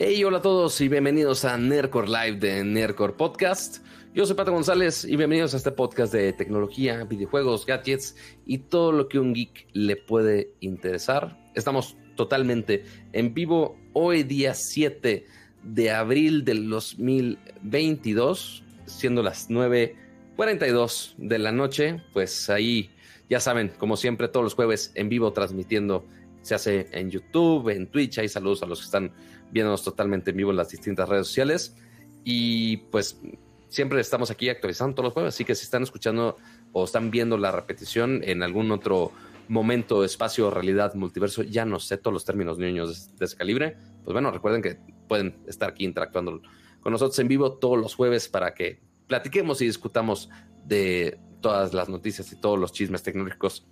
Hey, hola a todos y bienvenidos a Nercor Live de Nercor Podcast. Yo soy Pato González y bienvenidos a este podcast de tecnología, videojuegos, gadgets y todo lo que un geek le puede interesar. Estamos totalmente en vivo hoy día 7 de abril del 2022, siendo las 9.42 de la noche. Pues ahí, ya saben, como siempre, todos los jueves en vivo transmitiendo. Se hace en YouTube, en Twitch. Hay saludos a los que están viéndonos totalmente en vivo en las distintas redes sociales. Y pues siempre estamos aquí actualizando todos los jueves, así que si están escuchando o están viendo la repetición en algún otro momento, espacio, realidad, multiverso, ya no sé todos los términos niños de ese calibre, pues bueno, recuerden que pueden estar aquí interactuando con nosotros en vivo todos los jueves para que platiquemos y discutamos de todas las noticias y todos los chismes tecnológicos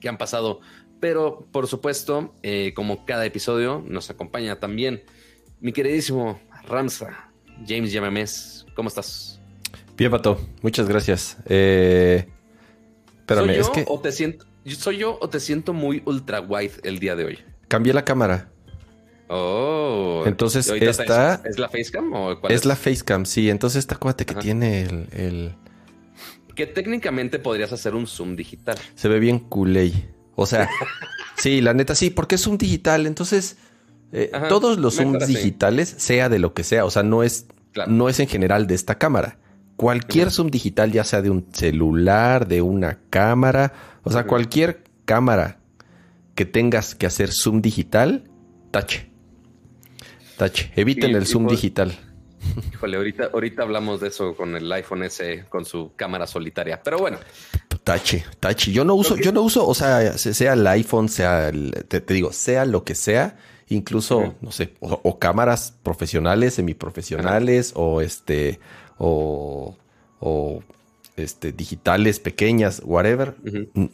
que han pasado pero por supuesto, eh, como cada episodio, nos acompaña también mi queridísimo Ramsa, James Llamames. ¿Cómo estás? Bien, Pato. Muchas gracias. Eh, espérame, ¿Soy yo es que... o te siento, ¿Soy yo o te siento muy ultra wide el día de hoy? Cambié la cámara. Oh. Entonces esta... ¿Es la facecam o cuál es? Es la facecam, sí. Entonces esta cuate que tiene el, el... Que técnicamente podrías hacer un zoom digital. Se ve bien culey. O sea, sí, la neta sí, porque es un digital. Entonces, eh, todos los Zooms digitales, sea de lo que sea, o sea, no es, no es en general de esta cámara. Cualquier Zoom digital, ya sea de un celular, de una cámara, o sea, cualquier cámara que tengas que hacer Zoom digital, tache. Tache. Eviten el Zoom digital. Híjole, ahorita, ahorita hablamos de eso con el iPhone S con su cámara solitaria. Pero bueno, Tache, tache. Yo no uso, yo no uso, o sea, sea el iPhone, sea, el, te, digo, sea lo que sea, incluso, no sé, o, cámaras profesionales, semiprofesionales, o este, o, o este, digitales, pequeñas, whatever. Mm,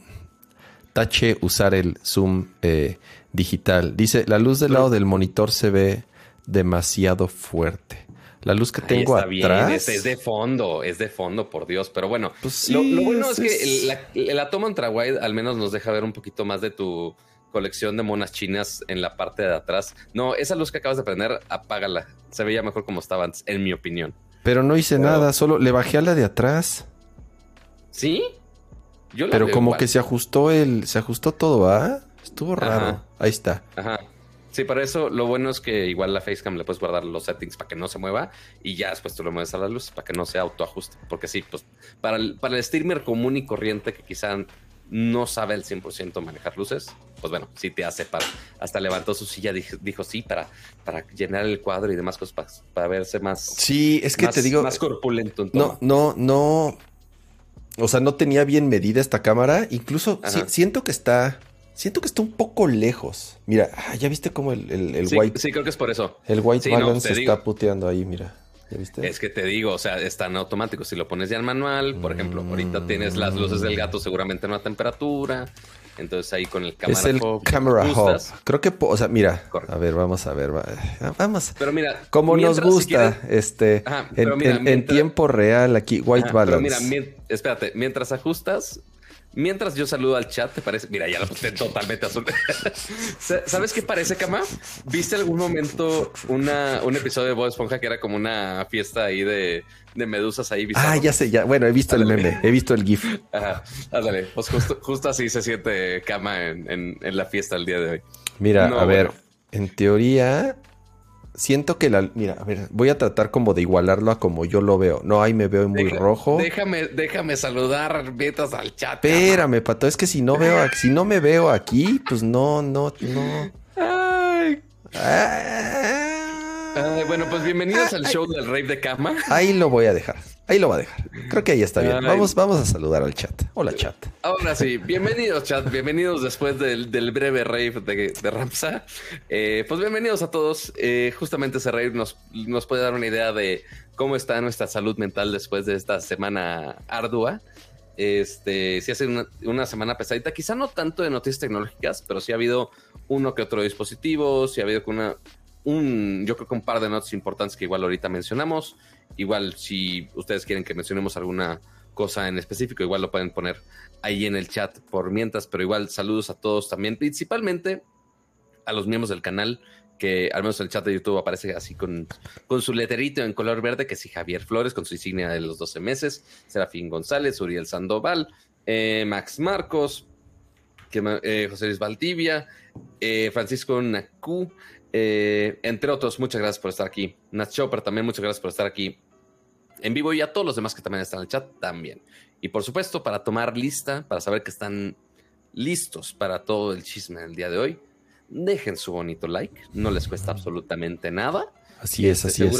tache usar el zoom eh, digital. Dice, la luz del lado del monitor se ve demasiado fuerte. La luz que tengo atrás. es, de fondo, es de fondo, por Dios. Pero bueno, pues lo, bueno es, que la, toma ultra wide al menos nos deja ver un poquito más de tu colección de monas chinas en la parte de atrás. No, esa luz que acabas de prender, apágala. Se veía mejor como estaba antes, en mi opinión. Pero no hice nada, solo le bajé a la de atrás. ¿Sí? Yo Pero como que se ajustó el, se ajustó todo, ¿ah? Estuvo raro. Ahí está. Ajá. Sí, para eso lo bueno es que igual la Facecam le puedes guardar los settings para que no se mueva y ya después tú lo mueves a la luz para que no se autoajuste. Porque sí, pues para el, para el streamer común y corriente que quizá no sabe el 100% manejar luces, pues bueno, sí te hace para. Hasta levantó su silla, dijo, dijo sí, para, para llenar el cuadro y demás cosas, para, verse más. Sí, es que te digo. Más corpulento. no, no, no. O sea, no tenía bien medida esta cámara. Incluso siento que está Siento que está un poco lejos. Mira, ah, ya viste cómo el, el, white. Sí, creo que es por eso. El white balance se está puteando ahí, mira. ¿Ya viste? Es que te digo, o sea, está en automático. Si lo pones ya en manual, por ejemplo, ahorita tienes las luces del gato seguramente en una temperatura. Entonces ahí con el cámara. Es el camera hub. Creo que, o sea, mira, a ver, vamos a ver, vamos. Pero mira, como nos gusta, este, en, tiempo real aquí, white balance. Pero mira, espérate, mientras ajustas, Mientras yo saludo al chat, ¿te parece? Mira, ya lo puse totalmente azul. ¿Sabes qué parece, Cama? ¿Viste algún momento una, un episodio de Bob Esponja que era como una fiesta ahí de, medusas ahí? Ah, ya sé, ya. Bueno, he visto el meme, he visto el GIF. Ajá, ándale. Pues justo, así se siente Cama en, la fiesta el día de hoy. Mira, a ver, en teoría, siento que la. Mira, a ver, voy a tratar como de igualarlo a como yo lo veo. No, ahí me veo muy rojo. Déjame, déjame saludar, metas al chat. Espérame, pato, es que si no veo, si no me veo aquí, pues no, no, no. Ay. Bueno, pues bienvenidos al show del Rey de Cama. Ahí lo voy a dejar. Ahí lo va a dejar. Creo que ahí está bien. Vamos, vamos a saludar al chat. Hola, chat. Ahora sí, bienvenidos, chat. Bienvenidos después del, breve rave de, de Ramsa. Eh, pues bienvenidos a todos. Eh, justamente ese rave nos, nos puede dar una idea de cómo está nuestra salud mental después de esta semana ardua. Este, sí hace una, una, semana pesadita, quizá no tanto de noticias tecnológicas, pero sí ha habido uno que otro dispositivo, sí ha habido una, un, yo creo que un par de notas importantes que igual ahorita mencionamos. Igual, si ustedes quieren que mencionemos alguna cosa en específico, igual lo pueden poner ahí en el chat por mientras, pero igual saludos a todos también, principalmente a los miembros del canal que al menos en el chat de YouTube aparece así con, con su leterito en color verde, que sí, Javier Flores con su insignia de los 12 meses, Serafín González, Uriel Sandoval, eh, Max Marcos, eh, José Luis Valdivia, eh, Francisco Nacú, entre otros, muchas gracias por estar aquí. Nat Chopper también, muchas gracias por estar aquí en vivo y a todos los demás que también están en el chat también. Y por supuesto, para tomar lista, para saber que están listos para todo el chisme del día de hoy, dejen su bonito like, no les cuesta absolutamente nada. Así es, así es.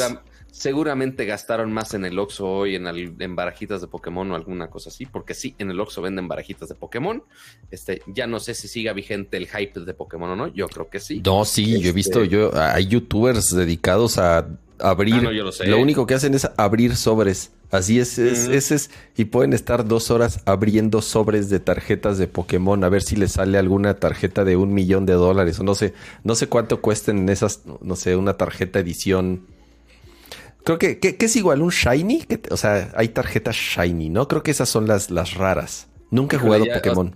Seguramente gastaron más en el Oxxo hoy en, en, barajitas de Pokémon o alguna cosa así, porque sí, en el Oxxo venden barajitas de Pokémon. Este, ya no sé si siga vigente el hype de Pokémon o no, yo creo que sí. No, sí, yo he visto, este yo hay youtubers dedicados a abrir. Ah, lo, lo, único que hacen es abrir sobres. Así es, es, es, y pueden estar dos horas abriendo sobres de tarjetas de Pokémon a ver si les sale alguna tarjeta de un millón de dólares o no sé, no sé cuánto cuesten en esas, no sé, una tarjeta edición. Creo que, que, es igual un shiny, que, o sea, hay tarjetas shiny, ¿no? Creo que esas son las, las raras. Nunca he jugado Pokémon.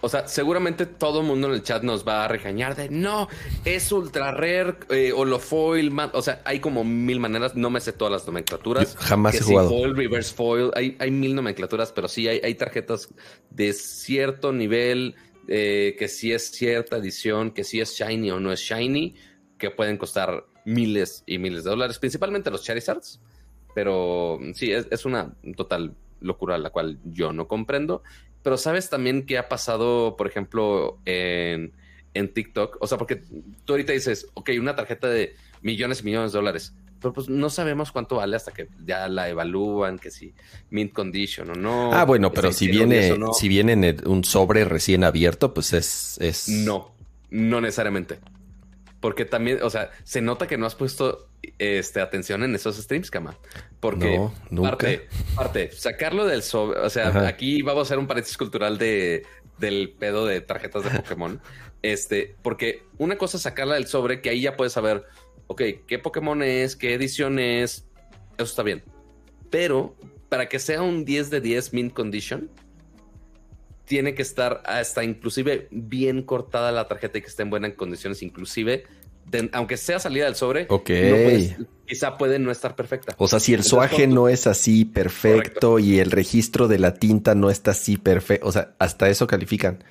O sea, seguramente todo el mundo en el chat nos va a regañar de no, es ultra rare, eh, holofoil, o sea, hay como mil maneras, no me sé todas las nomenclaturas. jamás he jugado. Foil, reverse foil, hay, hay mil nomenclaturas, pero sí hay, hay tarjetas de cierto nivel, eh, que sí es cierta edición, que sí es shiny o no es shiny, que pueden costar miles y miles de dólares, principalmente los Charizards. Pero sí, es, es una total locura la cual yo no comprendo. Pero sabes también qué ha pasado, por ejemplo, en, en TikTok. O sea, porque tú ahorita dices, ok, una tarjeta de millones y millones de dólares. Pero pues no sabemos cuánto vale hasta que ya la evalúan, que si mint condition o no. Ah, bueno, pero si viene, si viene en un sobre recién abierto, pues es, es. No, no necesariamente. Porque también, o sea, se nota que no has puesto este, atención en esos streams, Cama. Porque parte, parte, sacarlo del sobre, o sea, aquí vamos a hacer un paréntesis cultural de, del pedo de tarjetas de Pokémon. este, porque una cosa es sacarla del sobre, que ahí ya puedes saber, ok, qué Pokémon es, qué edición es, eso está bien. Pero para que sea un 10 de 10 mint condition, tiene que estar hasta inclusive bien cortada la tarjeta y que esté en buenas condiciones, inclusive, aunque sea salida del sobre, ok quizá puede no estar perfecta. O sea, si el suaje no es así perfecto y el registro de la tinta no está así perfecto, o sea, hasta eso califican.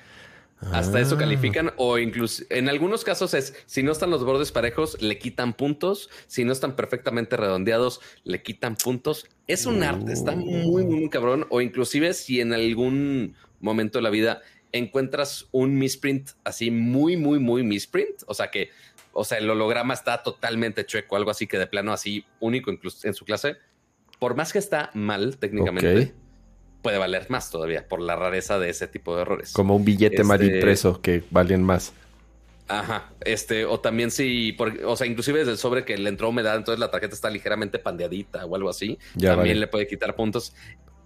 Hasta eso ah. califican o incluso en algunos casos es si no están los bordes parejos le quitan puntos, si no están perfectamente redondeados le quitan puntos. Es un arte, está muy, muy cabrón o inclusive si en algún momento de la vida encuentras un misprint así muy, muy, muy misprint. O sea que, o sea, el holograma está totalmente chueco, algo así que de plano así único incluso en su clase. Por más que está mal técnicamente, puede valer más todavía por la rareza de ese tipo de errores. Como un billete mal este, impreso que valen más. Ajá, este, o también si, o sea, inclusive desde el sobre que le entró humedad, entonces la tarjeta está ligeramente pandeadita o algo así, también le puede quitar puntos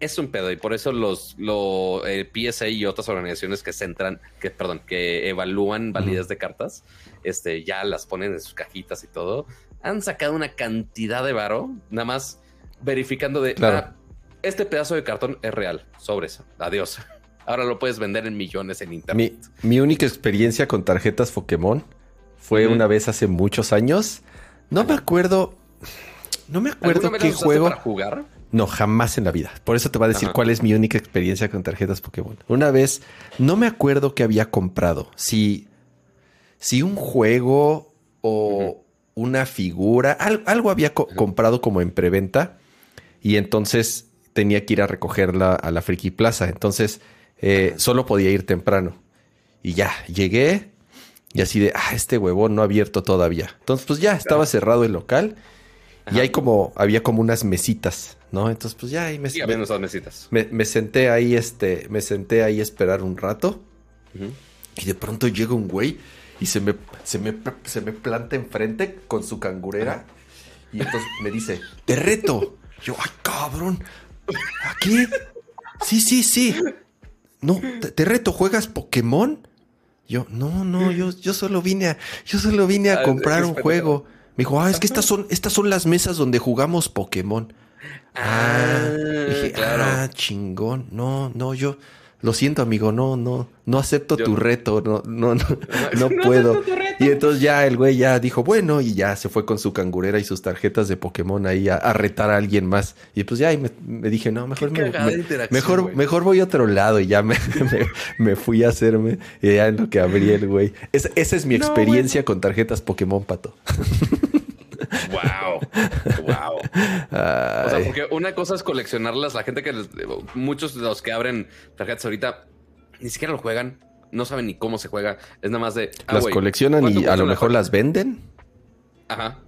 es un pedo y por eso los lo, eh, PSA y otras organizaciones que centran, que perdón, que evalúan validez de cartas, este, ya las ponen en sus cajitas y todo, han sacado una cantidad de varo, nada más verificando de ah, este pedazo de cartón es real, sobres, adiós. Ahora lo puedes vender en millones en internet. Mi, única experiencia con tarjetas Pokémon fue una vez hace muchos años. No me acuerdo. No me acuerdo qué juego. Para jugar? No, jamás en la vida. Por eso te va a decir cuál es mi única experiencia con tarjetas Pokémon. Una vez, no me acuerdo qué había comprado. Si, si un juego o una figura, algo, había comprado como en preventa y entonces tenía que ir a recogerla a la Friki Plaza. Entonces, eh, solo podía ir temprano. Y ya, llegué y así de, ah, este huevón no ha abierto todavía. Entonces, pues ya estaba cerrado el local y hay como, había como unas mesitas, ¿no? Entonces, pues ya ahí me, sí, me, mesitas. Me, senté ahí, este, me senté ahí a esperar un rato. Y de pronto llega un güey y se me, se me, se me planta enfrente con su cangurera. Y entonces me dice, te reto. Yo, ay, cabrón. ¿Aquí? Sí, sí, sí. No, te, reto, ¿juegas Pokémon? Yo, no, no, yo, yo solo vine a, yo solo vine a ah, comprar un juego. Me dijo, ah, es que estas son, estas son las mesas donde jugamos Pokémon. Ah, dije, ah, chingón. No, no, yo lo siento, amigo, no, no, no acepto tu reto, no, no, no, no, puedo. Y entonces ya el güey ya dijo, bueno, y ya se fue con su cangurera y sus tarjetas de Pokémon ahí a, retar a alguien más. Y pues ya y me, dije, no, mejor me, mejor, mejor voy a otro lado. Y ya me, me, fui a hacerme. Y ya en lo que abrí el güey. esa es mi experiencia con tarjetas Pokémon, pato. Wow, wow. O sea, porque una cosa es coleccionarlas. La gente que muchos de los que abren tarjetas ahorita ni siquiera lo juegan, no saben ni cómo se juega. Es nada más de. Ah, las coleccionan y a lo mejor las venden. Ajá.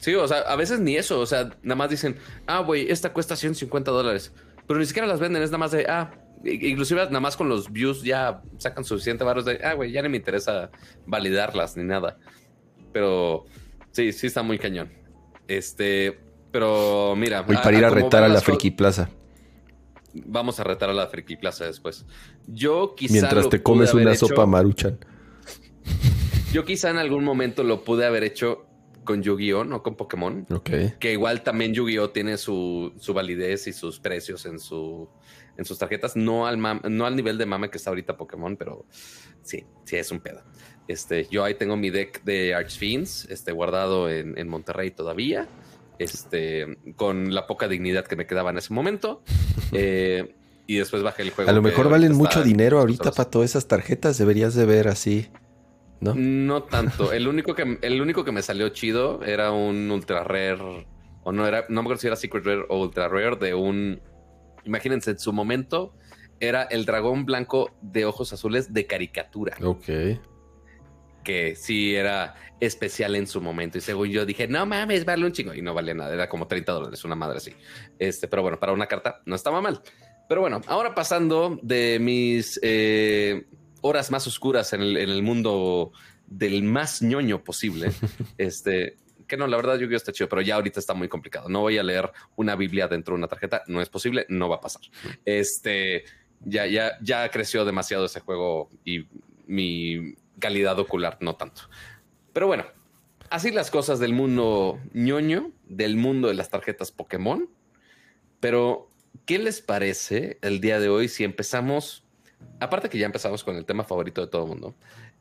Sí, o sea, a veces ni eso. O sea, nada más dicen, ah, güey, esta cuesta 150 dólares. Pero ni siquiera las venden, es nada más de, ah, inclusive nada más con los views ya sacan suficiente varos de, ah, güey, ya no me interesa validarlas ni nada. Pero sí, sí está muy cañón. Este, pero mira. Voy para ir a, retar a la Friki Plaza. Vamos a retar a la Friki Plaza después. Yo quizá. Mientras te comes una sopa maruchan. Yo quizá en algún momento lo pude haber hecho con Yu-Gi-Oh, no con Pokémon. Ok. Que igual también Yu-Gi-Oh tiene su, su, validez y sus precios en, su, en sus tarjetas. No al, no al nivel de mame que está ahorita Pokémon, pero sí, sí es un pedo. Este, yo ahí tengo mi deck de Archfiends este, guardado en, en Monterrey todavía este, con la poca dignidad que me quedaba en ese momento. Eh, y después bajé el juego. A lo mejor valen mucho dinero ahorita para todas esas tarjetas, deberías de ver así. ¿No? No tanto. El único que el único que me salió chido era un ultra rare o no era no me acuerdo si era secret rare o ultra rare de un imagínense en su momento era el dragón blanco de ojos azules de caricatura. Ok. Que sí era especial en su momento. Y según yo dije, no mames, vale un chingo. Y no vale nada, era como 30 dólares, una madre así. Este, pero bueno, para una carta no estaba mal. Pero bueno, ahora pasando de mis eh, horas más oscuras en el, mundo del más ñoño posible, este, que no, la verdad yo creo que está chido, pero ya ahorita está muy complicado. No voy a leer una Biblia dentro de una tarjeta, no es posible, no va a pasar. Este, ya, ya, ya creció demasiado ese juego y mi calidad ocular no tanto. Pero bueno, así las cosas del mundo ñoño, del mundo de las tarjetas Pokémon. Pero, ¿qué les parece el día de hoy si empezamos? Aparte que ya empezamos con el tema favorito de todo el mundo,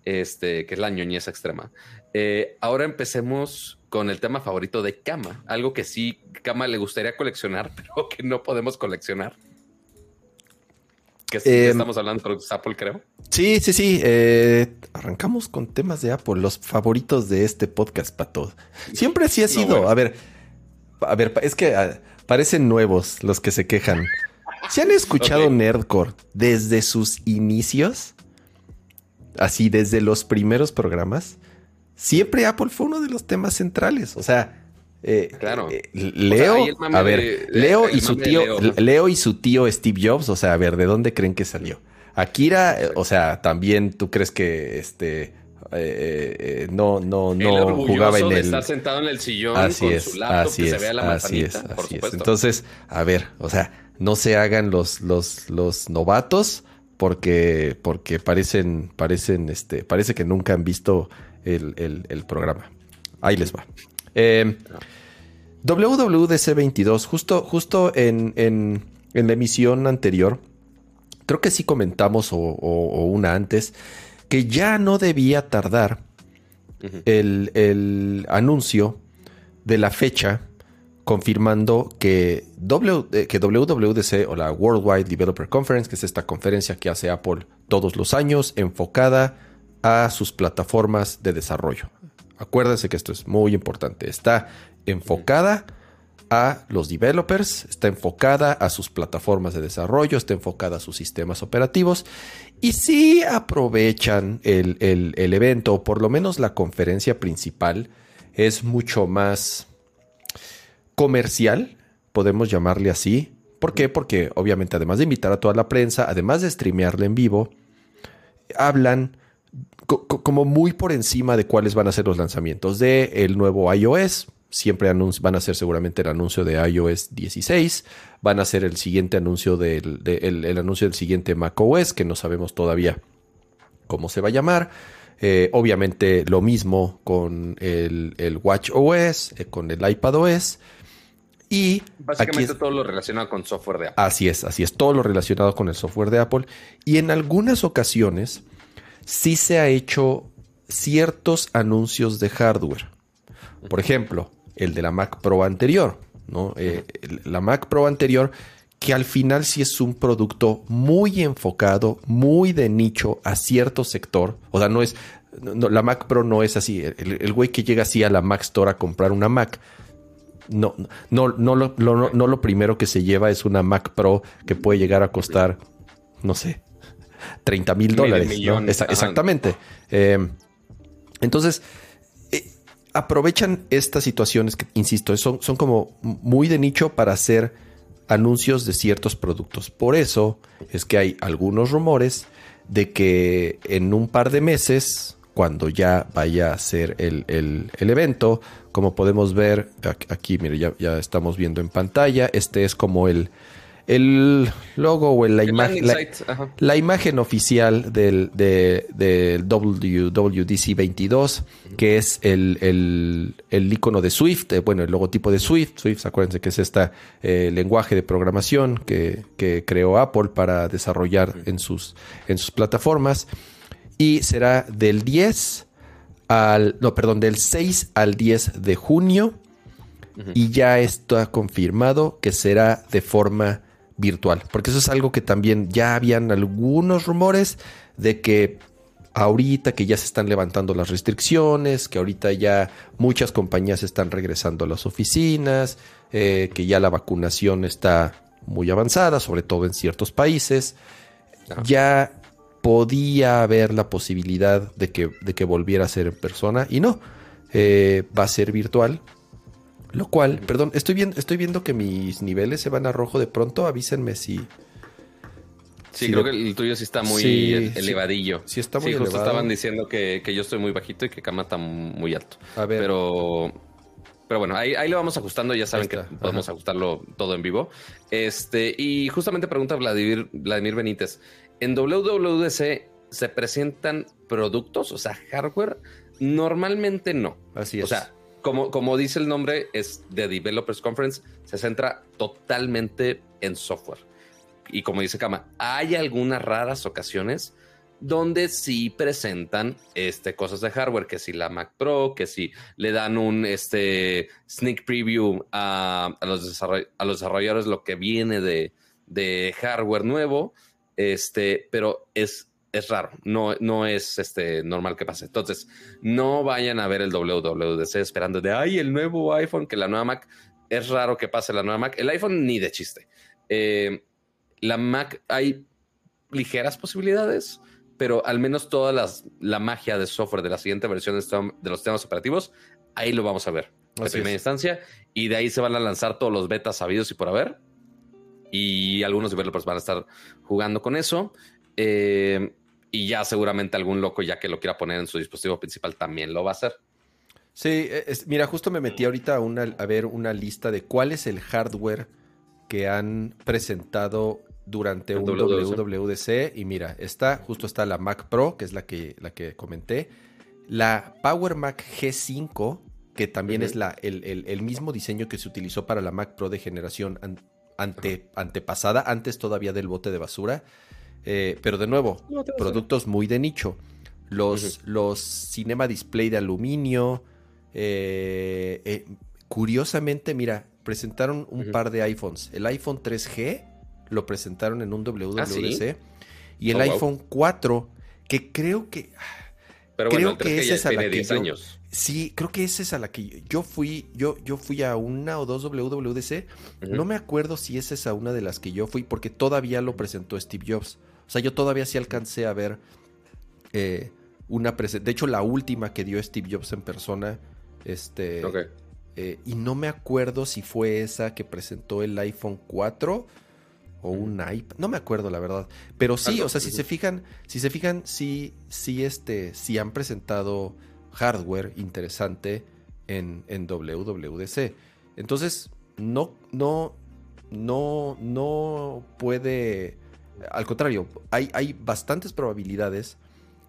este, que es la ñoñez extrema. Eh, ahora empecemos con el tema favorito de Kama, algo que sí Kama le gustaría coleccionar, pero que no podemos coleccionar. Que em, estamos hablando de Apple, creo. Sí, sí, sí. Eh, arrancamos con temas de Apple, los favoritos de este podcast, Pato. Siempre así ha sido. A ver, a ver, es que ah, parecen nuevos los que se quejan. ¿Se han escuchado Nerdcore desde sus inicios? Así, desde los primeros programas. Siempre Apple fue uno de los temas centrales. O sea, eh, claro. Eh, Leo, a ver, Leo y su tío, Leo. y su tío Steve Jobs, o sea, a ver, ¿de dónde creen que salió? Akira, eh, o sea, también tú crees que este no, no, no jugaba en el. estar sentado en el sillón así es, su laptop así que se vea la así es, así es. Entonces, a ver, o sea, no se hagan los, los, los novatos porque, porque parecen, parecen, este, parece que nunca han visto el, el, el programa. Ahí les va. Eh, WWDC 22, justo, justo en, en, la emisión anterior, creo que sí comentamos o, una antes, que ya no debía tardar el, anuncio de la fecha confirmando que, w, que WWDC o la Worldwide Developer Conference, que es esta conferencia que hace Apple todos los años, enfocada a sus plataformas de desarrollo. Acuérdense que esto es muy importante. Está enfocada a los developers, está enfocada a sus plataformas de desarrollo, está enfocada a sus sistemas operativos y si aprovechan el, evento, o por lo menos la conferencia principal, es mucho más comercial, podemos llamarle así. ¿Por qué? Porque obviamente además de invitar a toda la prensa, además de streamearle en vivo, hablan como muy por encima de cuáles van a ser los lanzamientos de el nuevo iOS, siempre van a ser seguramente el anuncio de iOS 16, van a ser el siguiente anuncio del el, anuncio del siguiente macOS, que no sabemos todavía cómo se va a llamar. Eh, obviamente lo mismo con el, el Watch OS, eh, con el iPad OS. Y básicamente todo lo relacionado con software de Apple. Así es, así es, todo lo relacionado con el software de Apple. Y en algunas ocasiones sí se ha hecho ciertos anuncios de hardware. Por ejemplo, el de la Mac Pro anterior, ¿no? Eh, la Mac Pro anterior, que al final sí es un producto muy enfocado, muy de nicho a cierto sector. O sea, no es. la Mac Pro no es así. El, güey que llega así a la Mac Store a comprar una Mac. No, no, no, lo, no, lo primero que se lleva es una Mac Pro que puede llegar a costar, no sé, 30 mil dólares. exactamente. Eh, entonces, aprovechan estas situaciones que, insisto, son, son como muy de nicho para hacer anuncios de ciertos productos. Por eso es que hay algunos rumores de que en un par de meses, cuando ya vaya a ser el, evento, como podemos ver aquí, mire, ya, ya estamos viendo en pantalla, este es como el, el logo o la, imagen, la, imagen oficial del, WWDC 22, que es el, el, icono de Swift, eh, bueno, el logotipo de Swift. Swift, acuérdense que es este lenguaje de programación que, creó Apple para desarrollar en sus, en sus plataformas. Y será del 10 al, no, perdón, del 6 al 10 de junio. Y ya está confirmado que será de forma virtual, porque eso es algo que también ya habían algunos rumores de que ahorita que ya se están levantando las restricciones, que ahorita ya muchas compañías están regresando a las oficinas, eh, que ya la vacunación está muy avanzada, sobre todo en ciertos países, ya podía haber la posibilidad de que, de que volviera a ser en persona y no, eh, va a ser virtual lo cual, perdón, estoy viendo, estoy viendo que mis niveles se van a rojo de pronto. Avísenme si. Sí, creo que el tuyo sí está muy elevadillo. Sí, está muy sí, justo estaban diciendo que, yo estoy muy bajito y que Kama está muy alto. A ver. Pero. Pero bueno, ahí, ahí lo vamos ajustando. Ya saben que podemos ajustarlo todo en vivo. Este, y justamente pregunta Vladimir, Vladimir Benítez. En WWDC se presentan productos, o sea, hardware. Normalmente no. Así es. O sea, como, dice el nombre, es de Developers Conference, se centra totalmente en software. Y como dice Kama, hay algunas raras ocasiones donde sí presentan este, cosas de hardware, que si la Mac Pro, que si le dan un este, sneak preview a, los, a los desarrolladores lo que viene de, de hardware nuevo, este, pero es es raro, no, no es este, normal que pase. Entonces, no vayan a ver el WWDC esperando de, ay, el nuevo iPhone, que la nueva Mac, es raro que pase la nueva Mac. El iPhone ni de chiste. Eh, la Mac hay ligeras posibilidades, pero al menos toda las, la magia de software de la siguiente versión de los sistemas operativos, ahí lo vamos a ver en primera instancia. Y de ahí se van a lanzar todos los betas sabidos y por haber. Y algunos developers van a estar jugando con eso. Eh, y ya seguramente algún loco ya que lo quiera poner en su dispositivo principal también lo va a hacer. Sí, e, mira, justo me metí ahorita a, una, a ver una lista de cuál es el hardware que han presentado durante un WWDC. Y mira, está, justo está la Mac Pro, que es la que, la que comenté. La Power Mac G5, que también es la, el, mismo diseño que se utilizó para la Mac Pro de generación ante, antepasada, antes todavía del bote de basura. Eh, pero de nuevo, productos muy de nicho. Los, los Cinema Display de aluminio. Eh, eh, curiosamente, mira, presentaron un par de iPhones. El iPhone 3G lo presentaron en un WWDC. ¿Ah, y el oh, iPhone 4, que creo que. Pero creo que esa es a la que yo, Sí, creo que esa es a la que yo fui. Yo, yo fui a una o dos WWDC. No me acuerdo si esa es a una de las que yo fui, porque todavía lo presentó Steve Jobs. O sea, yo todavía sí alcancé a ver eh, una presentación. De hecho, la última que dio Steve Jobs en persona. Este. Eh, y no me acuerdo si fue esa que presentó el iPhone 4 o un iPad. No me acuerdo, la verdad. Pero sí, o sea, si se fijan, si se fijan, sí, sí, este, sí han presentado hardware interesante en, en WWDC. Entonces, no, no, no, no puede al contrario, hay, hay bastantes probabilidades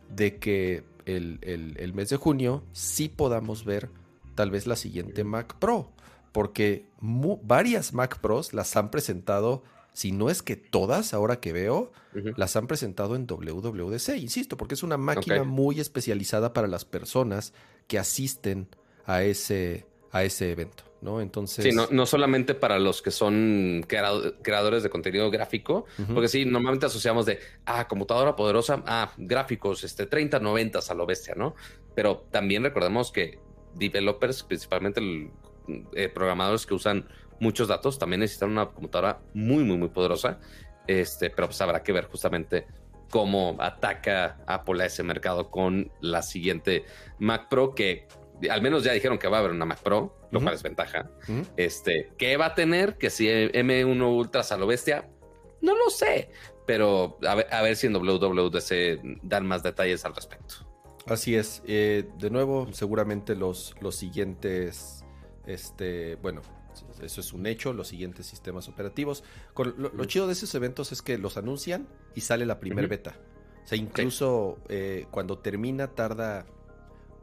de que el, mes de junio sí podamos ver tal vez la siguiente Mac Pro, porque varias Mac Pros las han presentado si no es que todas, ahora que veo, las han presentado en WWDC, insisto, porque es una máquina muy especializada para las personas que asisten a ese, a ese evento, ¿no? Entonces... Sí, no, solamente para los que son creadores de contenido gráfico, porque sí, normalmente asociamos de, ah, computadora poderosa, ah, gráficos, este, 30, 90 a lo bestia, ¿no? Pero también recordemos que developers, principalmente eh, programadores que usan muchos datos, también necesitan una computadora muy, muy, muy poderosa, este, pero pues habrá que ver justamente cómo ataca Apple a ese mercado con la siguiente Mac Pro que al menos ya dijeron que va a haber una Mac Pro, lo cual es ventaja. Este, ¿qué va a tener? Que si M1 Ultra a lo bestia, no lo sé, pero a ver, si en WWDC dan más detalles al respecto. Así es. Eh, de nuevo, seguramente los, los siguientes, este, bueno, eso es un hecho, los siguientes sistemas operativos. lo, chido de esos eventos es que los anuncian y sale la primer beta. O sea, incluso eh, cuando termina tarda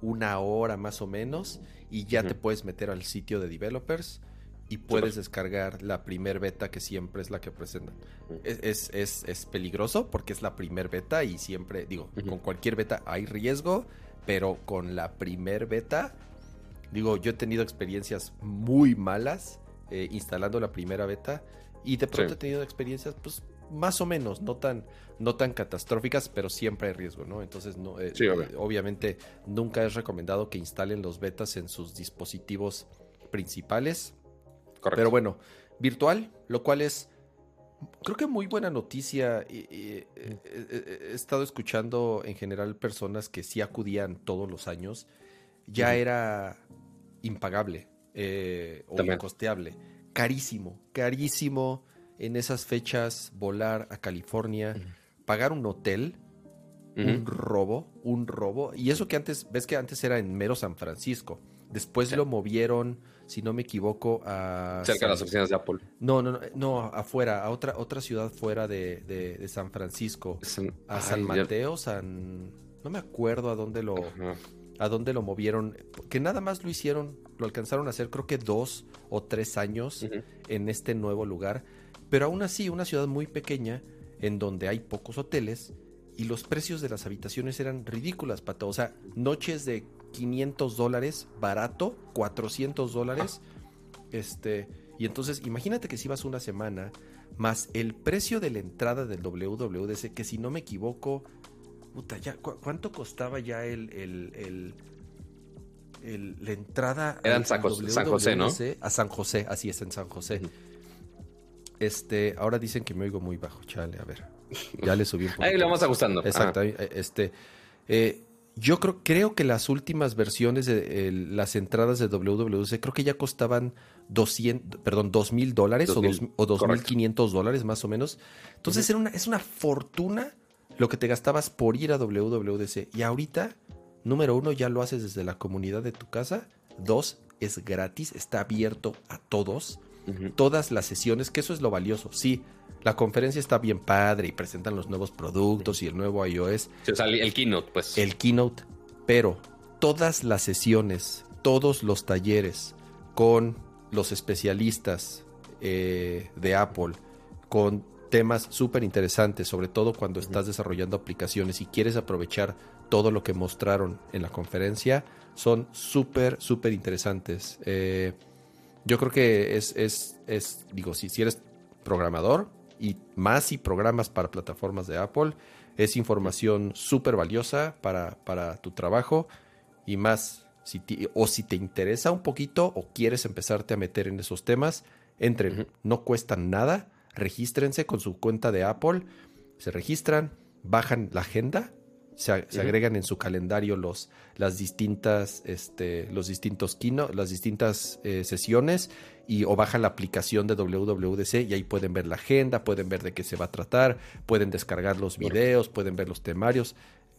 una hora más o menos y ya te puedes meter al sitio de developers y puedes descargar la primer beta que siempre es la que presentan. es, es, es, peligroso porque es la primer beta y siempre, digo, con cualquier beta hay riesgo, pero con la primer beta, digo, yo he tenido experiencias muy malas eh, instalando la primera beta y de pronto he tenido experiencias pues más o menos, no tan, no tan catastróficas, pero siempre hay riesgo, ¿no? Entonces, no, eh, eh, obviamente, nunca es recomendado que instalen los betas en sus dispositivos principales. Correcto. Pero bueno, virtual, lo cual es, creo que muy buena noticia. he estado escuchando en general personas que sí acudían todos los años. Ya era impagable eh, o incosteable. Carísimo, carísimo en esas fechas volar a California, pagar un hotel, un robo, un robo. Y eso que antes, ves que antes era en mero San Francisco. Después lo movieron, si no me equivoco, a... Cerca de las oficinas de Apple. No, no, no, no afuera, a otra, otra ciudad fuera de, San Francisco. a San Mateo, San... No me acuerdo a dónde lo... A dónde lo movieron. Que nada más lo hicieron, lo alcanzaron a hacer creo que dos o tres años en este nuevo lugar pero aún así, una ciudad muy pequeña, en donde hay pocos hoteles, y los precios de las habitaciones eran ridículas, Pato. O sea, noches de 500 dólares, barato, 400 dólares. Este, y entonces, imagínate que si vas una semana, más el precio de la entrada del WWDC, que si no me equivoco, puta, ya, ¿cuánto costaba ya el, el, el, la entrada? Era en San, José, ¿no? A San José, así es, en San José. Este, ahora dicen que me oigo muy bajo, chale, a ver. Ya le subí un poco. Ahí lo vamos ajustando. Exacto. Este, eh, yo creo, creo que las últimas versiones de las entradas de WWC creo que ya costaban 200, perdón, 2 mil dólares o, dos, o 2.500 dólares más o menos. Entonces era una, es una fortuna lo que te gastabas por ir a WWDC. Y ahorita, número uno, ya lo haces desde la comunidad de tu casa. Dos, es gratis, está abierto a todos todas las sesiones, que eso es lo valioso. Sí, la conferencia está bien padre y presentan los nuevos productos y el nuevo iOS. el keynote, pues. El keynote, pero todas las sesiones, todos los talleres con los especialistas eh, de Apple, con temas súper interesantes, sobre todo cuando estás desarrollando aplicaciones y quieres aprovechar todo lo que mostraron en la conferencia, son súper, súper interesantes. Eh, yo creo que es, es, es digo, si, si eres programador y más si programas para plataformas de Apple, es información súper valiosa para, para, tu trabajo y más, si o si te interesa un poquito o quieres empezarte a meter en esos temas, entren, no cuestan nada, regístrense con su cuenta de Apple, se registran, bajan la agenda se, agregan en su calendario los, las distintas, este, los distintos kino, las distintas eh, sesiones y o bajan la aplicación de WWDC y ahí pueden ver la agenda, pueden ver de qué se va a tratar, pueden descargar los videos, pueden ver los temarios.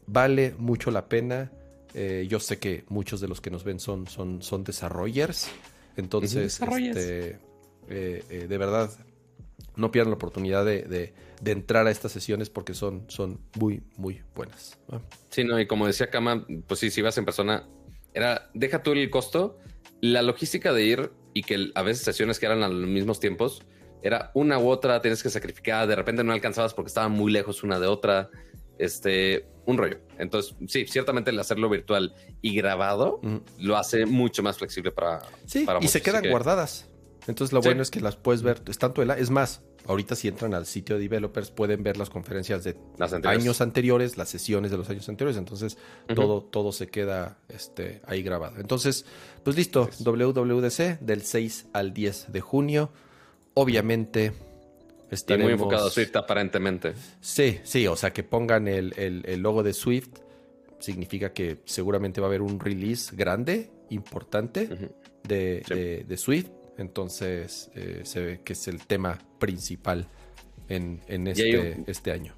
Vale mucho la pena. Eh, yo sé que muchos de los que nos ven son, son, son desarrollers. Entonces, este, eh, de verdad, no pierdan la oportunidad de, entrar a estas sesiones porque son, son muy, muy buenas. Sí, no, y como decía Kama, pues sí, si vas en persona, era, deja tú el costo, la logística de ir y que a veces sesiones que eran a los mismos tiempos, era una u otra, tienes que sacrificar, de repente no alcanzabas porque estaban muy lejos una de otra, este, un rollo. Entonces, sí, ciertamente el hacerlo virtual y grabado lo hace mucho más flexible para... Sí, y se quedan guardadas. Entonces lo bueno es que las puedes ver, es tanto es más, ahorita si entran al sitio de developers pueden ver las conferencias de años anteriores, las sesiones de los años anteriores, entonces todo, todo se queda este, ahí grabado. Entonces, pues listo, WWDC del 6 al 10 de junio, obviamente... Estaremos... muy enfocado a Swift aparentemente. Sí, sí, o sea que pongan el, logo de Swift significa que seguramente va a haber un release grande, importante de, de Swift entonces, eh, se ve que es el tema principal en, este, este, año.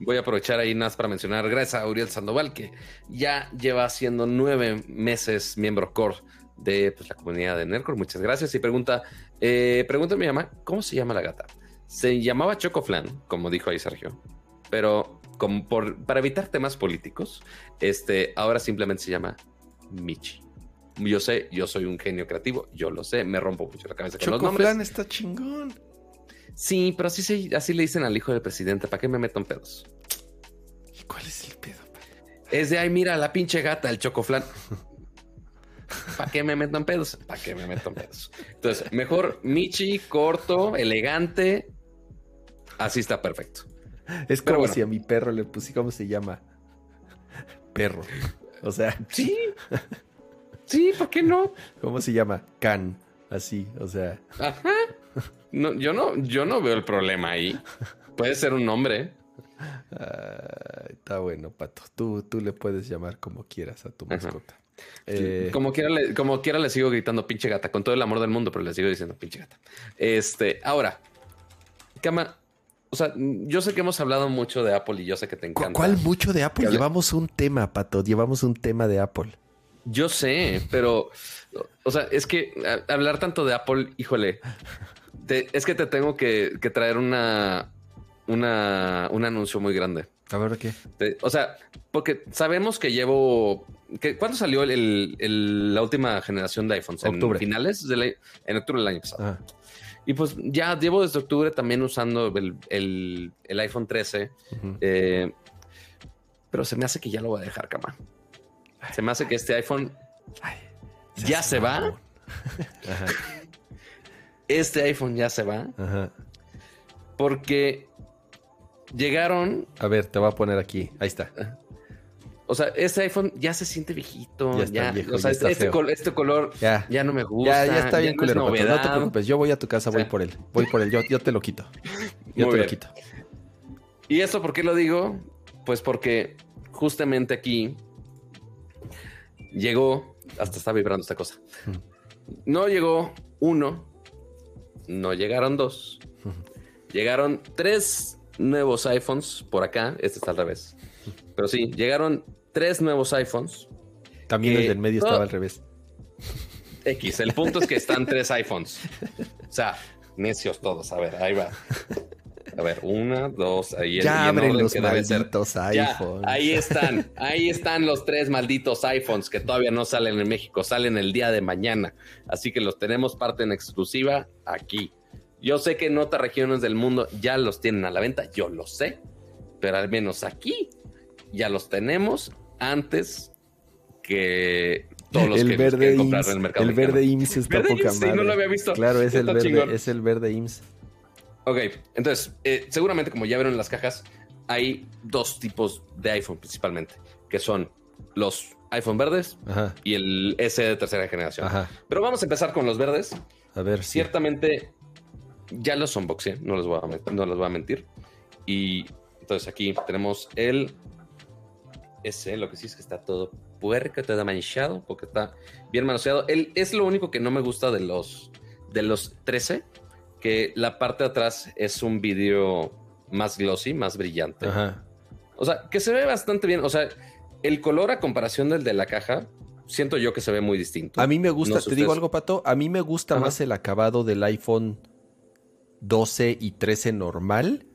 Voy a aprovechar ahí más para mencionar, gracias a Uriel Sandoval, que ya lleva siendo nueve meses miembro core de pues, la comunidad de Nercor. Muchas gracias. Y pregunta, eh, pregunta a mi mamá, ¿cómo se llama la gata? Se llamaba Chocoflan, como dijo ahí Sergio, pero como por, para evitar temas políticos, este, ahora simplemente se llama Michi. Yo sé, yo soy un genio creativo, yo lo sé, me rompo mucho la cabeza con los nombres. está chingón. Sí, pero así, así le dicen al hijo del presidente, ¿para qué me meto en pedos? ¿Y cuál es el pedo? Es de, ay, mira, la pinche gata, el chocoflan. ¿Para qué me meto en pedos? ¿Para qué me meto en pedos? Entonces, mejor Michi, corto, elegante. Así está perfecto. Es como si a mi perro le puse, ¿cómo se llama? Perro. O sea. Sí. Sí, ¿por qué no? ¿Cómo se llama? Can. Así, o sea. Ajá. No, yo no, yo no veo el problema ahí. Puede ser un nombre. está bueno, Pato. Tú, tú le puedes llamar como quieras a tu mascota. Eh, como, quiera le, como quiera le sigo gritando pinche gata, con todo el amor del mundo, pero le sigo diciendo pinche gata. Este, ahora, Cama, o sea, yo sé que hemos hablado mucho de Apple y yo sé que te encanta. ¿Cuál mucho de Apple? Llevamos un tema, Pato, llevamos un tema de Apple. Yo sé, pero, o sea, es que hablar tanto de Apple, híjole, es que te tengo que, traer una, una, un anuncio muy grande. A ver, ¿qué? o sea, porque sabemos que llevo. Que, ¿Cuándo salió el, la última generación de iPhones? Octubre. ¿En finales? en octubre del año pasado. Y pues ya llevo desde octubre también usando el, iPhone 13. Eh, pero se me hace que ya lo voy a dejar, cama. Se me hace que este iPhone ya se va. Este iPhone ya se va. Porque llegaron. A ver, te voy a poner aquí. Ahí está. O sea, este iPhone ya se siente viejito. Ya, o sea, este, este, color ya. no me gusta. Ya, está bien culero. No, te preocupes. Yo voy a tu casa, voy por él. Voy por él. Yo, yo te lo quito. Yo te lo quito. ¿Y esto por qué lo digo? Pues porque justamente aquí llegó, hasta está vibrando esta cosa. No llegó uno, no llegaron dos, llegaron tres nuevos iPhones por acá. Este está al revés, pero sí, llegaron tres nuevos iPhones. También el del medio estaba al revés. X, el punto es que están tres iPhones. O sea, necios todos. A ver, ahí va. A ver, una, dos, ahí ya abren los malditos iPhones. ahí están, ahí están los tres malditos iPhones que todavía no salen en México, salen el día de mañana. Así que los tenemos parte en exclusiva aquí. Yo sé que en otras regiones del mundo ya los tienen a la venta, yo lo sé, pero al menos aquí ya los tenemos antes que todos los el verde comprar en el mercado. El verde IMSS está poca Sí, no lo había visto. Claro, es el, verde, es el verde IMSS. Ok, entonces, eh, seguramente como ya vieron en las cajas, hay dos tipos de iPhone principalmente, que son los iPhone verdes y el S de tercera generación. Pero vamos a empezar con los verdes. A ver. Ciertamente ya los unboxé, no les voy a, no les voy a mentir. Y entonces aquí tenemos el S, lo que sí es que está todo puerco, todo manchado, porque está bien manoseado. El, es lo único que no me gusta de los, de los 13 que la parte de atrás es un vídeo más glossy, más brillante. O sea, que se ve bastante bien. O sea, el color a comparación del de la caja, siento yo que se ve muy distinto. A mí me gusta, te digo algo, Pato, a mí me gusta más el acabado del iPhone 12 y 13 normal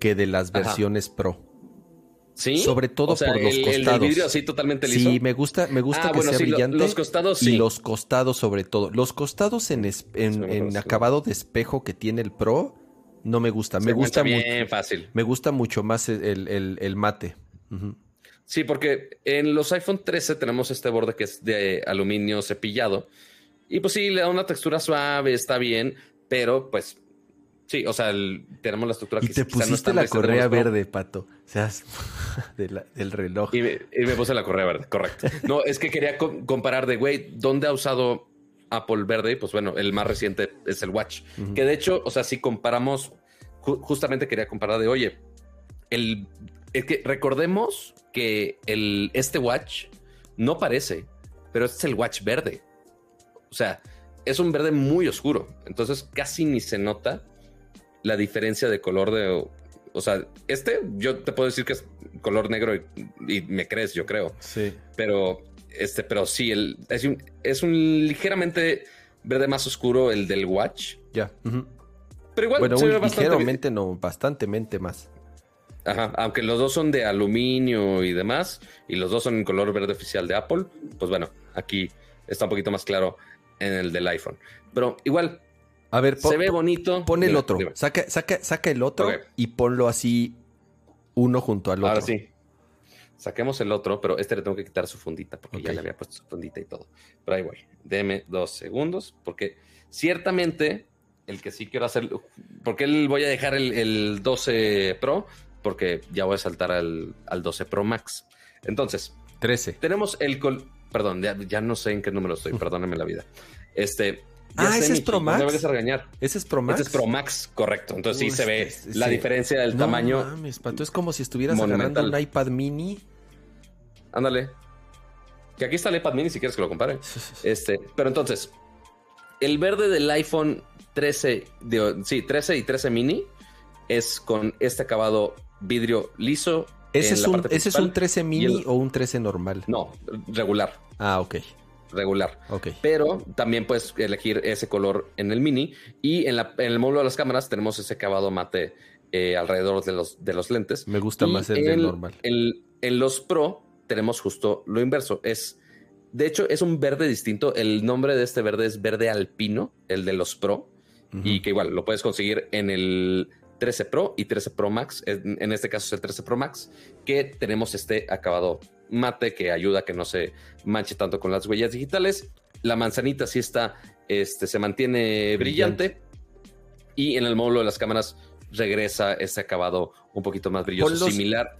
que de las versiones Pro. Sí. Sobre todo por los costados. El, vidrio así totalmente liso. Sí, me gusta, me gusta ah, que sea brillante. Los costados sí. Y los costados sobre todo. Los costados en, en, acabado de espejo que tiene el Pro no me gusta. me gusta bien fácil. Me gusta mucho más el, mate. Sí, porque en los iPhone 13 tenemos este borde que es de aluminio cepillado. Y pues sí, le da una textura suave, está bien, pero pues sí, o sea, tenemos la estructura y te pusiste la correa verde, Pato. O sea, del reloj. Y me, puse la correa verde, correcto. No, es que quería comparar de, güey, ¿dónde ha usado Apple verde? Pues bueno, el más reciente es el Watch. Que de hecho, o sea, si comparamos, justamente quería comparar de, oye, el, es que recordemos que el, este watch no parece, pero este es el watch verde. O sea, es un verde muy oscuro. Entonces casi ni se nota la diferencia de color de. O sea, este yo te puedo decir que es color negro y, me crees, yo creo. Sí. Pero este, pero sí, el, es, un, es un ligeramente verde más oscuro el del watch. Ya. Pero igual bueno, se ve bastante ligeramente no, bastantemente más. Ajá, aunque los dos son de aluminio y demás, y los dos son en color verde oficial de Apple, pues bueno, aquí está un poquito más claro en el del iPhone. Pero igual, a ver, se ve bonito. Pon el otro, saca, saca, saca el otro y ponlo así uno junto al otro. Ahora sí. Saquemos el otro, pero este le tengo que quitar su fundita porque ya le había puesto su fundita y todo. Pero ahí voy. Deme dos segundos porque ciertamente el que sí quiero hacer, porque él voy a dejar el, el 12 Pro porque ya voy a saltar al, 12 Pro Max. Entonces, 13. Tenemos el col perdón, ya, no sé en qué número estoy, perdóname la vida. Este, ah, ese es Pro Max. No me regañar. Ese es Pro Max. Ese es Pro Max, correcto. Entonces sí se ve la diferencia del no tamaño. Mames, pato, es como si estuvieras agarrando un iPad mini. Ándale. Que aquí está el iPad mini si quieres que lo compare. Este, pero entonces, el verde del iPhone 13, sí, 13 y 13 mini es con este acabado vidrio liso. ¿Ese, es un, ¿ese es un 13 mini o un 13 normal? No, regular. Ah, ok. Regular. Pero también puedes elegir ese color en el mini. Y en, la, en el módulo de las cámaras tenemos ese acabado mate eh, alrededor de los, de los lentes. Me gusta más el, del normal. en los Pro tenemos justo lo inverso. Es, de hecho, es un verde distinto. El nombre de este verde es verde alpino, el de los Pro. Y que igual lo puedes conseguir en el 13 Pro y 13 Pro Max. En, este caso es el 13 Pro Max, que tenemos este acabado mate que ayuda a que no se manche tanto con las huellas digitales. La manzanita sí está, este, se mantiene brillante. Y en el módulo de las cámaras regresa ese acabado un poquito más brilloso, similar.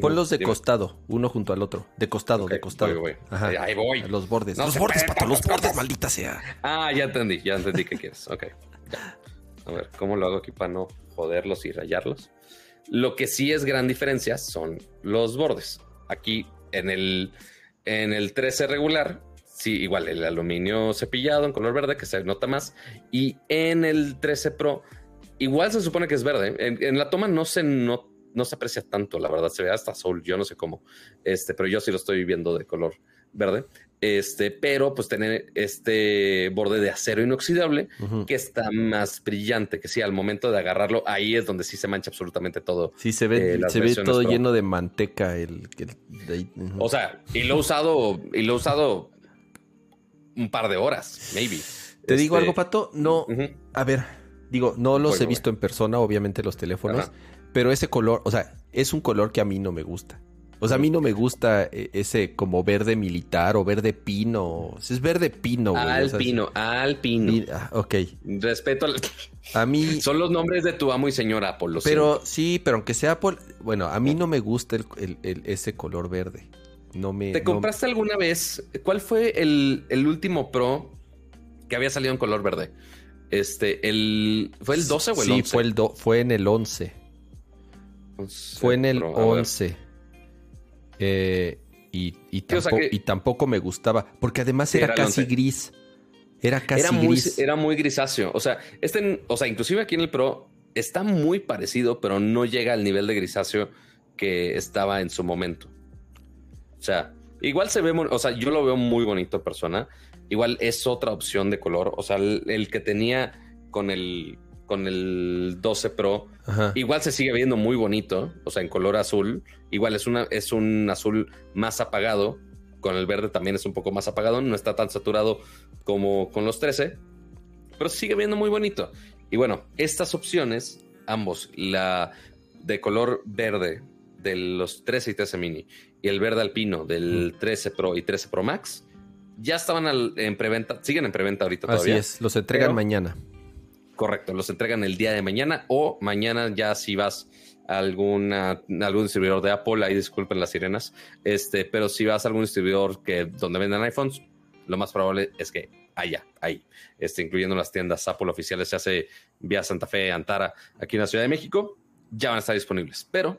Ponlos de costado, uno junto al otro. De costado, de costado. Ahí voy. Los bordes. los bordes, pato, los bordes, maldita sea. Ah, ya entendí, ya entendí qué quieres. Ok. A ver, ¿cómo lo hago aquí para no joderlos y rayarlos? Lo que sí es gran diferencia son los bordes. Aquí en el, en el 13 regular, sí, igual el aluminio cepillado en color verde que se nota más. Y en el 13 Pro, igual se supone que es verde. En, la toma no se, no, no se aprecia tanto, la verdad, se ve hasta azul, yo no sé cómo, este, pero yo sí lo estoy viendo de color verde. Este, pero pues tener este borde de acero inoxidable que está más brillante, que sí, al momento de agarrarlo, ahí es donde sí se mancha absolutamente todo. Sí, se ve, eh, se ve todo lleno de manteca. El, O sea, y lo he usado, y lo he usado un par de horas, maybe. Te digo este, algo, Pato, no, a ver, digo, no los he visto en persona, obviamente los teléfonos, pero ese color, o sea, es un color que a mí no me gusta. O sea, a mí no me gusta eh, ese como verde militar o verde pino. Es verde pino, güey. Alpino, alpino. Ah, ok. Respeto al... A mí... Son los nombres de tu amo y señor Apple. Pero sí, pero aunque sea Apple... Bueno, a mí no me gusta el, ese color verde. No me... ¿Te compraste alguna vez? ¿Cuál fue el, último Pro que había salido en color verde? Este, el... ¿Fue el 12 o el 11? Sí, fue, el fue en el 11. fue en el 11. Eh, y, tampoco, me gustaba, porque además era, casi gris. Era casi era muy, Era muy grisáceo. O sea, este, o sea, inclusive aquí en el Pro está muy parecido, pero no llega al nivel de grisáceo que estaba en su momento. O sea, igual se ve, o sea, yo lo veo muy bonito persona. Igual es otra opción de color. O sea, el, que tenía con el con el 12 Pro, igual se sigue viendo muy bonito, o sea, en color azul. Igual es, una, es un azul más apagado, con el verde también es un poco más apagado, no está tan saturado como con los 13, pero sigue viendo muy bonito. Y bueno, estas opciones, ambos, la de color verde de los 13 y 13 mini y el verde alpino del 13 Pro y 13 Pro Max, ya estaban en preventa, siguen en preventa ahorita todavía. Así es, los entregan mañana. Correcto, los entregan el día de mañana o mañana ya si vas a alguna, algún distribuidor de Apple, ahí disculpen las sirenas, este, pero si vas a algún distribuidor que donde venden iPhones, lo más probable es que haya, ahí, este, incluyendo las tiendas Apple oficiales, se hace vía Santa Fe, Antara, aquí en la Ciudad de México, ya van a estar disponibles. Pero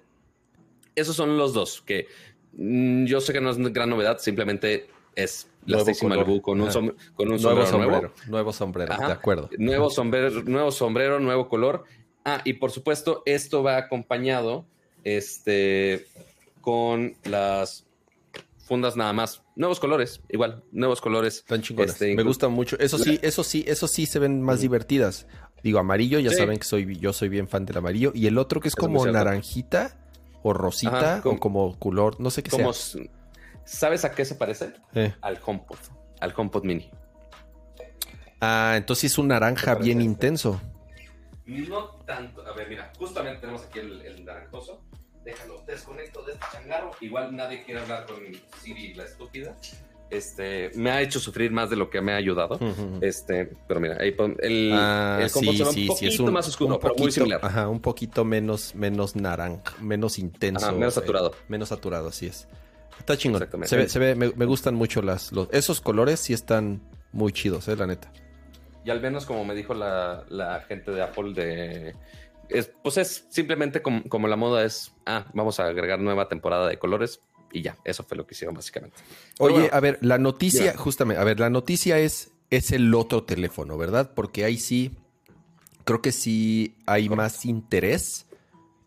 esos son los dos que mm, yo sé que no es gran novedad, simplemente es Malibu con un, con un nuevo sombrero. Nuevo, sombrero, de acuerdo. Nuevo sombrero, nuevo sombrero, nuevo color. Ah, y por supuesto, esto va acompañado este, con las fundas nada más. Nuevos colores, igual, nuevos colores. Tan chingones. Este, Me gustan mucho. Eso sí, eso sí, eso sí se ven más divertidas. Digo, amarillo, ya saben que soy, yo soy bien fan del amarillo. Y el otro que es, como naranjita o rosita o como color, no sé qué como, sea. ¿Sabes a qué se parece? Al HomePod, al HomePod Mini. Ah, entonces es un naranja bien intenso. No tanto. A ver, mira, justamente tenemos aquí el, naranjoso. Déjalo, desconecto de este changarro. Igual nadie quiere hablar con Siri, la estúpida. Este, me ha hecho sufrir más de lo que me ha ayudado. Este, pero mira, ahí el, ah, el sí, sí, un poquito es un, más oscuro, pero muy similar. Ajá, un poquito menos, menos naranja, menos intenso. menos saturado. Eh, menos saturado, así es. Está chingón. Se ve, se ve me, gustan mucho las, los, esos colores, sí están muy chidos, eh, la neta. Y al menos como me dijo la, la gente de Apple de... pues es simplemente como, como, la moda es, ah, vamos a agregar nueva temporada de colores y ya, eso fue lo que hicieron básicamente. Oye, a ver, la noticia, justamente, a ver, la noticia es, es el otro teléfono, ¿verdad? Porque ahí sí, creo que sí hay más interés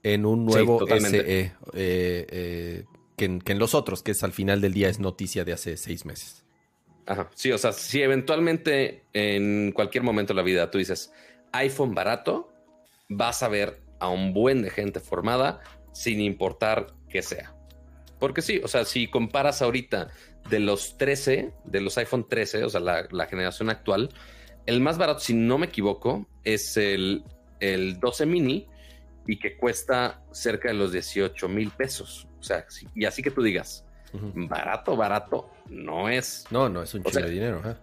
en un nuevo SE eh, eh, que, en, que los otros, que es al final del día es noticia de hace seis meses. Ajá. Sí, o sea, si eventualmente en cualquier momento de la vida tú dices iPhone barato, vas a ver a un buen de gente formada sin importar qué sea. Porque sí, o sea, si comparas ahorita de los 13, de los iPhone 13, o sea, la, generación actual, el más barato, si no me equivoco, es el, el 12 mini y que cuesta cerca de los 18 mil pesos. O sea, y así que tú digas, barato, barato, no es. No, no es un chico de dinero. ¿eh?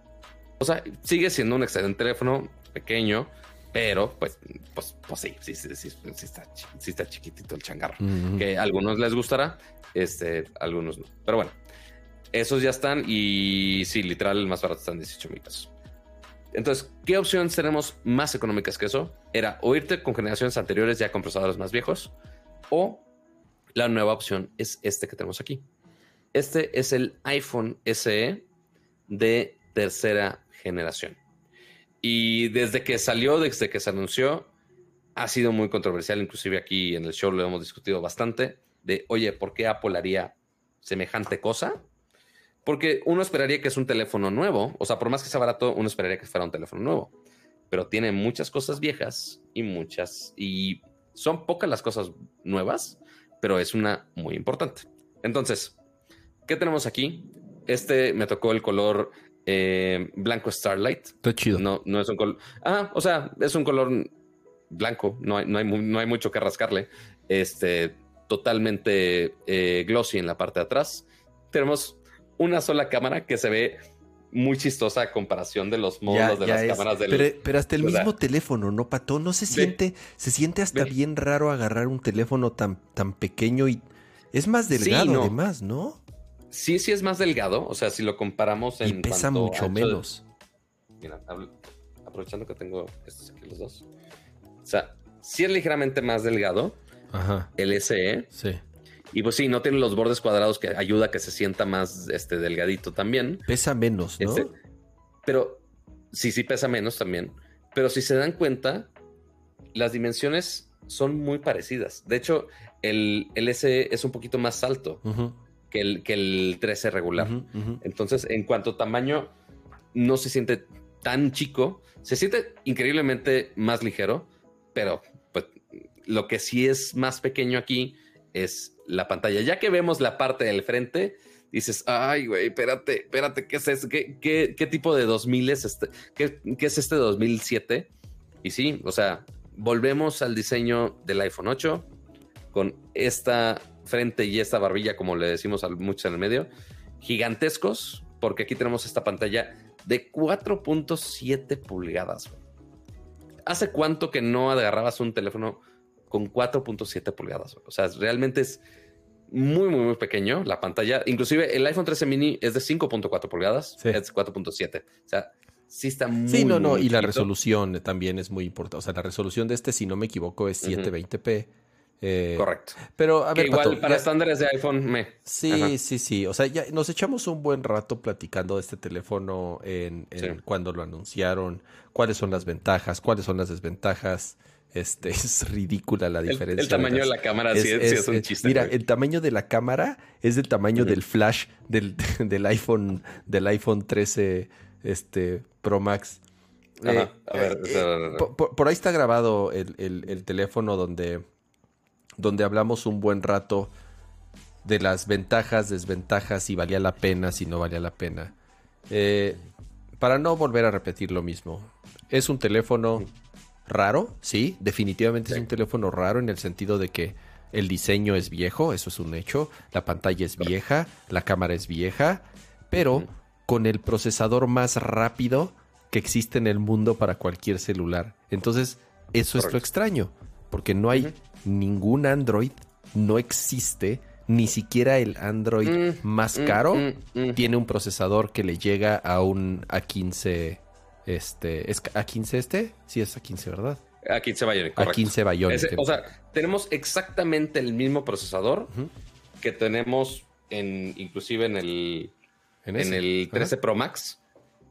O sea, sigue siendo un excelente teléfono pequeño, pero pues, pues, pues sí, sí, sí, sí, está, sí está chiquitito el changarro. Que a algunos les gustará, este, algunos no. Pero bueno, esos ya están y sí, literal, el más barato están 18 mil pesos. Entonces, ¿qué opciones tenemos más económicas que eso? Era o irte con generaciones anteriores ya con procesadores más viejos o la nueva opción es este que tenemos aquí. Este es el iPhone SE de tercera generación. Y desde que salió, desde que se anunció, ha sido muy controversial. Inclusive aquí en el show lo hemos discutido bastante de, oye, ¿por qué Apple haría semejante cosa? Porque uno esperaría que es un teléfono nuevo. O sea, por más que sea barato, uno esperaría que fuera un teléfono nuevo. Pero tiene muchas cosas viejas y muchas. Y son pocas las cosas nuevas, pero es una muy importante. Entonces, ¿Qué tenemos aquí? Este me tocó el color eh, blanco Starlight. Está chido. No, no es un color. Ah, o sea, es un color blanco. No hay, no hay, no hay mucho que rascarle. Este, totalmente eh, glossy en la parte de atrás. Tenemos una sola cámara que se ve muy chistosa a comparación de los modos de las cámaras del. Pero, pero hasta el mismo teléfono, ¿no, Pato? No se siente, se siente hasta bien raro agarrar un teléfono tan, tan pequeño y es más delgado, además, ¿no? sí, sí es más delgado. O sea, si lo comparamos en. Y pesa mucho menos. Mira, aprovechando que tengo estos aquí los dos. O sea, sí es ligeramente más delgado. Ajá. El SE. Sí. Y pues sí, no tiene los bordes cuadrados que ayuda a que se sienta más este, delgadito también. Pesa menos, ¿no? Este, pero sí, sí pesa menos también. Pero si se dan cuenta, las dimensiones son muy parecidas. De hecho, el, el SE es un poquito más alto. Que el, que el 13 regular. Entonces, en cuanto a tamaño, no se siente tan chico, se siente increíblemente más ligero, pero pues, lo que sí es más pequeño aquí es la pantalla. Ya que vemos la parte del frente, dices, ay, güey, espérate, espérate, ¿qué es eso? ¿Qué, qué, tipo de 2000 es este? ¿Qué, ¿Qué, es este 2007? Y sí, o sea, volvemos al diseño del iPhone 8 con esta frente y esta barbilla, como le decimos a muchos en el medio, gigantescos, porque aquí tenemos esta pantalla de 4.7 pulgadas. ¿Hace cuánto que no agarrabas un teléfono con 4.7 pulgadas? O sea, realmente es muy, muy, muy pequeño la pantalla. Inclusive el iPhone 13 mini es de 5.4 pulgadas, es 4.7. O sea, sí está muy. Sí, no, no. y la resolución también es muy importante. O sea, la resolución de este, si no me equivoco, es 720p. Eh, Correcto. Pero a ver, igual para estándares de iPhone me. Sí, sí, sí. O sea, ya nos echamos un buen rato platicando de este teléfono en, cuando lo anunciaron, cuáles son las ventajas, cuáles son las desventajas. Este es ridícula la diferencia. El, tamaño de, la cámara sí, es, un chiste. Mira, el tamaño de la cámara es del tamaño del flash del, del, iPhone del iPhone 13 este Pro Max. A ver, eh, por, ahí está grabado el, el teléfono donde donde hablamos un buen rato de las ventajas, desventajas, si valía la pena, si no valía la pena. Eh, para no volver a repetir lo mismo, es un teléfono raro, sí, definitivamente es un teléfono raro en el sentido de que el diseño es viejo, eso es un hecho, la pantalla es vieja, la cámara es vieja, pero con el procesador más rápido que existe en el mundo para cualquier celular. Entonces, eso es lo extraño, porque no hay ningún Android, no existe, ni siquiera el Android mm, más mm, caro mm, tiene un procesador que le llega a un A15, este, ¿es A15 este? Sí, es A15, ¿verdad? A15 Bionic, A15 Bionic. o sea, tenemos exactamente el mismo procesador que tenemos en, inclusive en el, en, el 13 Pro Max.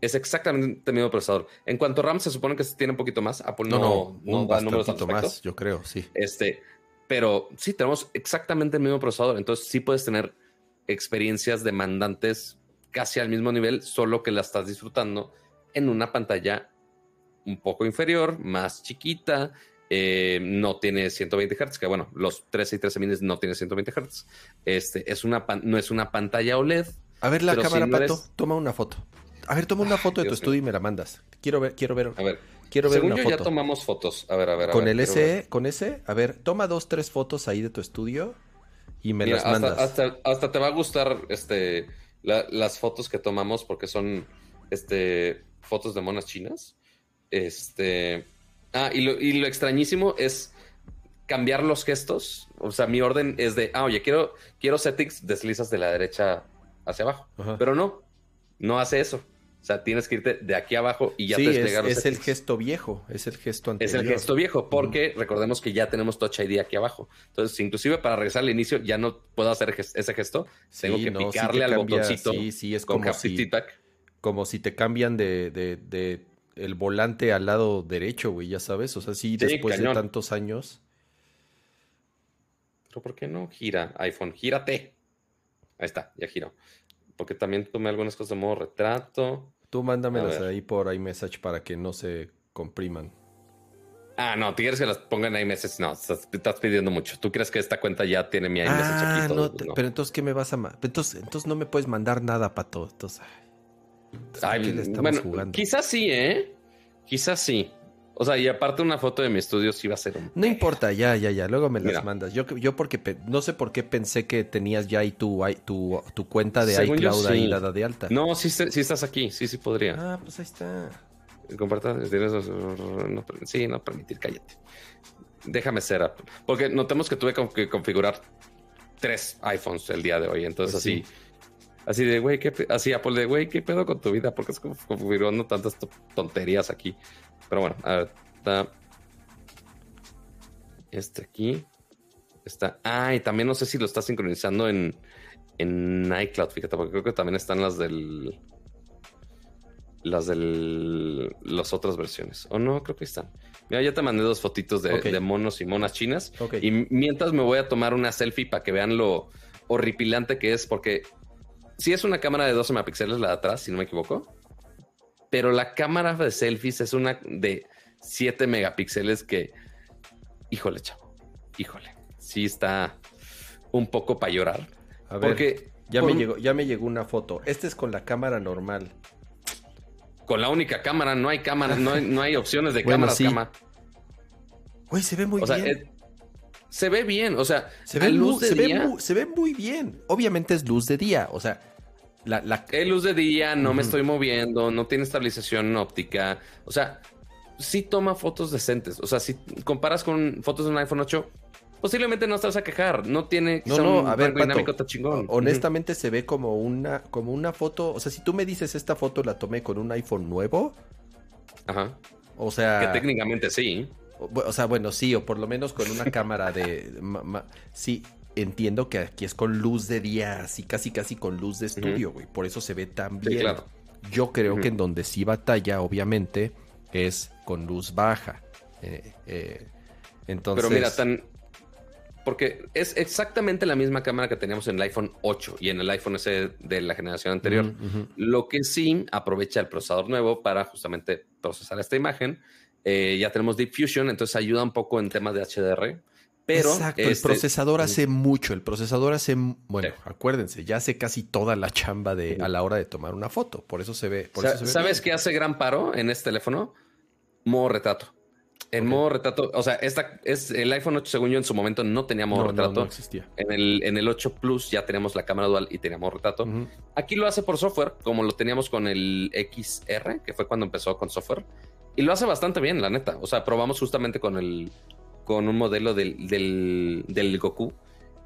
Es exactamente el mismo procesador. En cuanto a RAM, se supone que se tiene un poquito más. Apple no, no, no, da números más, yo creo, sí. Este, pero sí, tenemos exactamente el mismo procesador. Entonces, sí puedes tener experiencias demandantes casi al mismo nivel, solo que la estás disfrutando en una pantalla un poco inferior, más chiquita. Eh, no tiene 120 Hz, que bueno, los 13 y 13 minis no tienen 120 Hz. Este es una no es una pantalla OLED. A ver la cámara, Pato, toma una foto. A ver, toma una foto de tu estudio y me la mandas. Quiero ver, quiero ver. A ver, quiero ver Según yo ya tomamos fotos. A ver, a ver. con el SE, con ese, a ver, toma dos, tres fotos ahí de tu estudio y me las mandas. Hasta, hasta, te va a gustar este las fotos que tomamos porque son este fotos de monas chinas. Este. Ah, y lo, y lo extrañísimo es cambiar los gestos. O sea, mi orden es de, ah, oye, quiero, quiero settings, deslizas de la derecha hacia abajo. Pero no, no hace eso. O sea, tienes que irte de aquí abajo y ya te es, es el gesto viejo, es el gesto anterior. Es el gesto viejo, porque recordemos que ya tenemos Touch ID aquí abajo. Entonces, inclusive para regresar al inicio ya no puedo hacer ese gesto. Tengo que picarle al botoncito. Sí, sí, es como si, como si te cambian de, de, el volante al lado derecho, güey, ya sabes. O sea, sí, después de tantos años. Pero ¿por qué no gira iPhone? Gírate. Ahí está, ya giró porque también tomé algunas cosas de modo retrato. Tú mándamelas ahí por iMessage para que no se compriman. Ah, no, ¿tú quieres que las pongan iMessage? No, estás, estás, pidiendo mucho. ¿Tú crees que esta cuenta ya tiene mi iMessage ah, aquí? no, pero entonces, ¿qué me vas a entonces, entonces no me puedes mandar nada, Pato. Entonces, ay, le estamos jugando? Quizás sí, ¿eh? Quizás sí. O sea, y aparte una foto de mi estudio sí va a ser un... No importa, ya, ya, ya. Luego me las mandas. Yo, yo porque no sé por qué pensé que tenías ya ahí tu, tu, tu cuenta de iCloud ahí dada de alta. No, sí, sí estás aquí. Sí, sí podría. Ah, pues ahí está. Compartir, no, sí, no permitir, cállate. Déjame ser Porque notemos que tuve que configurar tres iPhones el día de hoy. Entonces pues así... Así de, güey, así Apple de, güey, ¿qué pedo con tu vida? Porque es configurando tantas tonterías aquí. Pero bueno, a ver, está este aquí. Está. Ah, y también no sé si lo está sincronizando en, en iCloud, fíjate, porque creo que también están las del. Las del. Las otras versiones. O no, creo que están. Mira, ya te mandé dos fotitos de, monos y monas chinas. Y mientras me voy a tomar una selfie para que vean lo horripilante que es, porque si es una cámara de 12 megapíxeles la de atrás, si no me equivoco pero la cámara de selfies es una de 7 megapíxeles que híjole, chavo, híjole, sí está un poco para llorar. A ver, porque ya, me llegó, ya me llegó una foto. Este es con la cámara normal. Con la única cámara, no hay cámara, no hay, no hay opciones de cámara. cámaras, Güey, se ve muy bien. Eh, se ve bien, o sea, se ve luz de día. se ve muy bien. Obviamente es luz de día, o sea, la, luz de día, no me estoy moviendo, no tiene estabilización óptica. O sea, sí toma fotos decentes. O sea, si comparas con fotos de un iPhone 8, posiblemente no estás a quejar. No tiene no, no, a ver, dinámico chingón. Honestamente se ve como una, como una foto. O sea, si tú me dices esta foto la tomé con un iPhone nuevo. Ajá. O sea. Que técnicamente sí. O, sea, bueno, sí, o por lo menos con una cámara de. sí, entiendo que aquí es con luz de día, así casi casi con luz de estudio, güey. Por eso se ve tan bien. claro. Yo creo que en donde sí batalla, obviamente, es con luz baja. Eh, eh, entonces... Pero mira, tan... Porque es exactamente la misma cámara que teníamos en el iPhone 8 y en el iPhone S de la generación anterior. Lo que sí aprovecha el procesador nuevo para justamente procesar esta imagen. Eh, ya tenemos Deep Fusion, entonces ayuda un poco en temas de HDR. Pero Exacto, el este, procesador hace mucho. El procesador hace, bueno, acuérdense, ya hace casi toda la chamba de a la hora de tomar una foto. Por eso se ve. ¿Sabes qué hace gran paro en este teléfono? Modo retrato. En modo retrato, o sea, esta es el iPhone 8, según yo, en su momento no tenía modo retrato. No, existía. En el, en el 8 Plus ya tenemos la cámara dual y teníamos retrato. Aquí lo hace por software, como lo teníamos con el XR, que fue cuando empezó con software. Y lo hace bastante bien, la neta. O sea, probamos justamente con el con un modelo del, del, Goku.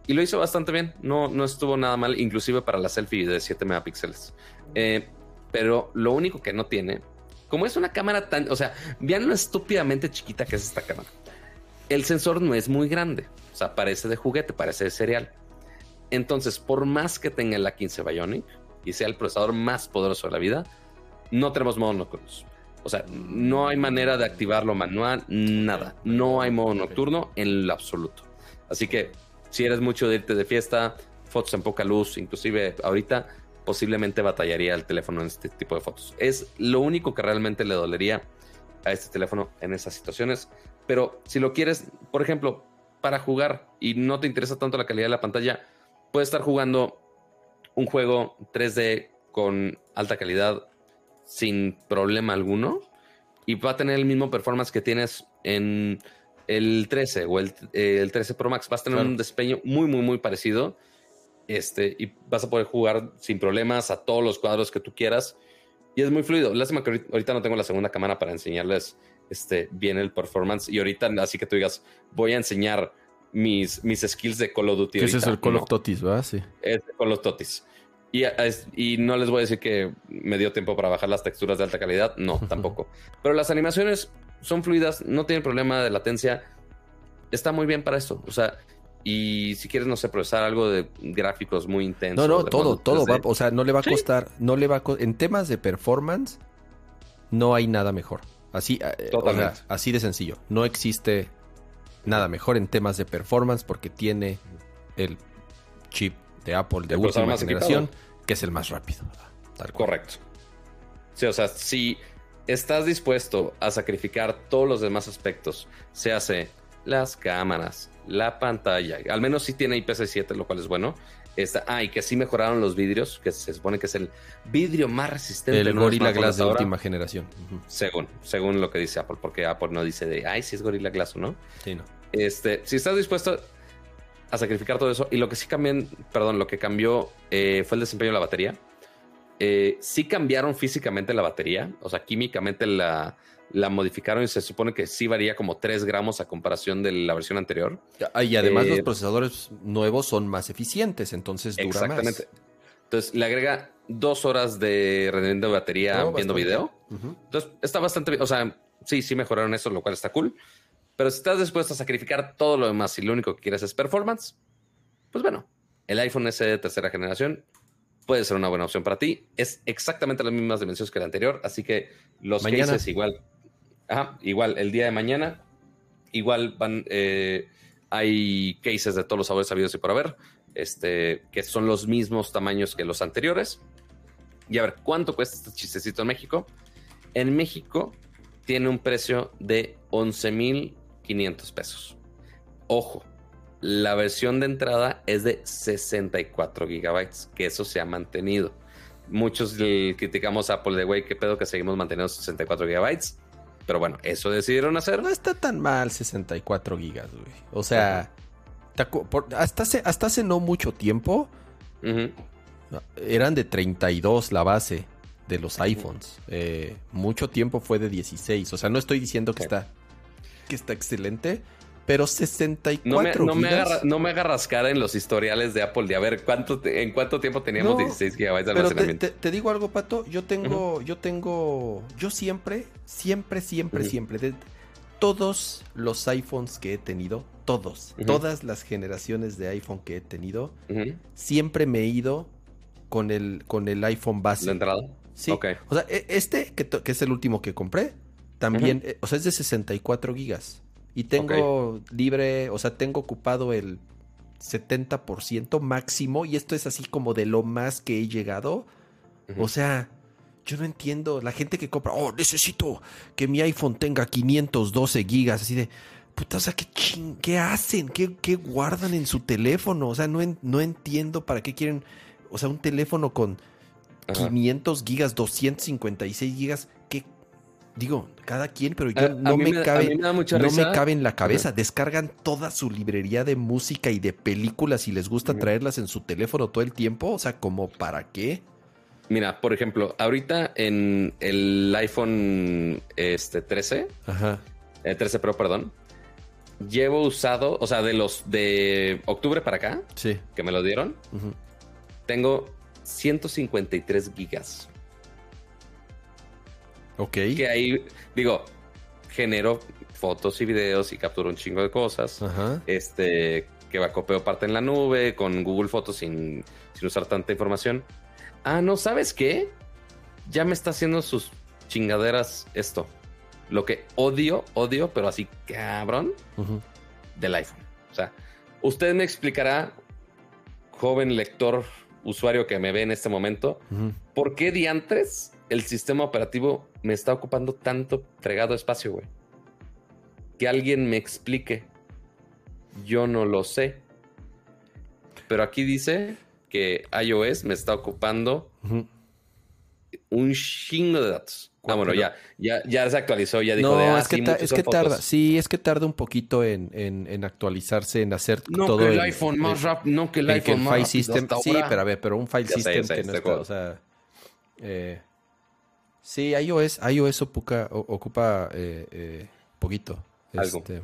Y lo hizo bastante bien. No, no estuvo nada mal, inclusive para la selfie de 7 megapíxeles. Eh, pero lo único que no tiene como es una cámara tan, o sea, vean lo estúpidamente chiquita que es esta cámara. El sensor no es muy grande, o sea, parece de juguete, parece de cereal. Entonces, por más que tenga la 15 Bionic y sea el procesador más poderoso de la vida, no tenemos modo nocturno. O sea, no hay manera de activarlo manual, nada. No hay modo nocturno en lo absoluto. Así que si eres mucho de irte de fiesta, fotos en poca luz, inclusive ahorita, posiblemente batallaría el teléfono en este tipo de fotos. Es lo único que realmente le dolería a este teléfono en esas situaciones. Pero si lo quieres, por ejemplo, para jugar y no te interesa tanto la calidad de la pantalla, puedes estar jugando un juego 3D con alta calidad sin problema alguno y va a tener el mismo performance que tienes en el 13 o el, 13 Pro Max. Vas a tener un desempeño muy, muy, muy parecido este, y vas a poder jugar sin problemas a todos los cuadros que tú quieras. Y es muy fluido. Lástima que ahorita no tengo la segunda cámara para enseñarles este, bien el performance. Y ahorita, así que tú digas, voy a enseñar mis, mis skills de Call of Duty. ese es el Call of Totis, ¿verdad? Sí. Es Call of Totis. Y, y, no les voy a decir que me dio tiempo para bajar las texturas de alta calidad. No, tampoco. Pero las animaciones son fluidas, no tienen problema de latencia. Está muy bien para esto. O sea, y si quieres, no sé, procesar algo de gráficos muy intensos. No, no, todo, todo va, o sea, no le va a costar, no le va a en temas de performance, no hay nada mejor. Así, eh, así de sencillo. No existe nada mejor en temas de performance porque tiene el chip de Apple de última generación, que es el más rápido. Correcto. Sí, o sea, si estás dispuesto a sacrificar todos los demás aspectos, se hace las cámaras, la pantalla, al menos sí tiene IPC7, lo cual es bueno. Está, ah, y que sí mejoraron los vidrios, que se supone que es el vidrio más resistente. El Gorilla Glass de última generación. Según, según lo que dice Apple, porque Apple no dice de, ay, si es Gorilla Glass o no. Sí, no. Este, si estás dispuesto a sacrificar todo eso, y lo que sí cambió, perdón, lo que cambió eh, fue el desempeño de la batería. Eh, sí cambiaron físicamente la batería, o sea, químicamente la, la modificaron y se supone que sí varía como 3 gramos a comparación de la versión anterior. Y además los eh, procesadores nuevos son más eficientes, entonces dura exactamente. Entonces le agrega dos horas de rendimiento de batería viendo video. Entonces está bastante bien. O sea, sí, sí mejoraron eso, lo cual está cool. Pero si estás dispuesto a sacrificar todo lo demás y lo único que quieres es performance, pues bueno, el iPhone S de tercera generación puede ser una buena opción para ti. Es exactamente las mismas dimensiones que el anterior, así que los Mañana. cases igual Ajá, igual, el día de mañana, igual van, eh, hay cases de todos los sabores sabidos y por haber, este, que son los mismos tamaños que los anteriores. Y a ver, ¿cuánto cuesta este chistecito en México? En México tiene un precio de 11,500 pesos. Ojo, la versión de entrada es de 64 gigabytes, que eso se ha mantenido. Muchos criticamos a Apple de, güey, qué pedo que seguimos manteniendo 64 gigabytes. Pero bueno, eso decidieron hacer. No está tan mal 64 gigas, güey. O sea, hasta, hace, hasta hace no mucho tiempo eran de 32 la base de los iPhones. Eh, mucho tiempo fue de 16. O sea, no estoy diciendo que está que está excelente, pero 64 no me, no Me haga, no me haga rascar en los historiales de Apple de a ver cuánto en cuánto tiempo teníamos 16 GB de almacenamiento. Te, te, digo algo, Pato. Yo tengo, yo tengo, yo siempre, siempre, siempre, siempre, de todos los iPhones que he tenido, todos, todas las generaciones de iPhone que he tenido, siempre me he ido con el, con el iPhone base. ¿De entrada? Sí. O sea, e, este, que, que, es el último que compré, también, eh, o sea, es de 64 gigas. Y tengo libre, o sea, tengo ocupado el 70% máximo y esto es así como de lo más que he llegado. O sea, yo no entiendo. La gente que compra, oh, necesito que mi iPhone tenga 512 gigas, así de, puta, o sea, ¿qué, qué hacen? ¿Qué, ¿Qué, guardan en su teléfono? O sea, no, no entiendo para qué quieren, o sea, un teléfono con 500 gigas, 256 gigas digo, cada quien, pero yo no, me, cabe, no me cabe en la cabeza. Descargan toda su librería de música y de películas y les gusta traerlas en su teléfono todo el tiempo. O sea, ¿como para qué? Mira, por ejemplo, ahorita en el iPhone este 13, Ajá. El 13 Pro, perdón, llevo usado, o sea, de los de octubre para acá, sí. que me lo dieron, tengo 153 gigas. Ok. Que ahí, digo, genero fotos y videos y capturo un chingo de cosas. Este, que va copio parte en la nube, con Google Fotos sin, sin usar tanta información. Ah, no, ¿sabes qué? Ya me está haciendo sus chingaderas esto. Lo que odio, odio, pero así cabrón, del iPhone. O sea, usted me explicará, joven lector, usuario que me ve en este momento, ¿por qué diantres el sistema operativo me está ocupando tanto fregado espacio, güey. Que alguien me explique. Yo no lo sé. Pero aquí dice que iOS me está ocupando un chingo de datos. Ah, bueno, ya, ya, ya se actualizó, ya dijo de ah, es que, es que tarda, sí, es que tarda un poquito en, en, actualizarse, en hacer no todo que el, iPhone más rápido, no que el iPhone más file system, sí, pero a ver, pero un file system que no está, o sea, eh, Sí, iOS, iOS ocupa, ocupa eh, eh, poquito. Algo. Este.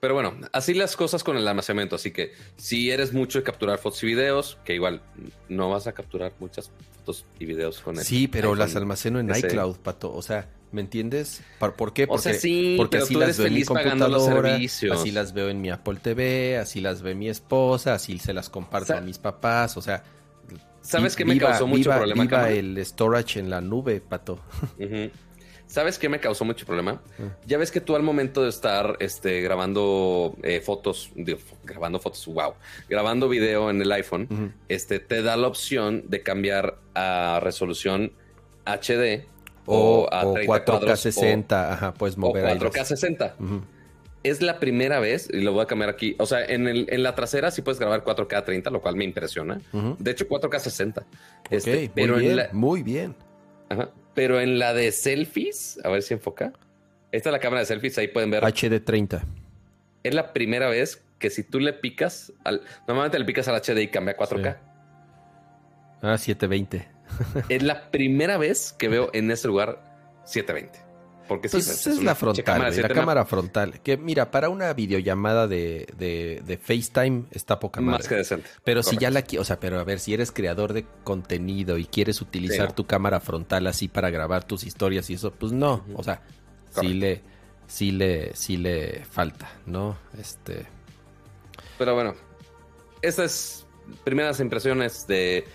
Pero bueno, así las cosas con el almacenamiento. Así que si eres mucho de capturar fotos y videos, que igual no vas a capturar muchas fotos y videos con el Sí, pero las almaceno en iCloud, pato. O sea, ¿me entiendes? ¿Por qué? Porque, sí, porque así las veo en mi computadora, así las veo en mi Apple TV, así las ve mi esposa, así se las comparto a mis papás. O sea, ¿Sabes qué me causó mucho problema? Viva el storage en la nube, pato. ¿Sabes qué me causó mucho problema? Ah. Ya ves que tú al momento de estar este, grabando eh, fotos, grabando fotos, wow, grabando video en el iPhone, este, te da la opción de cambiar a resolución HD o, a 4K 60, ajá, puedes mover o 4K 60 es la primera vez, y lo voy a cambiar aquí, o sea, en, el, en la trasera sí puedes grabar 4K 30, lo cual me impresiona. De hecho, 4K 60. Este, pero muy, bien, muy bien. Ajá, pero en la de selfies, a ver si enfoca. Esta es la cámara de selfies, ahí pueden ver. HD 30. Es la primera vez que si tú le picas, al, normalmente le picas al HD y cambia a 4K. Ah, 720. es la primera vez que veo en este lugar 720. Porque pues es, la frontal, la cámara frontal. Que mira, para una videollamada de, de, FaceTime está poca madre. Más que decente. Pero si ya la o sea, pero a ver, si eres creador de contenido y quieres utilizar tu cámara frontal así para grabar tus historias y eso, pues no. O sea, sí le, sí le, sí le falta, ¿no? Este. Pero bueno, estas primeras impresiones de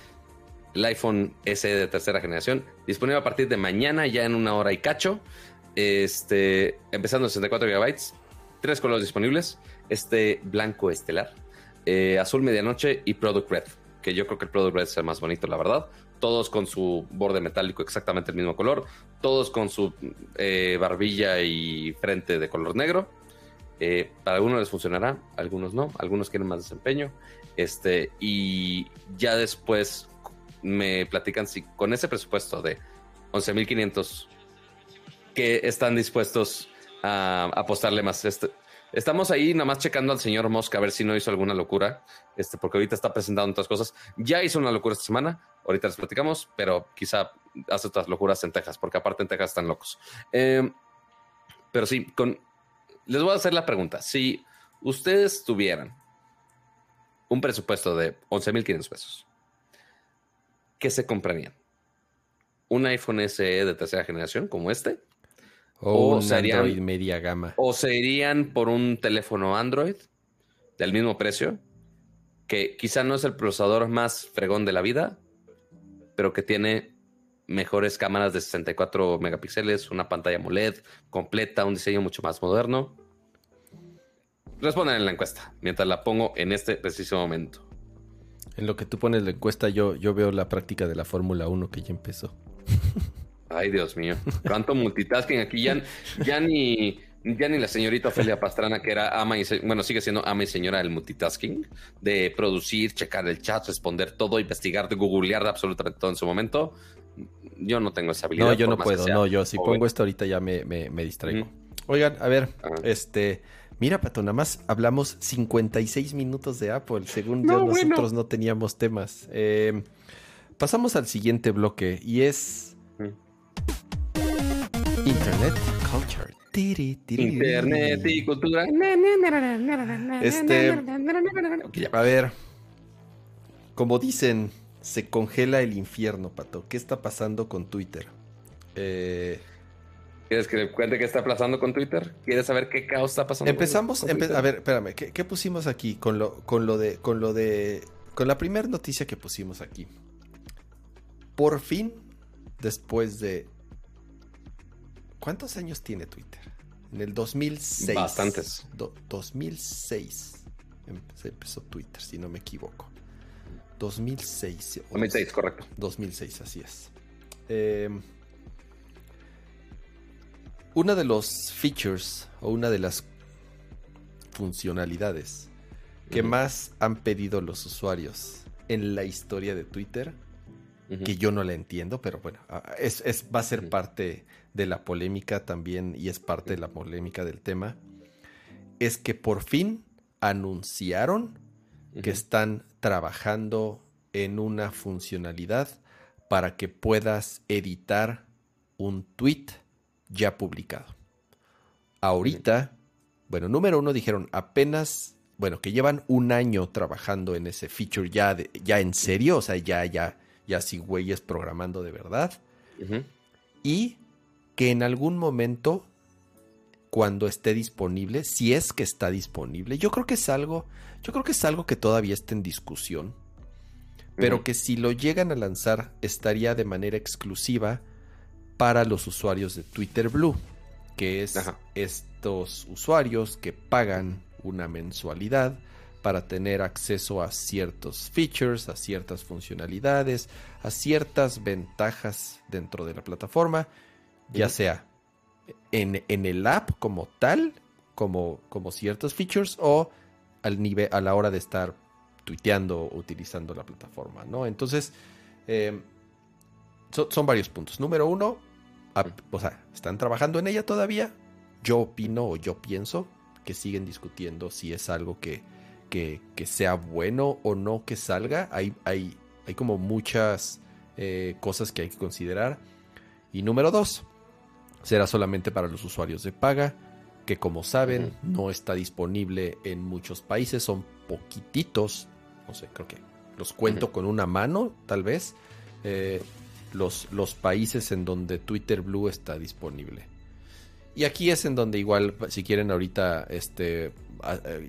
el iPhone SE de tercera generación, disponible a partir de mañana, ya en una hora y cacho. Este, empezando en 64 GB, tres colores disponibles: este blanco estelar, eh, azul medianoche y Product Red. Que yo creo que el Product Red es el más bonito, la verdad. Todos con su borde metálico exactamente el mismo color, todos con su eh, barbilla y frente de color negro. Eh, para algunos les funcionará, algunos no, algunos quieren más desempeño. Este, y ya después me platican si con ese presupuesto de 11.500 que están dispuestos a apostarle más. Este, estamos ahí nada más checando al señor Mosca a ver si no hizo alguna locura, este, porque ahorita está presentando otras cosas. Ya hizo una locura esta semana, ahorita les platicamos, pero quizá hace otras locuras en Texas, porque aparte en Texas están locos. Eh, pero sí, les voy a hacer la pregunta. Si ustedes tuvieran un presupuesto de 11.500 pesos, ¿qué se comprarían? ¿Un iPhone SE de tercera generación como este? O, un Android media gama. ¿O se irían por un teléfono Android del mismo precio? Que quizá no es el procesador más fregón de la vida, pero que tiene mejores cámaras de 64 megapíxeles, una pantalla AMOLED completa, un diseño mucho más moderno. Respondan en la encuesta, mientras la pongo en este preciso momento. En lo que tú pones la encuesta, yo, yo veo la práctica de la Fórmula 1 que ya empezó. Ay, Dios mío. Cuánto multitasking aquí. Ya, ya, ni, ya ni la señorita Ofelia Pastrana, que era ama y, bueno, sigue siendo ama y señora del multitasking, de producir, checar el chat, responder todo, investigar, de googlear absolutamente todo en su momento. Yo no tengo esa habilidad. No, yo no puedo. No, yo si pongo esto ahorita ya me, distraigo. Oigan, a ver, este. Mira, Pato, nada más hablamos 56 minutos de Apple. Según yo, nosotros no teníamos temas. Eh, pasamos al siguiente bloque y es. Internet Culture. Internet y cultura. Este. a ver. Como dicen, se congela el infierno, Pato. ¿Qué está pasando con Twitter? Eh. ¿Quieres que le cuente qué está pasando con Twitter? ¿Quieres saber qué caos está pasando? Empezamos, a ver, espérame, ¿qué, pusimos aquí con lo, con lo de, con lo de, con la primera noticia que pusimos aquí? Por fin, después de, ¿cuántos años tiene Twitter? En el 2006. Bastantes. 2006 se empezó Twitter, si no me equivoco. 2006. 2006, correcto. 2006, así es. Eh, una de los features o una de las funcionalidades que más han pedido los usuarios en la historia de Twitter, que yo no la entiendo, pero bueno, es, va a ser parte de la polémica también y es parte de la polémica del tema, es que por fin anunciaron que están trabajando en una funcionalidad para que puedas editar un tweet ya publicado. Ahorita, bueno, número uno dijeron apenas, bueno, que llevan un año trabajando en ese feature ya, de, ya en serio, o sea, ya, ya, ya sin güeyes programando de verdad. Y que en algún momento, cuando esté disponible, si es que está disponible, yo creo que es algo, yo creo que es algo que todavía está en discusión, pero que si lo llegan a lanzar estaría de manera exclusiva para los usuarios de Twitter Blue, que es estos usuarios que pagan una mensualidad para tener acceso a ciertos features, a ciertas funcionalidades, a ciertas ventajas dentro de la plataforma, ya sea en, el app como tal, como, como ciertos features, o al nivel, a la hora de estar tuiteando o utilizando la plataforma, ¿no? Entonces, eh, son varios puntos. Número uno, o sea, están trabajando en ella todavía. Yo opino o yo pienso que siguen discutiendo si es algo que, que, sea bueno o no que salga. Hay, hay, hay como muchas eh, cosas que hay que considerar. Y número dos, será solamente para los usuarios de paga, que como saben no está disponible en muchos países, son poquititos, no sé, creo que los cuento con una mano, tal vez. Eh, los, los países en donde Twitter Blue está disponible. Y aquí es en donde igual, si quieren ahorita, este,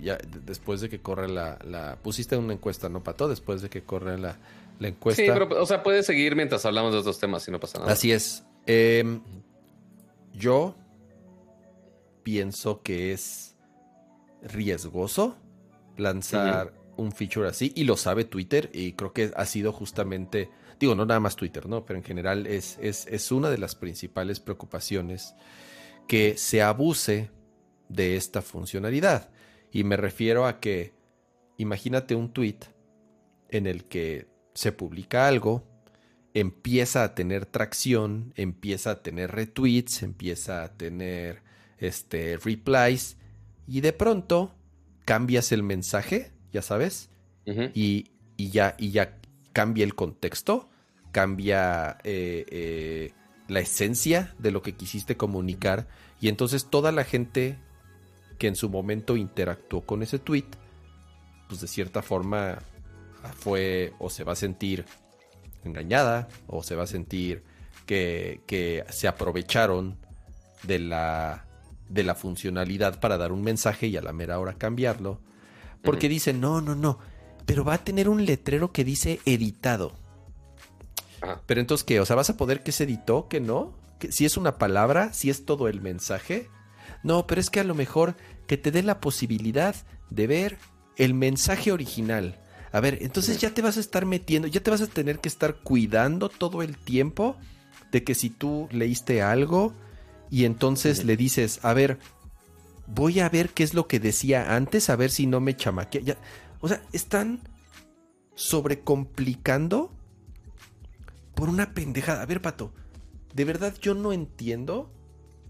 ya después de que corre la, la pusiste una encuesta, ¿no, Pato? Después de que corre la, la encuesta. Sí, pero, o sea, puede seguir mientras hablamos de estos temas y no pasa nada. Así es. Em, yo pienso que es riesgoso lanzar un feature así y lo sabe Twitter y creo que ha sido justamente digo, no nada más Twitter, ¿no? Pero en general es, es, una de las principales preocupaciones que se abuse de esta funcionalidad. Y me refiero a que, imagínate un tweet en el que se publica algo, empieza a tener tracción, empieza a tener retweets, empieza a tener este, replies, y de pronto cambias el mensaje, ya sabes, y, ya, y ya cambia el contexto, cambia eh, eh, la esencia de lo que quisiste comunicar, y entonces toda la gente que en su momento interactuó con ese tweet, pues de cierta forma fue o se va a sentir engañada o se va a sentir que, que se aprovecharon de la, de la funcionalidad para dar un mensaje y a la mera hora cambiarlo. Porque dicen, no, no, no, pero va a tener un letrero que dice editado. Pero entonces, ¿qué? O sea, ¿vas a poder que se editó, que no? ¿Que si es una palabra, si es todo el mensaje. No, pero es que a lo mejor que te dé la posibilidad de ver el mensaje original. A ver, entonces ya te vas a estar metiendo, ya te vas a tener que estar cuidando todo el tiempo de que si tú leíste algo y entonces le dices, a ver, voy a ver qué es lo que decía antes, a ver si no me chamaquea. o sea, están sobrecomplicando por una pendejada. A ver, Pato, de verdad yo no entiendo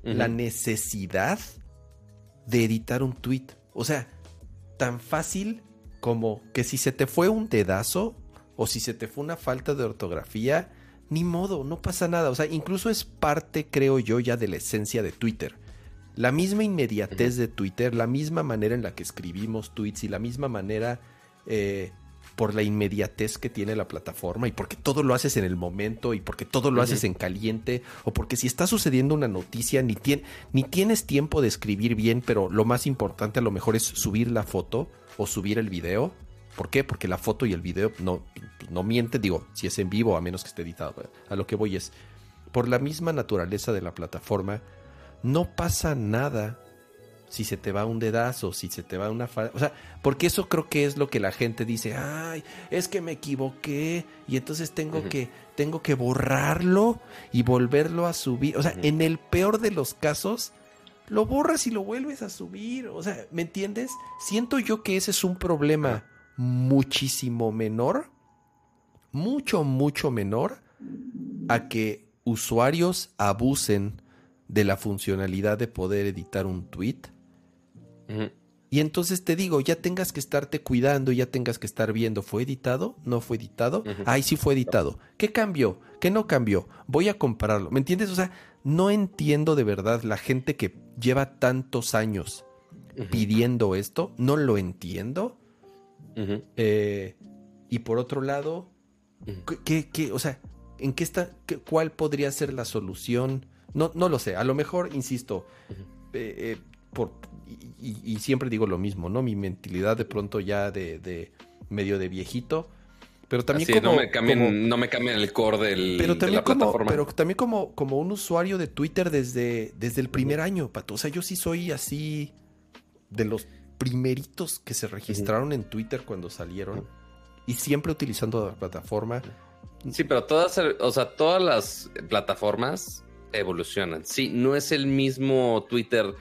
la necesidad de editar un tweet. O sea, tan fácil como que si se te fue un dedazo o si se te fue una falta de ortografía, ni modo, no pasa nada. O sea, incluso es parte, creo yo, ya de la esencia de Twitter. La misma inmediatez de Twitter, la misma manera en la que escribimos tweets y la misma manera eh, por la inmediatez que tiene la plataforma y porque todo lo haces en el momento y porque todo lo haces en caliente o porque si está sucediendo una noticia ni, ni tienes tiempo de escribir bien, pero lo más importante a lo mejor es subir la foto o subir el video. ¿Por qué? Porque la foto y el video no, no mienten, digo, si es en vivo, a menos que esté editado. A lo que voy es, por la misma naturaleza de la plataforma, no pasa nada si se te va un dedazo, si se te va una falta. O sea, porque eso creo que es lo que la gente dice, ay, es que me equivoqué y entonces tengo, que, tengo que borrarlo y volverlo a subir. O sea, en el peor de los casos, lo borras y lo vuelves a subir. O sea, ¿me entiendes? Siento yo que ese es un problema muchísimo menor, mucho, mucho menor a que usuarios abusen de la funcionalidad de poder editar un tweet y entonces te digo, ya tengas que estarte cuidando, ya tengas que estar viendo, ¿fue editado? ¿No fue editado? Ay, sí fue editado. ¿Qué cambió? ¿Qué no cambió? Voy a compararlo. ¿Me entiendes? O sea, no entiendo de verdad la gente que lleva tantos años pidiendo esto, no lo entiendo. Eh, y por otro lado, ¿qué, qué, o sea, ¿en qué está? ¿Cuál podría ser la solución? No, no lo sé. A lo mejor, insisto, eh, eh, por, y, siempre digo lo mismo, ¿no? Mi mentalidad de pronto ya de, medio de viejito. Pero también como, no me cambien, no me el core del, pero también de la como, plataforma. Pero también como, como un usuario de Twitter desde, desde el primer año, Pato. O sea, yo sí soy así de los primeritos que se registraron en Twitter cuando salieron. Y siempre utilizando la plataforma. Sí, pero todas, o sea, todas las plataformas evolucionan. Sí, no es el mismo Twitter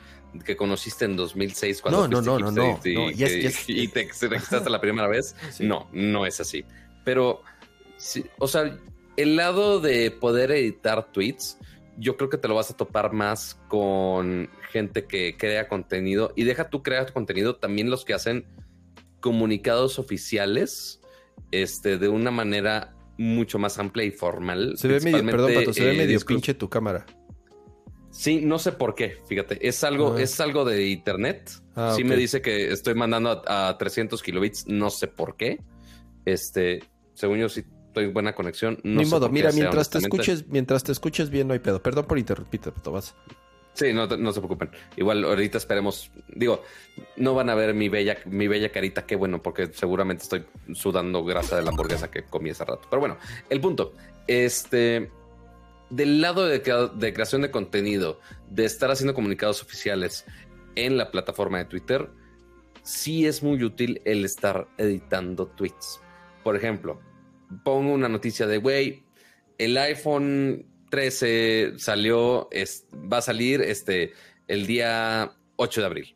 que conociste en 2006 cuando no, no, no, no, y, no, y te registraste la primera vez. No, no es así. Pero, o sea, el lado de poder editar tweets, yo creo que te lo vas a topar más con gente que crea contenido y deja tú crear contenido, también los que hacen comunicados oficiales, este, de una manera mucho más amplia y formal. Se ve medio, perdón, Pato, se ve eh, medio pinche tu cámara. Sí, no sé por qué, fíjate, es algo, es algo de internet. Ah, sí me dice que estoy mandando a, 300 kilobits, no sé por qué. Este, según yo sí estoy buena conexión. No Ni modo, mira, mientras te escuches, mientras te escuches bien no hay pedo. Perdón por interrumpirte, vas. Sí, no, no se preocupen. Igual ahorita esperemos, digo, no van a ver mi bella, mi bella carita, qué bueno, porque seguramente estoy sudando grasa de la hamburguesa que comí hace rato. Pero bueno, el punto, este, del lado de, creación de contenido, de estar haciendo comunicados oficiales en la plataforma de Twitter, sí es muy útil el estar editando tweets. Por ejemplo, pongo una noticia de, güey, el iPhone 13 salió, va a salir este, el día 8 de abril.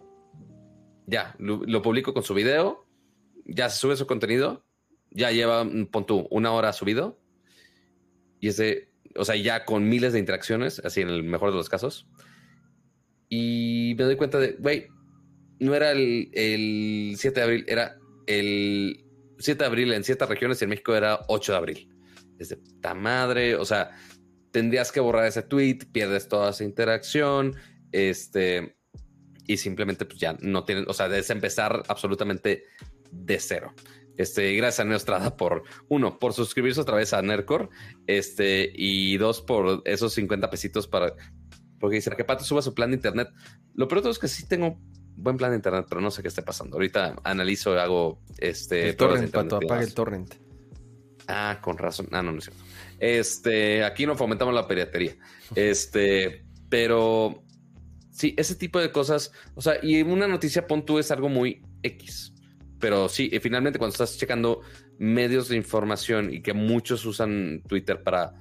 Ya, lo, publico con su video, ya se sube su contenido, ya lleva, pon tú, una hora subido. Y ese, o sea, ya con miles de interacciones, así en el mejor de los casos. Y me doy cuenta de, güey, no era el, el 7 de abril, era el 7 de abril en ciertas regiones y en México era 8 de abril. Es de puta madre, o sea, tendrías que borrar ese tweet, pierdes toda esa interacción, este, y simplemente pues ya no tienen, o sea, es empezar absolutamente de cero. Este, gracias a Neostrada por, uno, por suscribirse otra vez a Nercor, este, y dos, por esos 50 pesitos para, porque dice que Pato suba su plan de internet. Lo peor es que sí tengo buen plan de internet, pero no sé qué esté pasando. Ahorita analizo, hago este. El torrent, Pato, apaga el torrent. Ah, con razón. Ah, no, no es cierto. Este, aquí no fomentamos la piratería. Este, pero sí, ese tipo de cosas. O sea, y una noticia pon tú es algo muy X. Pero sí, finalmente cuando estás checando medios de información y que muchos usan Twitter para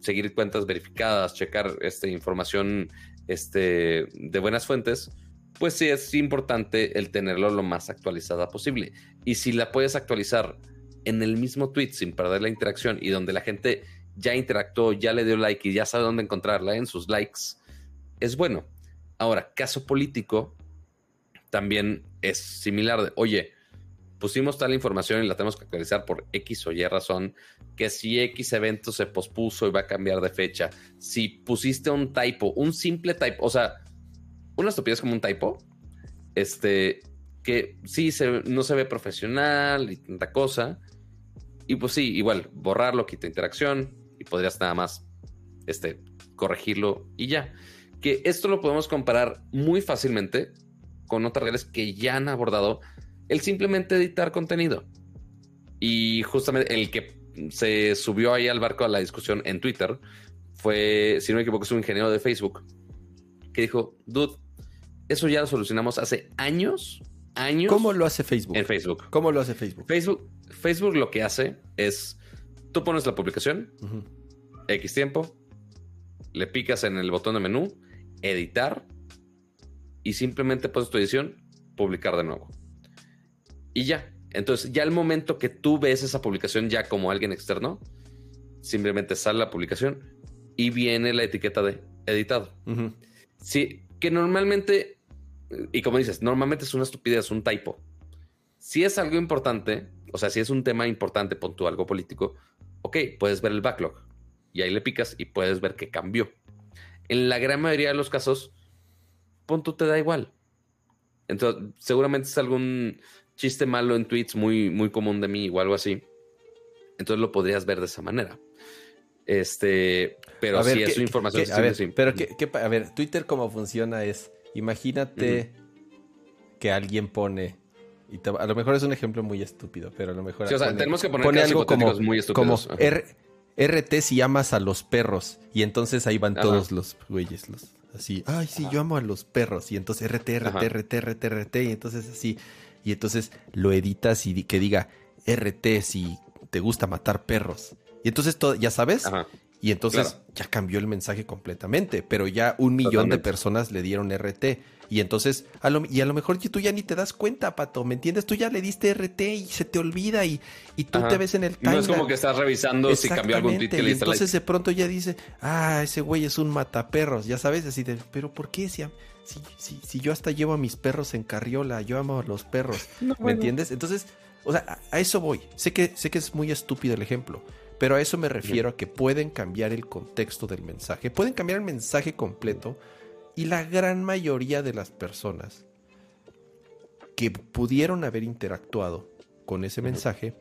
seguir cuentas verificadas, checar este, información este, de buenas fuentes, pues sí es importante el tenerlo lo más actualizada posible. Y si la puedes actualizar en el mismo tweet sin perder la interacción y donde la gente ya interactuó, ya le dio like y ya sabe dónde encontrarla en sus likes, es bueno. Ahora, caso político también es similar de, oye, pusimos tal información y la tenemos que actualizar por X o Y razón, que si X evento se pospuso y va a cambiar de fecha, si pusiste un typo, un simple typo, o sea, una estupidez como un typo, este, que sí se, no se ve profesional y tanta cosa, y pues sí, igual, borrarlo, quita interacción y podrías nada más este, corregirlo y ya. Que esto lo podemos comparar muy fácilmente con otras redes que ya han abordado el simplemente editar contenido. Y justamente el que se subió ahí al barco a la discusión en Twitter fue, si no me equivoco, es un ingeniero de Facebook que dijo, dude, eso ya lo solucionamos hace años, años. ¿Cómo lo hace Facebook? En Facebook. ¿Cómo lo hace Facebook? Facebook, Facebook lo que hace es, tú pones la publicación, X tiempo, le picas en el botón de menú, editar, y simplemente pones tu edición, publicar de nuevo. Y ya. Entonces, ya el momento que tú ves esa publicación ya como alguien externo, simplemente sale la publicación y viene la etiqueta de editado. Sí, que normalmente, y como dices, normalmente es una estupidez, un typo. Si es algo importante, o sea, si es un tema importante, pon tú algo político, ok, puedes ver el backlog y ahí le picas y puedes ver que cambió. En la gran mayoría de los casos, pon tú te da igual. Entonces, seguramente es algún chiste malo en tweets muy, muy común de mí o algo así. Entonces lo podrías ver de esa manera. Este, pero si es su información. a ver, pero a ver, Twitter cómo funciona es, imagínate que alguien pone, y a lo mejor es un ejemplo muy estúpido, pero a lo mejor... o sea, tenemos que poner algo como, muy estúpidos. Como RT si amas a los perros, y entonces ahí van todos los güeyes, los así, ay, sí, yo amo a los perros, y entonces RT, RT, RT, RT, RT, y entonces así y entonces lo editas y que diga RT si te gusta matar perros. Y entonces todo, ya sabes. Y entonces ya cambió el mensaje completamente, pero ya un millón de personas le dieron RT. Y entonces, a lo, y a lo mejor tú ya ni te das cuenta, Pato, ¿me entiendes? Tú ya le diste RT y se te olvida y, y tú te ves en el timeline. No es como que estás revisando si cambió algún tweet que le Y entonces de pronto ya dice, ah, ese güey es un mataperros, ya sabes, así de, pero ¿por qué? Si, si, si, yo hasta llevo a mis perros en carriola, yo amo a los perros, ¿me entiendes? Entonces, o sea, a, eso voy. Sé que, sé que es muy estúpido el ejemplo, pero a eso me refiero a que pueden cambiar el contexto del mensaje, pueden cambiar el mensaje completo y la gran mayoría de las personas que pudieron haber interactuado con ese mensaje,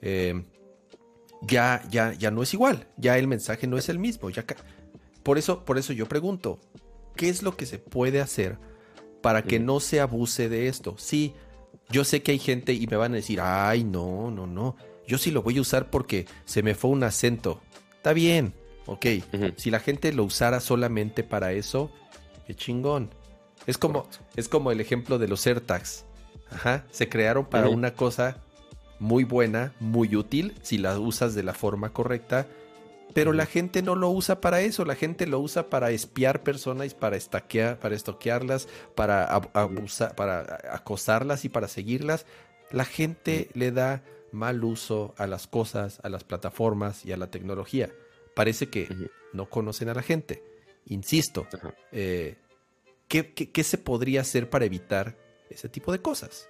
eh, ya, ya, ya no es igual, ya el mensaje no es el mismo. Ya por, eso, por eso yo pregunto, ¿qué es lo que se puede hacer para que no se abuse de esto? Sí, yo sé que hay gente y me van a decir, ay, no, no, no, yo sí lo voy a usar porque se me fue un acento. Está bien, ok. Si la gente lo usara solamente para eso, qué chingón. Es como, es como el ejemplo de los AirTags. Ajá, se crearon para una cosa muy buena, muy útil, si la usas de la forma correcta Pero la gente no lo usa para eso, la gente lo usa para espiar personas, para estaquear, para estoquearlas, para abusar, para acosarlas y para seguirlas. La gente le da mal uso a las cosas, a las plataformas y a la tecnología. Parece que no conocen a la gente. Insisto, eh, ¿qué, se podría hacer para evitar ese tipo de cosas?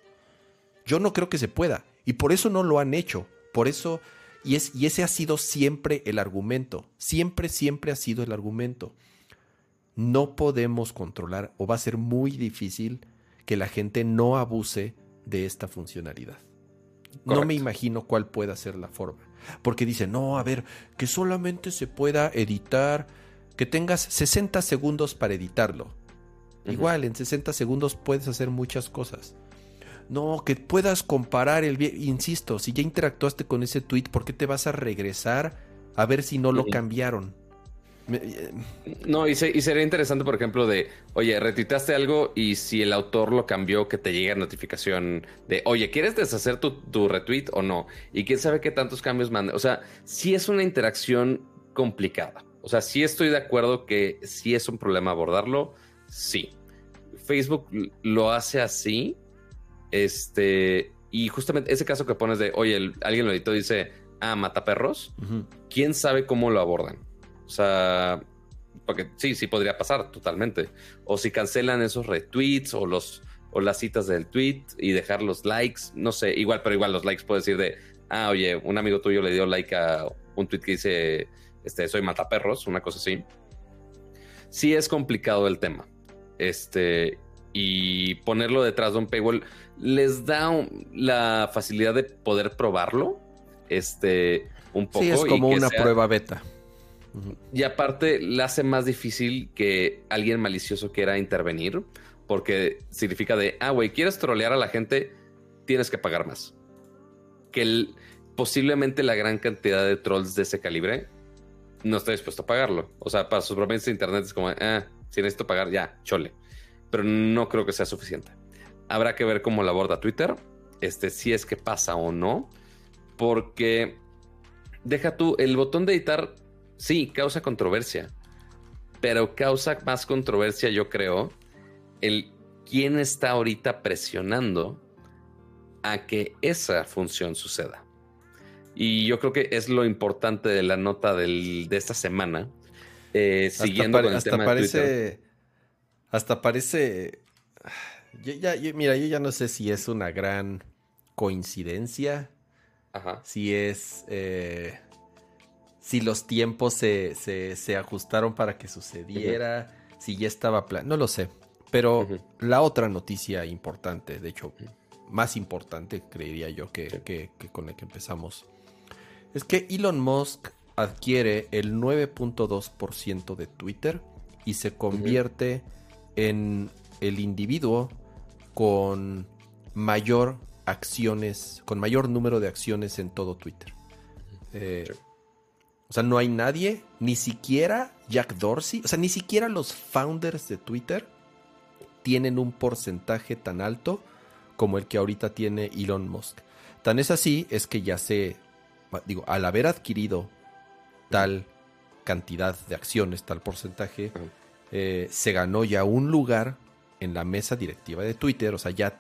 Yo no creo que se pueda. Y por eso no lo han hecho. Por eso, y, es, y ese ha sido siempre el argumento. Siempre, siempre ha sido el argumento. No podemos controlar o va a ser muy difícil que la gente no abuse de esta funcionalidad. No me imagino cuál pueda ser la forma. Porque dice, no, a ver, que solamente se pueda editar, que tengas 60 segundos para editarlo. Igual, en 60 segundos puedes hacer muchas cosas. No, que puedas comparar el... Insisto, si ya interactuaste con ese tweet, ¿por qué te vas a regresar a ver si no lo cambiaron? Eh, no, y, sería interesante, por ejemplo, de, oye, retuitaste algo y si el autor lo cambió, que te llegue notificación de, oye, ¿quieres deshacer tu, retweet o no? Y quién sabe qué tantos cambios manda. O sea, sí es una interacción complicada. O sea, sí estoy de acuerdo que sí es un problema abordarlo. Sí. Facebook lo hace así. Este, y justamente ese caso que pones de, oye, alguien lo editó y dice, ah, mata perros. ¿Quién sabe cómo lo abordan? O sea, porque sí, sí podría pasar totalmente. O si cancelan esos retweets o los o las citas del tweet y dejar los likes, no sé, igual, pero igual los likes puede decir de, ah, oye, un amigo tuyo le dio like a un tweet que dice, este, soy mataperros, una cosa así. Sí es complicado el tema. Este, y ponerlo detrás de un paywall les da la facilidad de poder probarlo. Este, un poco. Sí, es como una prueba beta. Y aparte le hace más difícil que alguien malicioso quiera intervenir, porque significa de, ah, güey, quieres trolear a la gente, tienes que pagar más. Que posiblemente la gran cantidad de trolls de ese calibre no está dispuesto a pagarlo. O sea, para sus promesas de internet es como, ah, si necesito pagar, ya, chole. Pero no creo que sea suficiente. Habrá que ver cómo la aborda Twitter, este, si es que pasa o no, porque deja tú, el botón de editar sí, causa controversia, pero causa más controversia, yo creo, el quién está ahorita presionando a que esa función suceda. Y yo creo que es lo importante de la nota de esta semana. Eh, siguiendo con el tema parece, de Twitter. Hasta parece. Mira, yo ya no sé si es una gran coincidencia. Ajá. Si es. Eh, si los tiempos se, se, ajustaron para que sucediera, si ya estaba plan, no lo sé. Pero la otra noticia importante, de hecho, más importante, creería yo, que, con la que empezamos, es que Elon Musk adquiere el 9.2% de Twitter y se convierte en el individuo con mayor acciones, con mayor número de acciones en todo Twitter. Eh, o sea, no hay nadie, ni siquiera Jack Dorsey, o sea, ni siquiera los founders de Twitter tienen un porcentaje tan alto como el que ahorita tiene Elon Musk. Tan es así, es que ya se, digo, al haber adquirido tal cantidad de acciones, tal porcentaje, eh, se ganó ya un lugar en la mesa directiva de Twitter, o sea, ya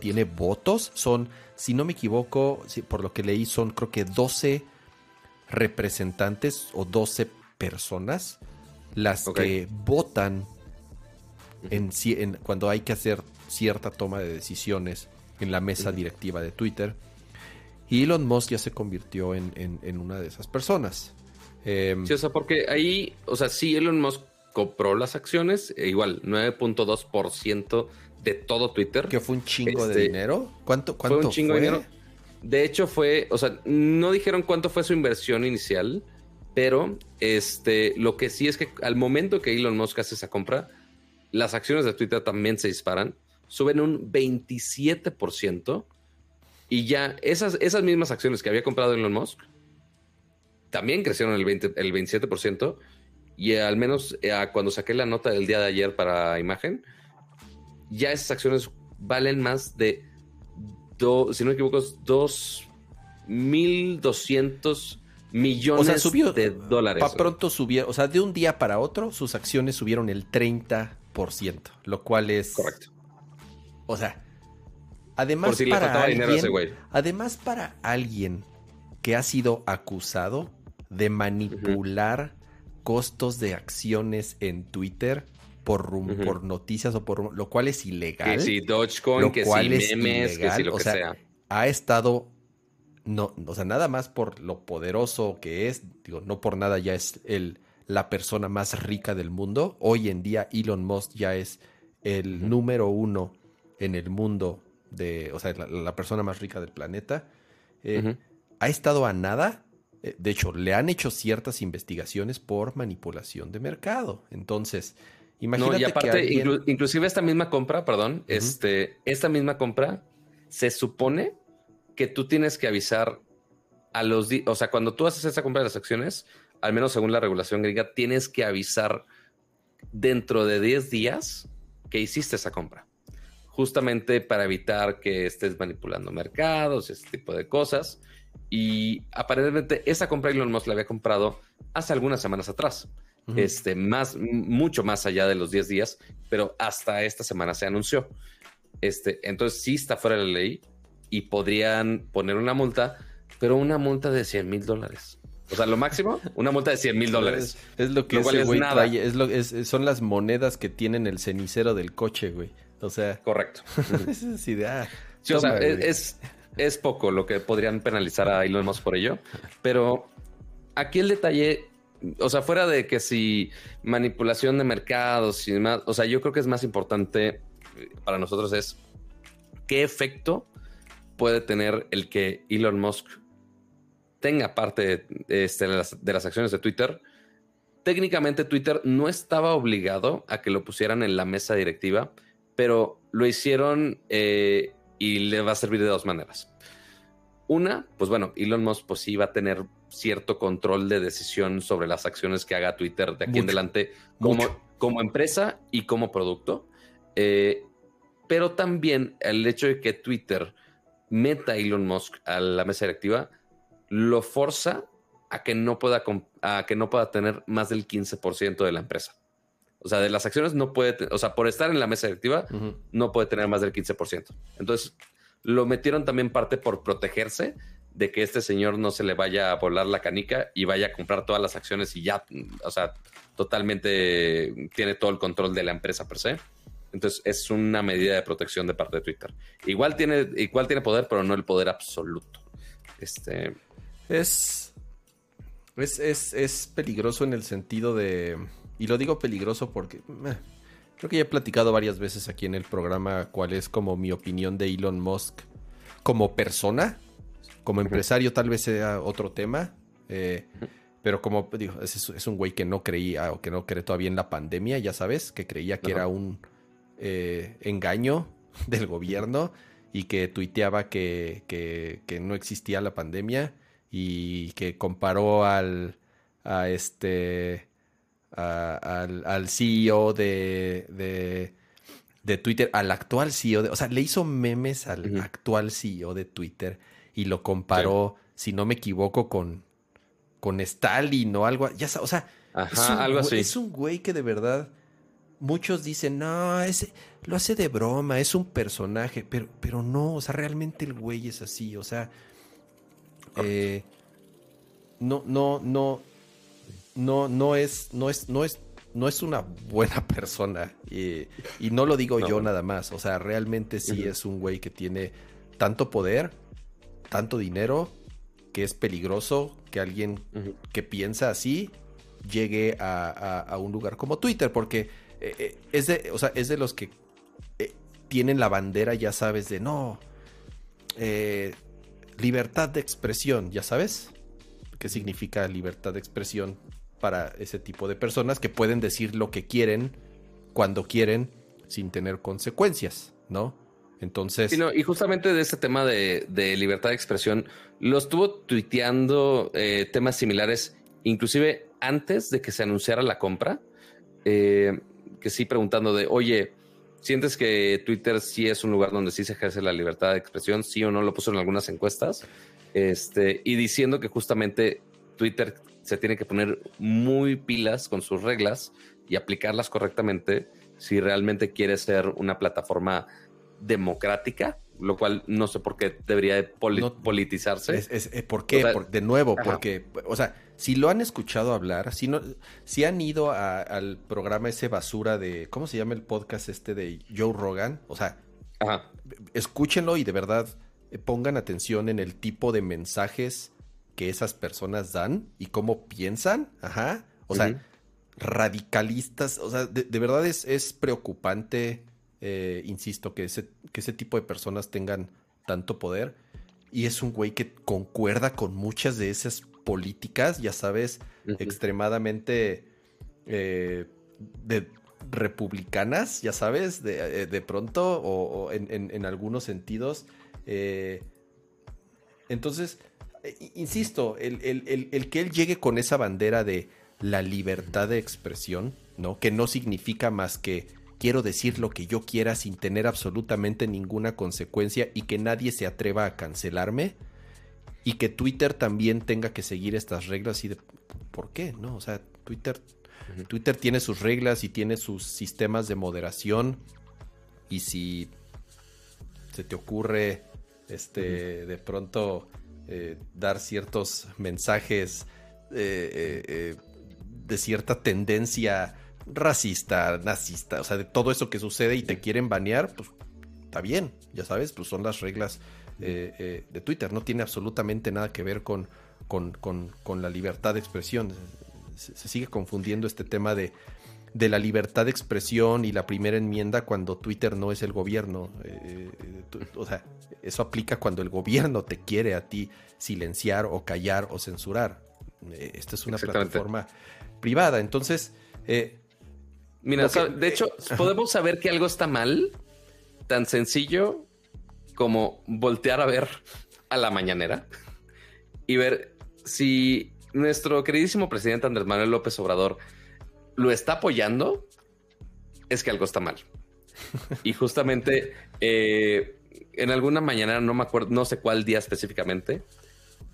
tiene votos, son, si no me equivoco, por lo que leí, son creo que 12 representantes o 12 personas las que votan en, cuando hay que hacer cierta toma de decisiones en la mesa directiva de Twitter. Y Elon Musk ya se convirtió en, una de esas personas. Em, sí, o sea, porque ahí, o sea, sí, Elon Musk compró las acciones, e igual 9.2% de todo Twitter. Que fue un chingo de este, dinero. ¿Cuánto, cuánto fue? Un chingo de dinero. De hecho, fue, o sea, no dijeron cuánto fue su inversión inicial, pero este, lo que sí es que al momento que Elon Musk hace esa compra, las acciones de Twitter también se disparan, suben un 27% y ya esas, esas mismas acciones que había comprado Elon Musk también crecieron el, 20, el 27% y al menos eh, cuando saqué la nota del día de ayer para imagen, ya esas acciones valen más de si no me equivoco, es 2.200 millones de dólares. Para pronto subieron, o sea, de un día para otro, sus acciones subieron el 30%, lo cual es. Correcto. O sea, además para alguien, además para alguien que ha sido acusado de manipular costos de acciones en Twitter por, por noticias o por lo cual es ilegal. Que si Dogecoin, que si memes, que si lo que sea, Ha estado no, o sea, nada más por lo poderoso que es, digo, no por nada ya es el, la persona más rica del mundo. Hoy en día Elon Musk ya es el número uno en el mundo de, o sea, la, persona más rica del planeta. Eh, ha estado a nada. Eh, de hecho, le han hecho ciertas investigaciones por manipulación de mercado. Entonces, imagínate y aparte, que inclusive esta misma compra, perdón, este, esta misma compra se supone que tú tienes que avisar a los días, o sea, cuando tú haces esa compra de las acciones, al menos según la regulación gringa, tienes que avisar dentro de 10 días que hiciste esa compra. Justamente para evitar que estés manipulando mercados, ese tipo de cosas. Y aparentemente esa compra Elon Musk la había comprado hace algunas semanas atrás. Este, más, mucho más allá de los 10 días, pero hasta esta semana se anunció. Este, entonces sí está fuera de la ley y podrían poner una multa, pero una multa de 100 mil dólares. O sea, lo máximo, una multa de 100 mil dólares. Es, lo que es nada. es lo, es, son las monedas que tienen el cenicero del coche, güey. O sea. Correcto. es idea. Sí, o sea, es, es, poco lo que podrían penalizar a Elon Musk por ello. Pero aquí el detalle, o sea, fuera de que si manipulación de mercados y demás, o sea, yo creo que es más importante para nosotros es qué efecto puede tener el que Elon Musk tenga parte este, de, las, acciones de Twitter. Técnicamente Twitter no estaba obligado a que lo pusieran en la mesa directiva, pero lo hicieron eh, y le va a servir de dos maneras. Una, pues bueno, Elon Musk pues sí va a tener cierto control de decisión sobre las acciones que haga Twitter de aquí en adelante como, como empresa y como producto. Eh, pero también el hecho de que Twitter meta a Elon Musk a la mesa directiva, lo forza a que no pueda, a que no pueda tener más del 15% de la empresa. O sea, de las acciones no puede, o sea, por estar en la mesa directiva, no puede tener más del 15%. Entonces, lo metieron también parte por protegerse de que este señor no se le vaya a volar la canica y vaya a comprar todas las acciones y ya, o sea, totalmente tiene todo el control de la empresa per se. Entonces es una medida de protección de parte de Twitter. Igual tiene, igual tiene poder, pero no el poder absoluto. Este. Es, es, es, peligroso en el sentido de. Y lo digo peligroso porque. Eh, creo que ya he platicado varias veces aquí en el programa cuál es como mi opinión de Elon Musk como persona. Como empresario, tal vez sea otro tema. Eh, pero como digo, es, es un güey que no creía o que no cree todavía en la pandemia, ya sabes, que creía que era un eh, engaño del gobierno y que tuiteaba que, que, no existía la pandemia y que comparó al a este al, al, CEO de, de, Twitter, al actual CEO, de, o sea, le hizo memes al actual CEO de Twitter y lo comparó, si no me equivoco, con, con Stalin o algo, ya o sea, algo así. es un güey que de verdad muchos dicen, no, ese, lo hace de broma, es un personaje, pero, pero no, o sea, realmente el güey es así, o sea, eh, no, no, no, no, no es, no es, no es, no es una buena persona. Y, no lo digo yo nada más, o sea, realmente sí es un güey que tiene tanto poder, tanto dinero, que es peligroso que alguien que piensa así llegue a, un lugar como Twitter, porque eh, eh, es, de, o sea, es de los que eh, tienen la bandera, ya sabes, de no, libertad de expresión, ya sabes, qué significa libertad de expresión para ese tipo de personas que pueden decir lo que quieren cuando quieren sin tener consecuencias, ¿no? Entonces. y justamente de ese tema de, libertad de expresión, lo estuvo tuiteando temas similares, inclusive antes de que se anunciara la compra. Eh, que sí preguntando de, oye, ¿sientes que Twitter sí es un lugar donde sí se ejerce la libertad de expresión? Sí o no, lo puso en algunas encuestas. Este, y diciendo que justamente Twitter se tiene que poner muy pilas con sus reglas y aplicarlas correctamente si realmente quiere ser una plataforma democrática, lo cual no sé por qué debería politizarse. Es, eh, ¿Por qué? de nuevo, porque, o sea, si lo han escuchado hablar, si, no, si han ido al programa ese basura de, ¿cómo se llama el podcast este de Joe Rogan? O sea, escúchenlo y de verdad eh, pongan atención en el tipo de mensajes que esas personas dan y cómo piensan. Ajá. O sea, radicalistas. O sea, de, verdad es, es preocupante eh, insisto, que ese, que ese tipo de personas tengan tanto poder. Y es un güey que concuerda con muchas de esas políticas, ya sabes, extremadamente eh, de republicanas, ya sabes, de, eh, pronto, o, en, algunos sentidos. entonces, insisto, el, el, que él llegue con esa bandera de la libertad de expresión, ¿no? Que no significa más que quiero decir lo que yo quiera sin tener absolutamente ninguna consecuencia y que nadie se atreva a cancelarme y que Twitter también tenga que seguir estas reglas y de ¿por qué? No, o sea, Twitter Twitter tiene sus reglas y tiene sus sistemas de moderación y si se te ocurre este de pronto eh, dar ciertos mensajes eh, eh, de cierta tendencia racista, nazista, o sea, de todo eso que sucede y te quieren banear, pues está bien, ya sabes, pues son las reglas eh, eh, de Twitter, no tiene absolutamente nada que ver con, con, la libertad de expresión. Se, sigue confundiendo este tema de, de, la libertad de expresión y la primera enmienda cuando Twitter no es el gobierno. Eh, o sea, eso aplica cuando el gobierno te quiere a ti silenciar o callar o censurar. esta es una plataforma privada, entonces... Mira, de hecho, podemos saber que algo está mal, tan sencillo como voltear a ver a la mañanera y ver si nuestro queridísimo presidente Andrés Manuel López Obrador lo está apoyando, es que algo está mal. Y justamente eh, en alguna mañana, no me acuerdo, no sé cuál día específicamente,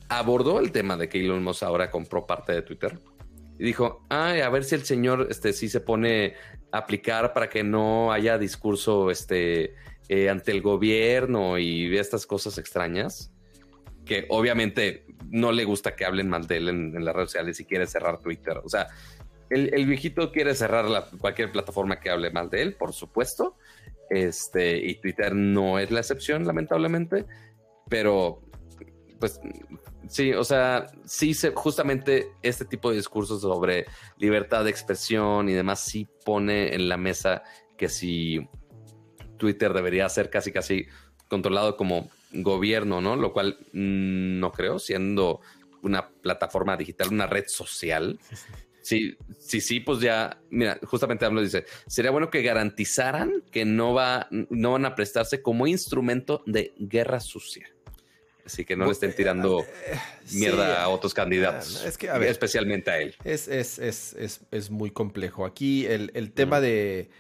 abordó el tema de que Elon Musk ahora compró parte de Twitter y dijo, ay, a ver si el señor este, sí se pone a aplicar para que no haya discurso este, eh, ante el gobierno y estas cosas extrañas, que obviamente no le gusta que hablen mal de él en, las redes sociales y quiere cerrar Twitter. O sea, el, viejito quiere cerrar cualquier plataforma que hable mal de él, por supuesto. Este, y Twitter no es la excepción, lamentablemente, pero pues Sí, o sea, sí, se, justamente este tipo de discursos sobre libertad de expresión y demás sí pone en la mesa que si Twitter debería ser casi casi controlado como gobierno, ¿no? Lo cual mm, no creo, siendo una plataforma digital, una red social. Sí, sí, sí, pues ya, mira, justamente hablo dice, sería bueno que garantizaran que no, va, no van a prestarse como instrumento de guerra sucia. Así que no le estén tirando eh, mierda a otros candidatos. Es que, a ver, especialmente a él. Es, es, es, es muy complejo. Aquí el, tema de,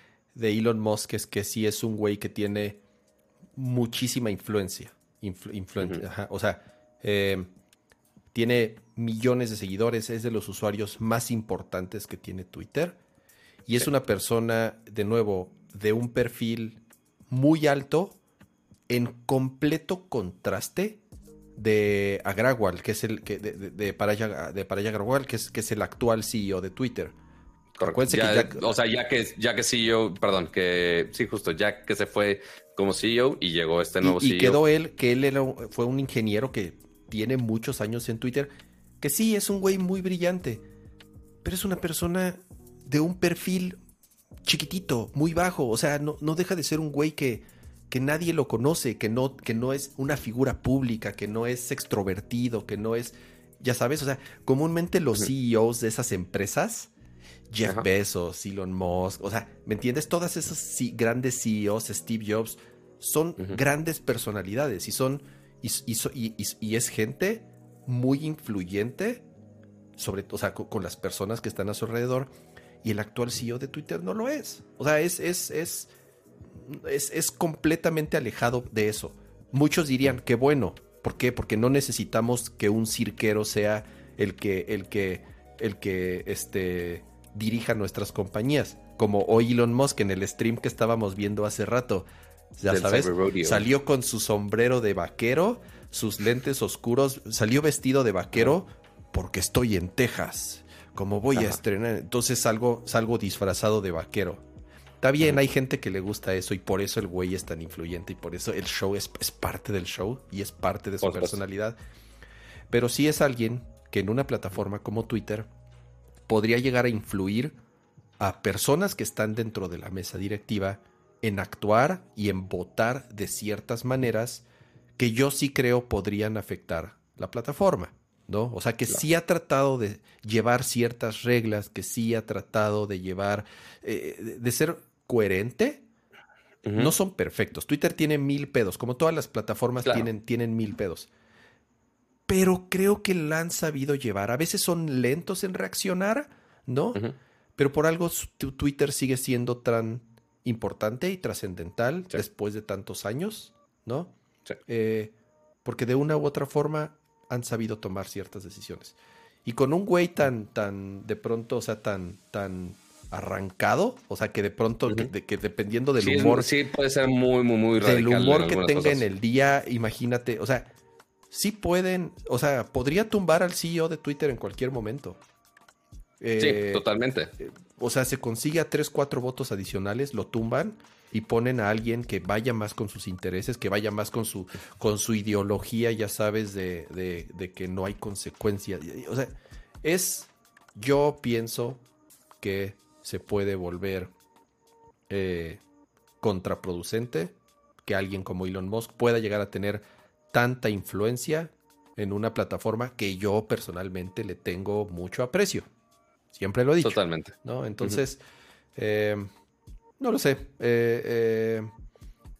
Elon Musk es que sí es un güey que tiene muchísima influencia. o sea, eh, tiene millones de seguidores, es de los usuarios más importantes que tiene Twitter. Y es una persona, de nuevo, de un perfil muy alto, en completo contraste de Agrawal, que es el que de, de, Paraya, de Agrawal, que es, que es el actual CEO de Twitter. o sea, ya que, ya que CEO, perdón, que sí, justo, ya que se fue como CEO y llegó este nuevo y, CEO. Y quedó él, que él era, fue un ingeniero que tiene muchos años en Twitter, que sí, es un güey muy brillante, pero es una persona de un perfil chiquitito, muy bajo, o sea, no, no deja de ser un güey que que nadie lo conoce, que no, que no es una figura pública, que no es extrovertido, que no es, ya sabes, o sea, comúnmente los CEOs de esas empresas, Jeff Bezos, Elon Musk, o sea, ¿me entiendes? Todas esas grandes CEOs, Steve Jobs, son grandes personalidades y son, y, es gente muy influyente, sobre todo, sea, con, las personas que están a su alrededor, y el actual CEO de Twitter no lo es. O sea, es, es, es es, completamente alejado de eso. Muchos dirían que bueno. ¿Por qué? Porque no necesitamos que un cirquero sea el que, el que, el que este, dirija nuestras compañías. Como hoy Elon Musk en el stream que estábamos viendo hace rato. Ya sabes, salió con su sombrero de vaquero, sus lentes oscuros, salió vestido de vaquero porque estoy en Texas. Como voy a estrenar, entonces salgo, salgo disfrazado de vaquero. Está bien, hay gente que le gusta eso y por eso el güey es tan influyente y por eso el show es, parte del show y es parte de su personalidad. Pero sí es alguien que en una plataforma como Twitter podría llegar a influir a personas que están dentro de la mesa directiva en actuar y en votar de ciertas maneras que yo sí creo podrían afectar la plataforma. ¿no? O sea, que sí ha tratado de llevar ciertas reglas, que sí ha tratado de llevar, eh, de ser coherente. No son perfectos. Twitter tiene mil pedos, como todas las plataformas tienen, tienen mil pedos. Pero creo que la han sabido llevar. A veces son lentos en reaccionar, ¿no? Pero por algo Twitter sigue siendo tan importante y trascendental después de tantos años, ¿no? Eh, porque de una u otra forma han sabido tomar ciertas decisiones. Y con un güey tan, tan, de pronto, o sea, tan, tan arrancado, o sea, que de pronto, que, dependiendo del humor. Sí, puede ser muy, muy, muy radical. Del humor que tenga en el día, imagínate, o sea, sí pueden, o sea, podría tumbar al CEO de Twitter en cualquier momento. Sí, eh, totalmente. Eh, o sea, se consigue a tres, cuatro votos adicionales, lo tumban y ponen a alguien que vaya más con sus intereses, que vaya más con su, con su ideología, ya sabes, de, de, que no hay consecuencias. O sea, es, yo pienso que se puede volver eh, contraproducente que alguien como Elon Musk pueda llegar a tener tanta influencia en una plataforma que yo personalmente le tengo mucho aprecio. Siempre lo he dicho. Totalmente. ¿no? Entonces, eh, no lo sé. Eh,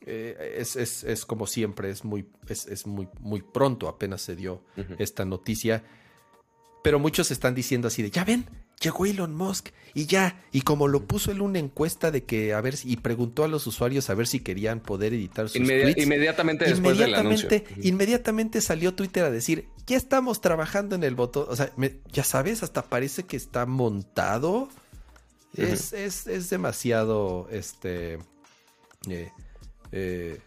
es, como siempre, es muy, es, muy, muy pronto, apenas se dio esta noticia. Pero muchos están diciendo así de, ya ven, llegó Elon Musk y ya, y como lo puso en una encuesta de que a ver y preguntó a los usuarios a ver si querían poder editar sus tweets. Inmediatamente después inmediatamente, del anuncio. Inmediatamente salió Twitter a decir, ya estamos trabajando en el botón, o sea, ya sabes, hasta parece que está montado. es, es, es, demasiado, este, eh, eh,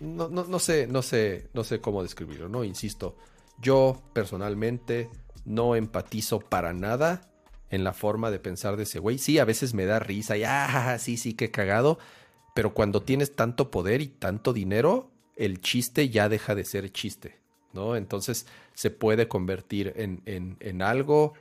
no, no, no sé, no sé, no sé cómo describirlo, ¿no? Insisto, yo personalmente no empatizo para nada en la forma de pensar de ese güey. Sí, a veces me da risa y, ah, sí, sí, qué cagado. Pero cuando tienes tanto poder y tanto dinero, el chiste ya deja de ser chiste, ¿no? Entonces se puede convertir en, en, en algo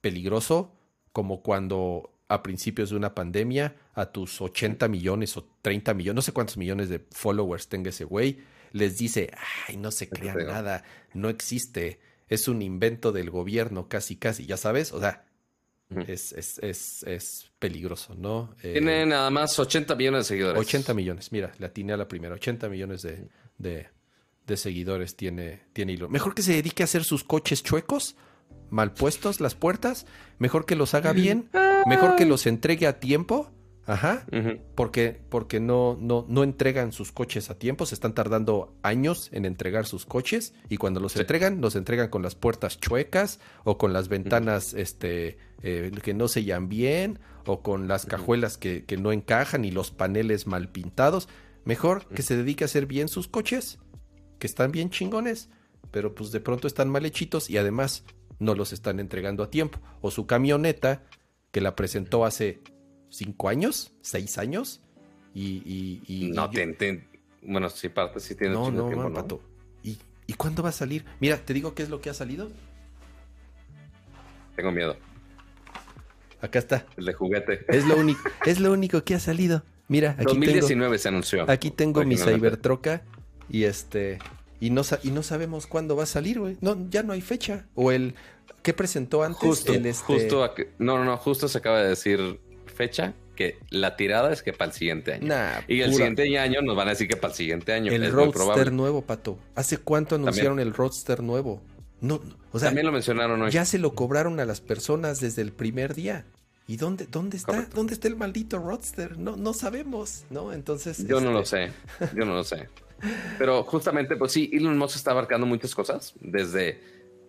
peligroso, como cuando a principios de una pandemia a tus 80 millones o 30 millones, no sé cuántos millones de followers tenga ese güey, les dice, ay, no se crean nada, no existe, es un invento del gobierno, casi, casi, ya sabes, o sea, es, es, es, es, peligroso, ¿no? Eh, Tiene nada más 80 millones de seguidores. 80 millones, mira, la tiene a la primera, 80 millones de, de, seguidores tiene, tiene hilo. Mejor que se dedique a hacer sus coches chuecos, mal puestos las puertas, mejor que los haga bien, mejor que los entregue a tiempo Ajá. Porque, porque no, no, no entregan sus coches a tiempo, se están tardando años en entregar sus coches y cuando los entregan, los entregan con las puertas chuecas o con las ventanas este, eh, que no sellan bien o con las cajuelas que, que, no encajan y los paneles mal pintados. Mejor que se dedique a hacer bien sus coches, que están bien chingones, pero pues de pronto están mal hechitos y además no los están entregando a tiempo. O su camioneta que la presentó hace cinco años, seis años. Y, y, no, bueno, sí, parte, sí tiene no, no, tiempo, ¿no? ¿Y, ¿Y cuándo va a salir? Mira, te digo qué es lo que ha salido. Tengo miedo. Acá está. El de juguete. Es lo único, es lo único que ha salido. Mira, aquí 2019 se anunció. Aquí tengo mi Cybertroca y este y no y no sabemos cuándo va a salir, güey. No, ya no hay fecha. O el ¿qué presentó antes? Justo, el este... justo no, no, no, justo se acaba de decir fecha que la tirada es que para el siguiente año. y el siguiente año nos van a decir que para el siguiente año. El Roadster nuevo, Pato. ¿Hace cuánto anunciaron el Roadster nuevo? No, o sea, también lo mencionaron hoy. Ya se lo cobraron a las personas desde el primer día. ¿Y dónde, dónde está? ¿Dónde está el maldito Roadster? No, no sabemos, ¿no? Entonces. Yo no lo este, sé. Yo no lo sé. Pero justamente, pues sí, Elon Musk está abarcando muchas cosas. Desde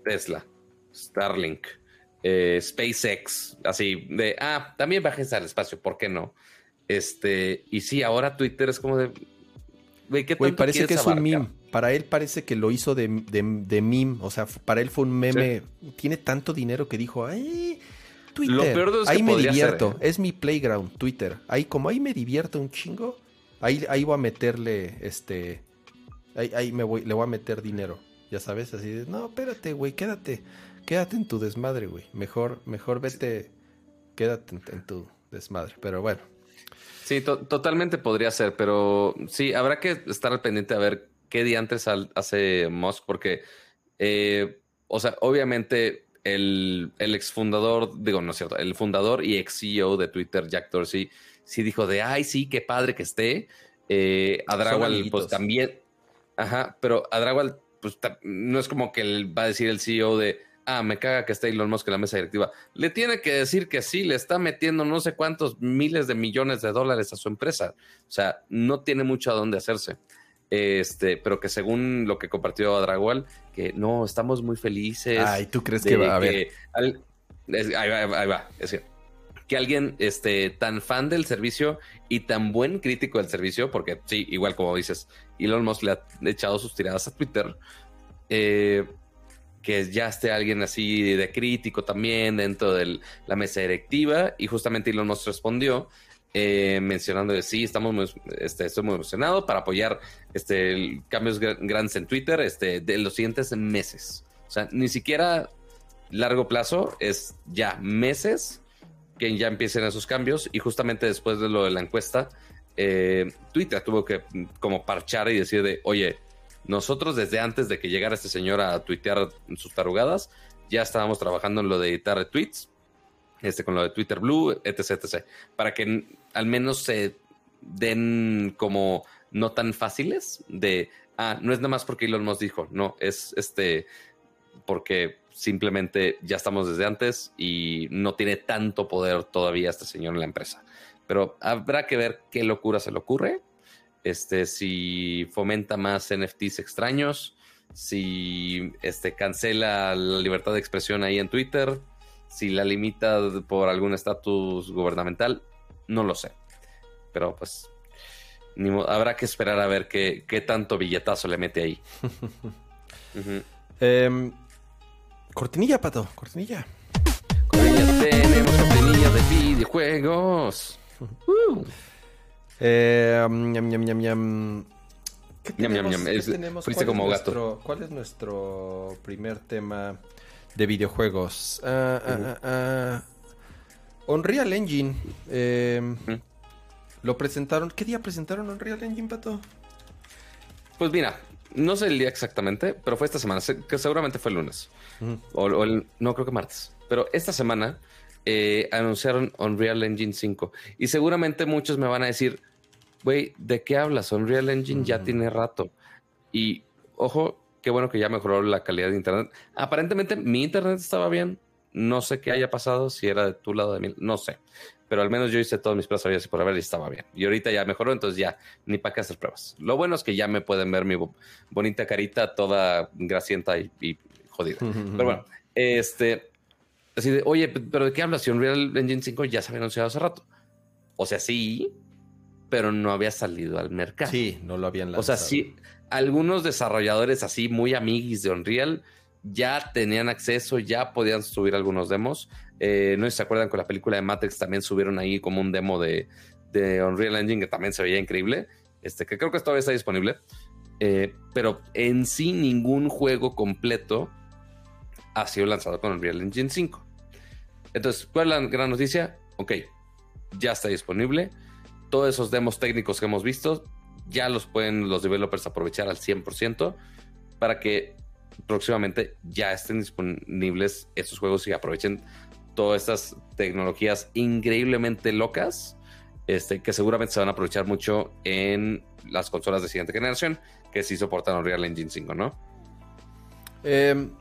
Tesla, Starlink, eh, SpaceX, así de, ah, también bajes al espacio, ¿por qué no? Este, y sí, ahora Twitter es como de, güey, ¿qué Güey, parece que es un meme. Para él parece que lo hizo de, de, meme, o sea, para él fue un meme. Tiene tanto dinero que dijo, ay, Twitter. Lo peor es ahí me divierto, ¿eh? es mi playground, Twitter. Ahí como ahí me divierto un chingo, ahí, ahí voy a meterle, este, ahí, ahí me voy, le voy a meter dinero. Ya sabes, así de, no, espérate, güey, quédate, quédate en tu desmadre, güey. Mejor, mejor vete, quédate en, tu desmadre. Pero bueno. Sí, totalmente podría ser, pero sí, habrá que estar al pendiente a ver qué diantres hace Musk, porque, eh, o sea, obviamente el, el exfundador, digo, no es cierto, el fundador y ex CEO de Twitter, Jack Dorsey, sí dijo de, ay, sí, qué padre que esté. Eh, a pues también, ajá, pero a pues no es como que él va a decir el CEO de, ah, me caga que esté Elon Musk en la mesa directiva. Le tiene que decir que sí, le está metiendo no sé cuántos miles de millones de dólares a su empresa. O sea, no tiene mucho a dónde hacerse. Este, pero que según lo que compartió Adragual, que no, estamos muy felices. Ay, ¿tú crees que va a ver? ahí va, ahí va, es cierto que alguien este, tan fan del servicio y tan buen crítico del servicio, porque sí, igual como dices, Elon Musk le ha echado sus tiradas a Twitter, eh, que ya esté alguien así de crítico también dentro de la mesa directiva, y justamente Elon Musk respondió. Eh, mencionando de sí, estamos muy, este, estoy muy emocionado para apoyar este, cambios grandes en Twitter este, de los siguientes meses. O sea, ni siquiera largo plazo, es ya meses que ya empiecen esos cambios y justamente después de lo de la encuesta, eh, Twitter tuvo que mm, como parchar y decir de, oye, nosotros desde antes de que llegara este señor a tuitear sus tarugadas, ya estábamos trabajando en lo de editar tweets, este, con lo de Twitter Blue, etc, etc, para que al menos se den como no tan fáciles de, ah, no es nada más porque Elon Musk dijo, no, es este, porque simplemente ya estamos desde antes y no tiene tanto poder todavía este señor en la empresa. Pero habrá que ver qué locura se le ocurre. Este, si fomenta más NFTs extraños, si este, cancela la libertad de expresión ahí en Twitter, si la limita por algún estatus gubernamental, no lo sé. Pero pues habrá que esperar a ver qué, qué tanto billetazo le mete ahí. Cortinilla, pato, cortinilla. Cortinilla, tenemos cortinilla de videojuegos. Uh. Eh, ñam, ñam, ñam, ñam. ¿Qué tenemos? Ñam, ñam, tenemos? Fuiste como gato. Nuestro, ¿Cuál es nuestro primer tema de videojuegos? Uh, uh, uh, Unreal Engine. Eh, ¿Mm? Lo presentaron. ¿Qué día presentaron Unreal Engine, pato? Pues mira, no sé el día exactamente, pero fue esta semana, que seguramente fue el lunes. o, el, no creo que martes. Pero esta semana eh, anunciaron Unreal Engine 5. Y seguramente muchos me van a decir, güey, ¿de qué hablas? Unreal Engine ya tiene rato. Y ojo, qué bueno que ya mejoró la calidad de internet. Aparentemente mi internet estaba bien. No sé qué haya pasado, si era de tu lado de mí, no sé pero al menos yo hice todos mis pruebas y por haber y estaba bien. Y ahorita ya mejoró, entonces ya ni para qué hacer pruebas. Lo bueno es que ya me pueden ver mi bonita carita toda grasienta y, jodida. pero bueno, este, así de, oye, pero ¿de qué hablas? Si Unreal Engine 5 ya se había anunciado hace rato. O sea, sí, pero no había salido al mercado. Sí, no lo habían lanzado. O sea, sí, algunos desarrolladores así muy amiguis de Unreal ya tenían acceso, ya podían subir algunos demos. Eh, no sé si se acuerdan con la película de Matrix también subieron ahí como un demo de, Unreal Engine que también se veía increíble. Este, que creo que todavía está disponible. Eh, pero en sí ningún juego completo ha sido lanzado con Unreal Engine 5. Entonces, ¿cuál es la gran noticia? Ok, ya está disponible. Todos esos demos técnicos que hemos visto ya los pueden los developers aprovechar al 100% para que próximamente ya estén disponibles estos juegos y aprovechen todas estas tecnologías increíblemente locas este, que seguramente se van a aprovechar mucho en las consolas de siguiente generación que sí soportan Unreal Engine 5, ¿no? Em,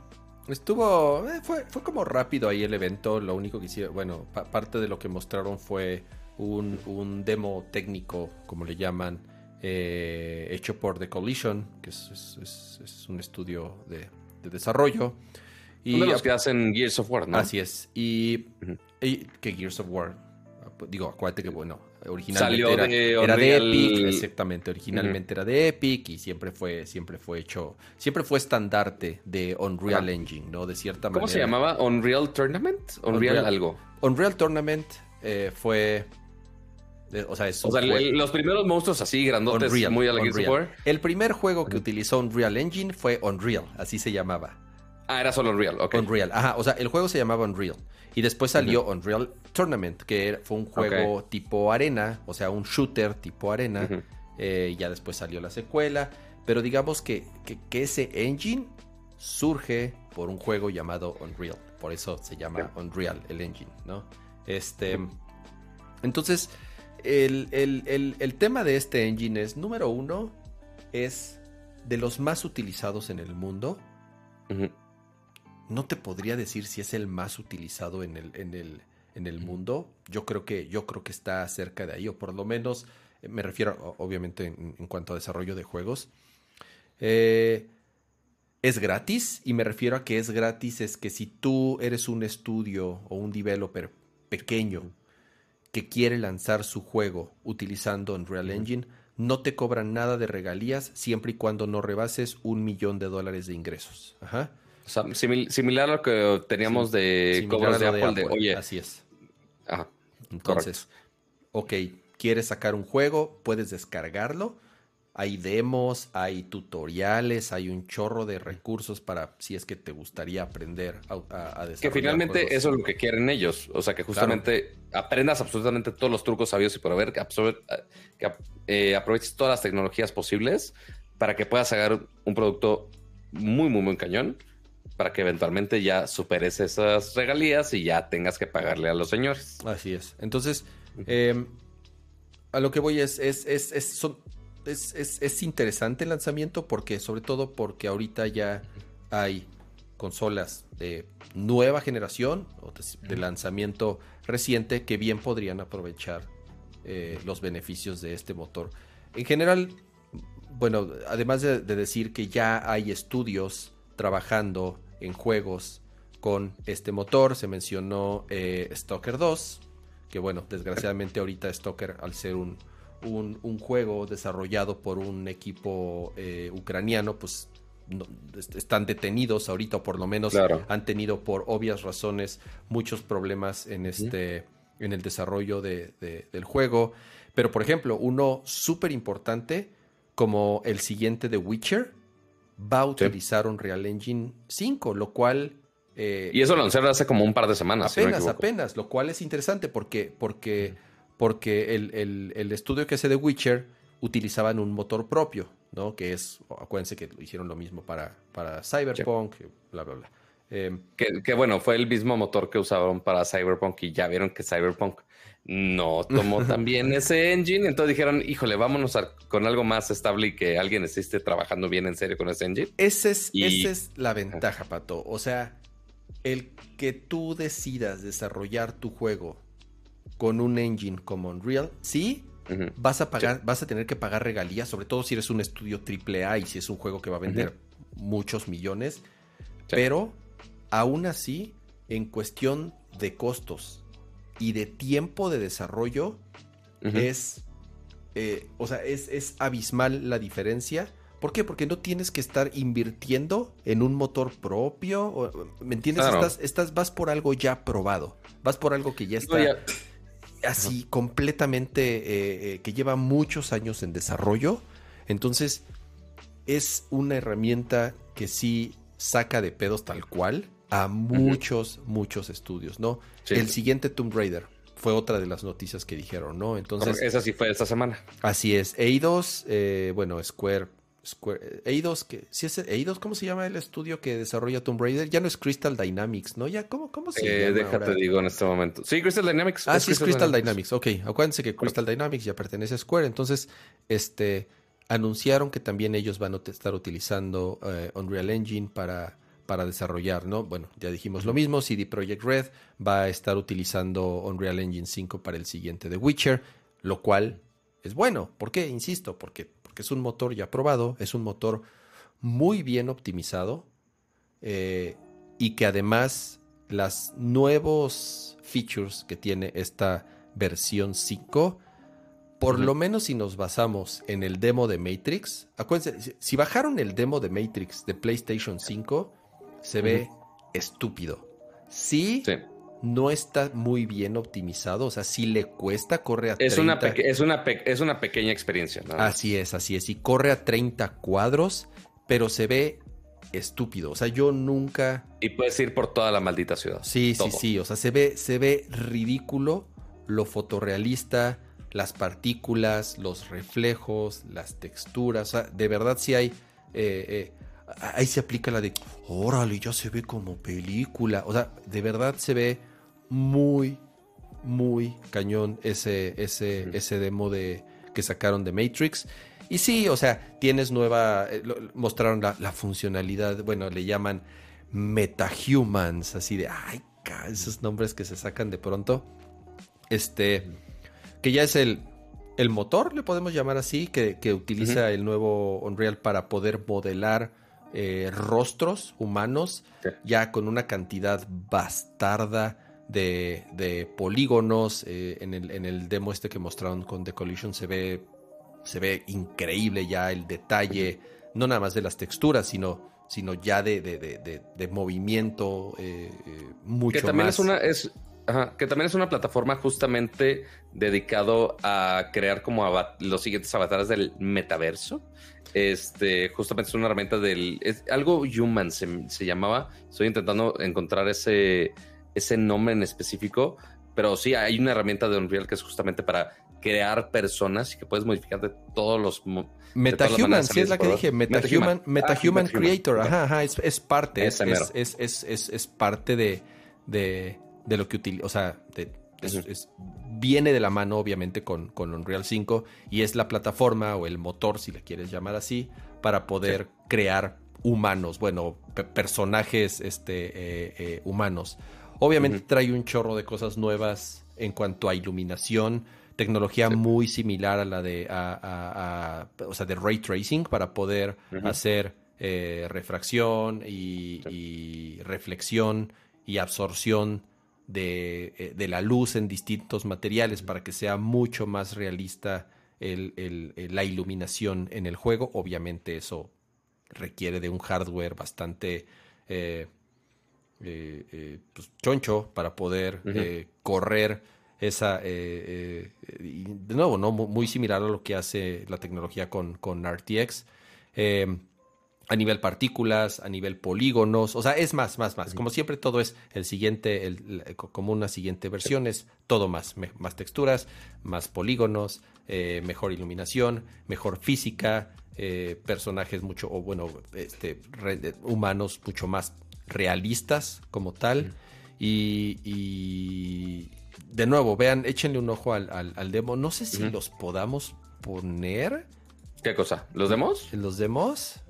estuvo, eh, fue, fue, como rápido ahí el evento, lo único que hicieron, bueno, parte de lo que mostraron fue un, un demo técnico, como le llaman, eh, hecho por The Collision, que es, un estudio de, desarrollo. Y, de los que hacen Gears of War, ¿no? Así es. Y, que Gears of War, digo, acuérdate que, bueno, originalmente era, de, era de Epic, exactamente, originalmente era de Epic y siempre fue, siempre fue hecho, siempre fue estandarte de Unreal Engine, ¿no? De cierta manera. ¿Cómo se llamaba? ¿Unreal Tournament? Unreal, algo. Unreal Tournament eh, fue o sea, los primeros monstruos así grandotes, muy a la War. El primer juego que utilizó Unreal Engine fue Unreal, así se llamaba. Ah, era solo Unreal, ok. Unreal, ajá, o sea, el juego se llamaba Unreal. Y después salió Unreal Tournament, que fue un juego tipo arena, o sea, un shooter tipo arena. Eh, ya después salió la secuela. Pero digamos que, que, ese engine surge por un juego llamado Unreal. Por eso se llama Unreal, el engine, ¿no? Este. Entonces el, tema de este engine es, número uno, es de los más utilizados en el mundo. No te podría decir si es el más utilizado en el, en el, en el mundo. Yo creo, que, yo creo que está cerca de ahí, o por lo menos eh, me refiero, obviamente, en, cuanto a desarrollo de juegos. Eh, es gratis, y me refiero a que es gratis, es que si tú eres un estudio o un developer pequeño que quiere lanzar su juego utilizando Unreal Engine, no te cobran nada de regalías siempre y cuando no rebases un millón de dólares de ingresos. Ajá. Similar a lo que teníamos de cobras de, Apple, de, oye. Así es. Entonces, ok, quieres sacar un juego, puedes descargarlo hay demos, hay tutoriales, hay un chorro de recursos para si es que te gustaría aprender a, desarrollar. Que finalmente eso es lo que quieren ellos. O sea, que justamente aprendas absolutamente todos los trucos sabios y por haber, que, que eh, aproveches todas las tecnologías posibles para que puedas sacar un producto muy, muy, muy cañón para que eventualmente ya superes esas regalías y ya tengas que pagarle a los señores. Así es. Entonces, em, a lo que voy es, es, es, es son, es, interesante el lanzamiento porque, sobre todo porque ahorita ya hay consolas de nueva generación o de, lanzamiento reciente que bien podrían aprovechar eh, los beneficios de este motor. En general, bueno, además de, decir que ya hay estudios trabajando en juegos con este motor, se mencionó eh, Stalker 2, que bueno, desgraciadamente ahorita Stalker al ser un, un, juego desarrollado por un equipo eh, ucraniano, pues están detenidos ahorita, o por lo menos han tenido por obvias razones muchos problemas en este en el desarrollo de, del juego. Pero, por ejemplo, uno súper importante, como el siguiente de Witcher, va a utilizar un Real Engine 5, lo cual. Eh, y eso lo lanzaron hace como un par de semanas. Apenas, apenas, lo cual es interesante porque, porque porque el, estudio que hace de Witcher utilizaban un motor propio, ¿no? Que es, acuérdense que hicieron lo mismo para, para Cyberpunk, bla, bla, bla. Em, que, bueno, fue el mismo motor que usaron para Cyberpunk y ya vieron que Cyberpunk no tomó también ese engine. Entonces dijeron, híjole, vámonos con algo más estable y que alguien esté trabajando bien en serio con ese engine. Ese es, Esa es la ventaja, Pato. O sea, el que tú decidas desarrollar tu juego con un engine como Unreal, sí, vas a pagar, vas a tener que pagar regalías, sobre todo si eres un estudio AAA y si es un juego que va a vender muchos millones. Pero aún así, en cuestión de costos y de tiempo de desarrollo, es, eh, o sea, es, abismal la diferencia. ¿Por qué? Porque no tienes que estar invirtiendo en un motor propio. ¿Me entiendes? Estás, vas por algo ya probado. Vas por algo que ya está así completamente, eh, eh, que lleva muchos años en desarrollo. Entonces, es una herramienta que sí saca de pedos tal cual a muchos, muchos estudios, ¿no? El siguiente Tomb Raider fue otra de las noticias que dijeron, ¿no? Entonces... Esa sí fue esta semana. Así es. Eidos, eh, bueno, Square Square, Eidos, que, si es Eidos, ¿cómo se llama el estudio que desarrolla Tomb Raider? Ya no es Crystal Dynamics, ¿no? Ya, ¿cómo, cómo se eh, llama? Déjate digo en este momento. Sí, Crystal Dynamics. Ah, sí, es Crystal Dynamics. Ok, acuérdense que Crystal Dynamics ya pertenece a Square. Entonces, este, anunciaron que también ellos van a estar utilizando eh, Unreal Engine para, para desarrollar, ¿no? Bueno, ya dijimos lo mismo. CD Projekt Red va a estar utilizando Unreal Engine 5 para el siguiente The Witcher, lo cual es bueno. ¿Por qué? Insisto, porque que es un motor ya probado, es un motor muy bien optimizado. Eh, y que además las nuevos features que tiene esta versión 5, por lo menos si nos basamos en el demo de Matrix, acuérdense, si bajaron el demo de Matrix de PlayStation 5, se ve estúpido. Sí, no está muy bien optimizado, o sea, si le cuesta, corre a es 30. Una es, una es una pequeña experiencia. ¿no? Así es, así es, y corre a 30 cuadros, pero se ve estúpido. O sea, yo nunca. Y puedes ir por toda la maldita ciudad. Sí, sí, sí. O sea, se ve, se ve ridículo lo fotorrealista, las partículas, los reflejos, las texturas. O sea, de verdad sí hay. Eh, eh, ahí se aplica la de. Órale, ya se ve como película. O sea, de verdad se ve muy, muy cañón ese, ese, ese demo de, que sacaron de Matrix. Y sí, o sea, tienes nueva, eh, mostraron la, funcionalidad, bueno, le llaman metahumans, así de, ay, esos nombres que se sacan de pronto. Este, que ya es el, el motor, le podemos llamar así, que, utiliza el nuevo Unreal para poder modelar eh, rostros humanos, ya con una cantidad bastarda de, polígonos. Eh, en, el, en el demo este que mostraron con The Collision se ve se ve increíble ya el detalle, no nada más de las texturas, sino, sino ya de, de, movimiento eh, eh, mucho que también más. Es una, es, que también es una plataforma justamente dedicado a crear como los siguientes avatares del metaverso. Este, justamente es una herramienta del. Es algo human se, se, llamaba. Estoy intentando encontrar ese, ese nombre en específico. Pero sí, hay una herramienta de Unreal que es justamente para crear personas y que puedes modificar de todos los... Metahuman, sí es la que dije, Metahuman, Metahuman, ah, Creator, ajá, ajá, es, es parte, es, es, es, es, parte de, de, de lo que utiliza, o sea, viene de la mano obviamente con, con, Unreal 5 y es la plataforma o el motor, si le quieres llamar así, para poder crear humanos, bueno, personajes este, eh, eh, humanos. Obviamente trae un chorro de cosas nuevas en cuanto a iluminación, tecnología muy similar a la de, o sea, de ray tracing para poder hacer eh, refracción y, reflexión y absorción eh, de, la luz en distintos materiales para que sea mucho más realista la iluminación en el juego. Obviamente eso requiere de un hardware bastante eh, pues, choncho para poder correr esa, eh, eh, de nuevo, ¿no? Muy similar a lo que hace la tecnología con, con RTX. Em, a nivel partículas, a nivel polígonos, o sea, es más, más, más. Como siempre, todo es el siguiente, el, como una siguiente versión, es todo más, más texturas, más polígonos, eh, mejor iluminación, mejor física, personajes mucho, o bueno, este, humanos mucho más realistas como tal. y, de nuevo, vean, échenle un ojo al, demo. No sé si los podamos poner. ¿Qué cosa? ¿Los demos? ¿Los demos?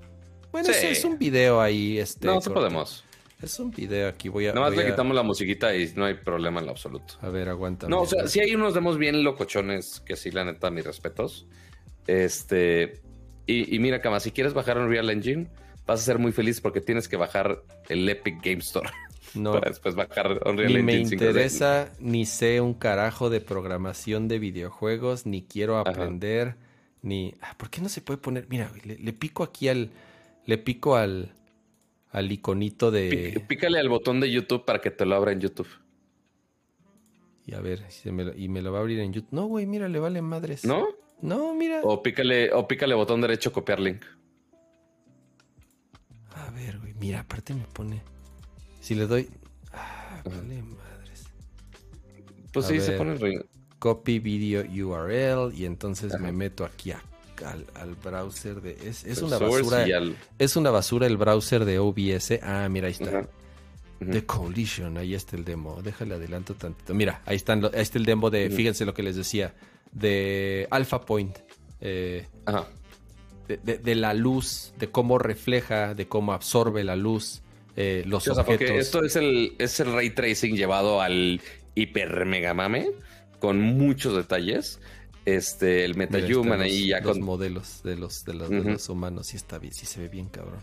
Bueno, es, un video ahí. Este, no, sí podemos. Es un video aquí, voy a... Nada más le quitamos la musiquita y no hay problema en lo absoluto. A ver, aguanta. No, o sea, sí hay unos demos bien locochones que sí, la neta, mis respetos. Este... Y, mira, Cama, si quieres bajar un Real Engine, vas a ser muy feliz porque tienes que bajar el Epic Game Store. No, para después bajar Unreal ni me interesa, ni sé un carajo de programación de videojuegos, ni quiero aprender, ni... Ah, ¿Por qué no se puede poner? Mira, le, pico aquí al... Le pico al... Al iconito de... pícale al botón de YouTube para que te lo abra en YouTube. Y a ver, y me lo va a abrir en YouTube. No, güey, mira, le vale madres. ¿No? No, mira. O pícale, o pícale botón derecho, copiar link. A ver, güey, mira, aparte me pone... Si le doy. Ah, vale madres. Pues sí, se pone el Copy video URL. Y entonces me meto aquí al, browser de. Es, una basura. Es una basura el browser de OBS. Ah, mira, ahí está. The Collision, ahí está el demo. Déjale adelanto tantito. Mira, ahí, están, ahí está el demo de, fíjense lo que les decía, de Alpha Point. Eh, de, de, la luz, de cómo refleja, de cómo absorbe la luz, eh, los objetos. esto es el, es el ray tracing llevado al hiper mega mame con muchos detalles. Este, el MetaHuman ahí ya con. modelos de los, de los, humanos, sí está bien, sí se ve bien, cabrón.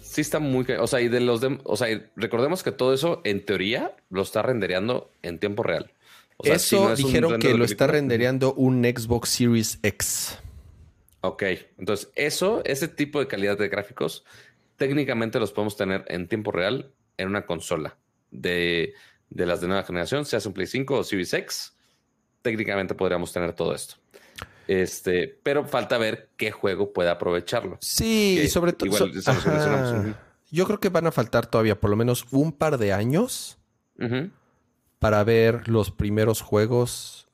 Sí está muy... O sea, y de los... o sea, recordemos que todo eso, en teoría, lo está rendereando en tiempo real. eso dijeron que lo está rendereando un Xbox Series X. Ok, entonces eso, ese tipo de calidad de gráficos, técnicamente los podemos tener en tiempo real en una consola de, de las de nueva generación, sea un Play 5 o Series X. Técnicamente podríamos tener todo esto. Este, pero falta ver qué juego puede aprovecharlo. Sí, y sobre todo. yo creo que van a faltar todavía por lo menos un par de años para ver los primeros juegos.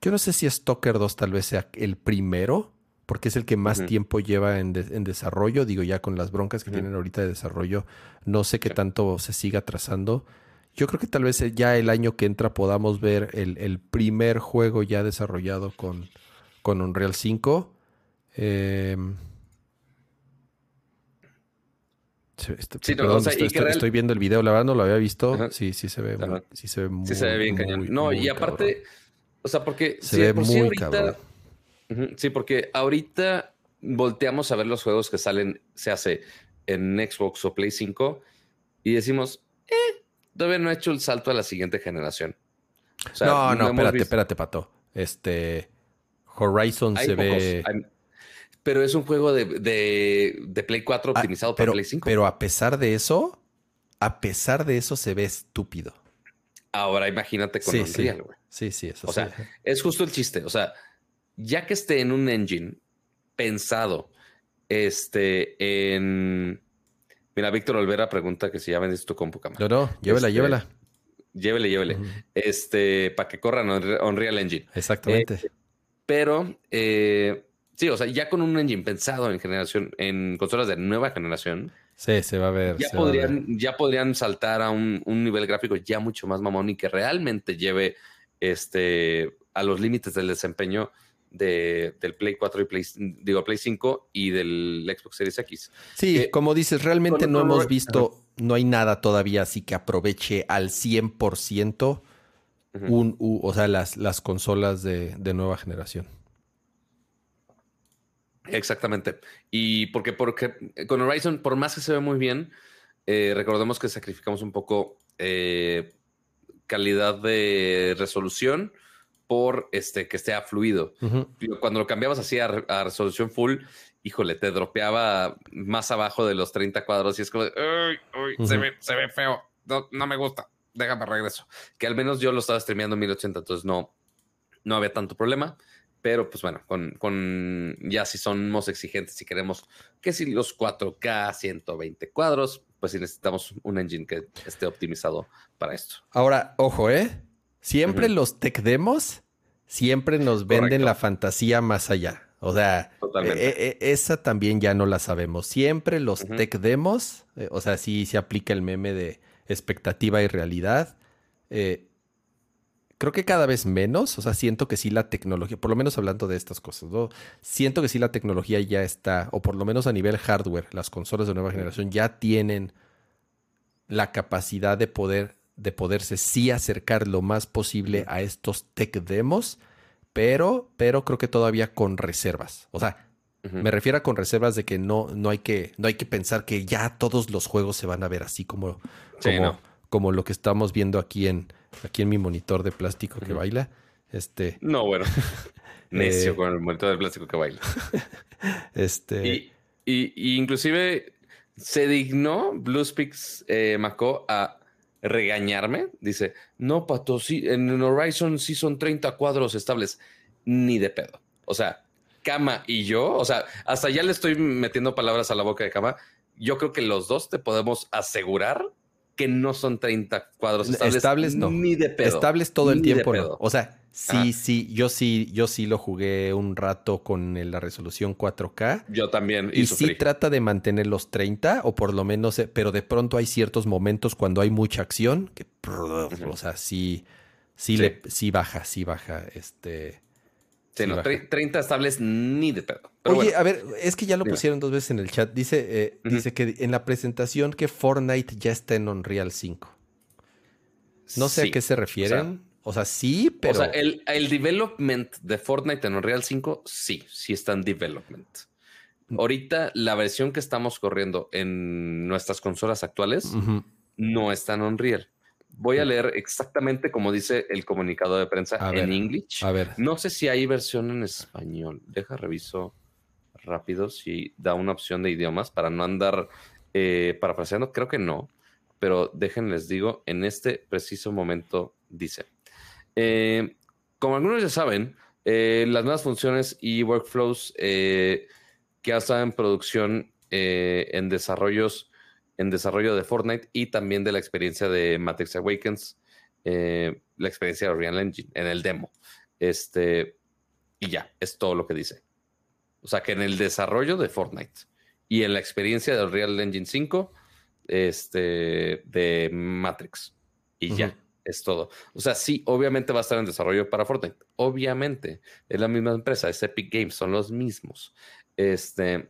Yo no sé si Stalker 2 tal vez sea el primero, porque es el que más tiempo lleva en, desarrollo. Digo, ya con las broncas que tienen ahorita de desarrollo, no sé qué tanto se siga trazando. Yo creo que tal vez ya el año que entra podamos ver el, primer juego ya desarrollado con, con Unreal 5. Em, estoy, viendo el video, la verdad no lo había visto. Sí, sí se ve, muy, sí se ve muy, sí se ve bien cañón. No, y aparte, o sea, porque se ve muy ahorita, Sí, porque ahorita volteamos a ver los juegos que salen, se hace en Xbox o Play 5 y decimos, eh, todavía no ha hecho el salto a la siguiente generación. no, no, espérate, espérate, Pato. Este Horizon se ve. pero es un juego de, de, Play 4 ah, optimizado para Play 5. Pero a pesar de eso, a pesar de eso se ve estúpido. Ahora imagínate con Unreal, güey. Sí. sí, eso O sea, es justo el chiste. O sea, ya que esté en un engine pensado este, en Mira, Víctor Olvera pregunta que si ya vendiste tu compu, cámara. No, no, llévela, este, llévela. Llévele, llévele. Este, para que corran Unreal Engine. Exactamente. Eh, pero, eh, sí, o sea, ya con un engine pensado en generación, en consolas de nueva generación. Sí, se va a ver. Ya, podrían, ya podrían saltar a un, un, nivel gráfico ya mucho más mamón y que realmente lleve este, a los límites del desempeño de, del Play 4 y Play, digo, Play 5 y del Xbox Series X. Sí, como dices, realmente no hemos visto, no hay nada todavía así que aproveche al 100% un, o sea, las, las consolas de, nueva generación. Exactamente. Y porque, porque con Horizon, por más que se ve muy bien, eh, recordemos que sacrificamos un poco eh, calidad de resolución por este, que esté fluido. Cuando lo cambiabas así a, resolución full, híjole, te dropeaba más abajo de los 30 cuadros y es como, se, ve, se ve feo, no, no, me gusta, déjame regreso. Que al menos yo lo estaba streameando en 1080, entonces no, no había tanto problema. Pero pues bueno, con, con ya si somos exigentes y queremos que si los 4K 120 cuadros, pues si necesitamos un engine que esté optimizado para esto. Ahora, ojo, ¿eh? Siempre los tech demos, siempre nos venden la fantasía más allá. O sea, e, e, esa también ya no la sabemos. Siempre los tech demos, eh, o sea, sí se aplica el meme de expectativa y realidad. Eh, creo que cada vez menos, o sea, siento que sí la tecnología, por lo menos hablando de estas cosas, ¿no? siento que sí la tecnología ya está, o por lo menos a nivel hardware, las consolas de nueva generación ya tienen la capacidad de poder de poderse sí acercar lo más posible a estos tech demos, pero, pero creo que todavía con reservas. O sea, me refiero a con reservas de que no, no, hay que, no hay que pensar que ya todos los juegos se van a ver así como, como, lo que estamos viendo aquí en, aquí en mi monitor de plástico que baila. Este. No, bueno. Necio eh, con el monitor de plástico que baila. este. Y, y, inclusive se dignó Bluespeaks eh, Maco a regañarme, dice, no, Pato, sí, en Horizon sí son 30 cuadros estables, ni de pedo. O sea, Kama y yo, o sea, hasta ya le estoy metiendo palabras a la boca de Kama. Yo creo que los dos te podemos asegurar que no son 30 cuadros estables. Estables no. Ni de pedo. Estables todo el tiempo. No. O sea, Sí, sí, yo sí, yo sí lo jugué un rato con la resolución 4K. Yo también. Y, sí trata de mantener los 30, o por lo menos, eh, pero de pronto hay ciertos momentos cuando hay mucha acción que, o sea, sí, sí, Le, sí baja, sí baja, este. Sí, no, 30 estables ni de pedo. Oye, a ver, es que ya lo pusieron dos veces en el chat. Dice, eh, dice que en la presentación que Fortnite ya está en Unreal 5. No sé a qué se refieren. O sea, sí, pero. O sea, el, el development de Fortnite en Unreal 5, sí, sí está en development. ahorita la versión que estamos corriendo en nuestras consolas actuales no está en Unreal. Voy a leer exactamente como dice el comunicado de prensa en inglés. A ver. No sé si hay versión en español. Deja reviso rápido si da una opción de idiomas para no andar eh, parafraseando. Creo que no, pero déjenles digo, en este preciso momento dice. Eh, como algunos ya saben, eh, las nuevas funciones y workflows eh, que ha estado en producción en desarrollos, en desarrollo de Fortnite y también de la experiencia de Matrix Awakens, la experiencia de Unreal Engine en el demo. Este, y ya, es todo lo que dice. O sea que en el desarrollo de Fortnite y en la experiencia de Unreal Engine 5, este, de Matrix. Y ya, es todo. O sea, sí, obviamente va a estar en desarrollo para Fortnite. Obviamente, es la misma empresa, es Epic Games, son los mismos. Este,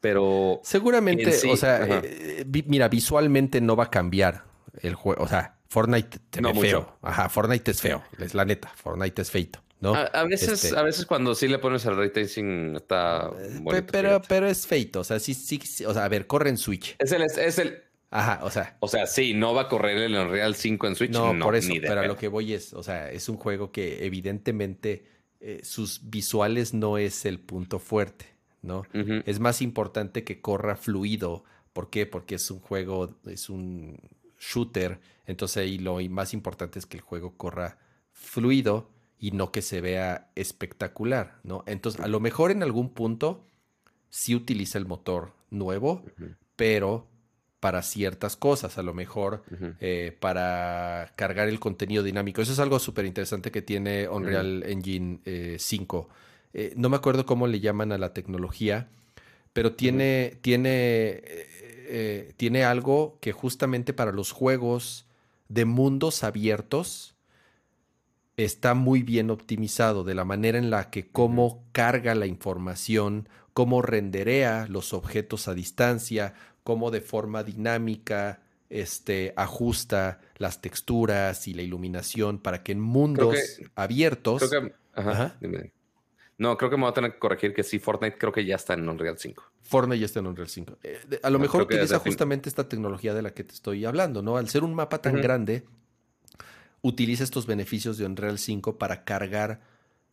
pero. Seguramente, o sea, eh, mira, visualmente no va a cambiar el juego. O sea, Fortnite te no feo. Ajá, Fortnite es feo, es la neta. Fortnite es feito. A, veces, este a veces cuando sí le pones el ray tracing está eh, pero, pero es feito, o sea, sí, sí, o sea, a ver, corre en Switch. Es el, es el. Ajá, o sea. O sea, sí, no va a correr el Unreal 5 en Switch. No, por eso, pero a lo que voy es, o sea, es un juego que evidentemente eh, sus visuales no es el punto fuerte, ¿no? Es más importante que corra fluido. ¿Por qué? Porque es un juego, es un shooter. Entonces ahí lo más importante es que el juego corra fluido y no que se vea espectacular, ¿no? Entonces, a lo mejor en algún punto sí utiliza el motor nuevo, pero para ciertas cosas, a lo mejor eh, para cargar el contenido dinámico. Eso es algo súper interesante que tiene Unreal Engine 5. Eh, eh, no me acuerdo cómo le llaman a la tecnología, pero tiene, tiene, tiene algo que justamente para los juegos de mundos abiertos, está muy bien optimizado de la manera en la que cómo carga la información, cómo renderea los objetos a distancia, cómo de forma dinámica este, ajusta las texturas y la iluminación para que en mundos abiertos... No, creo que me voy a tener que corregir que sí, Fortnite creo que ya está en Unreal 5. Fortnite ya está en Unreal 5. Eh, a lo mejor utiliza justamente esta tecnología de la que te estoy hablando, ¿no? Al ser un mapa tan grande, utiliza estos beneficios de Unreal 5 para cargar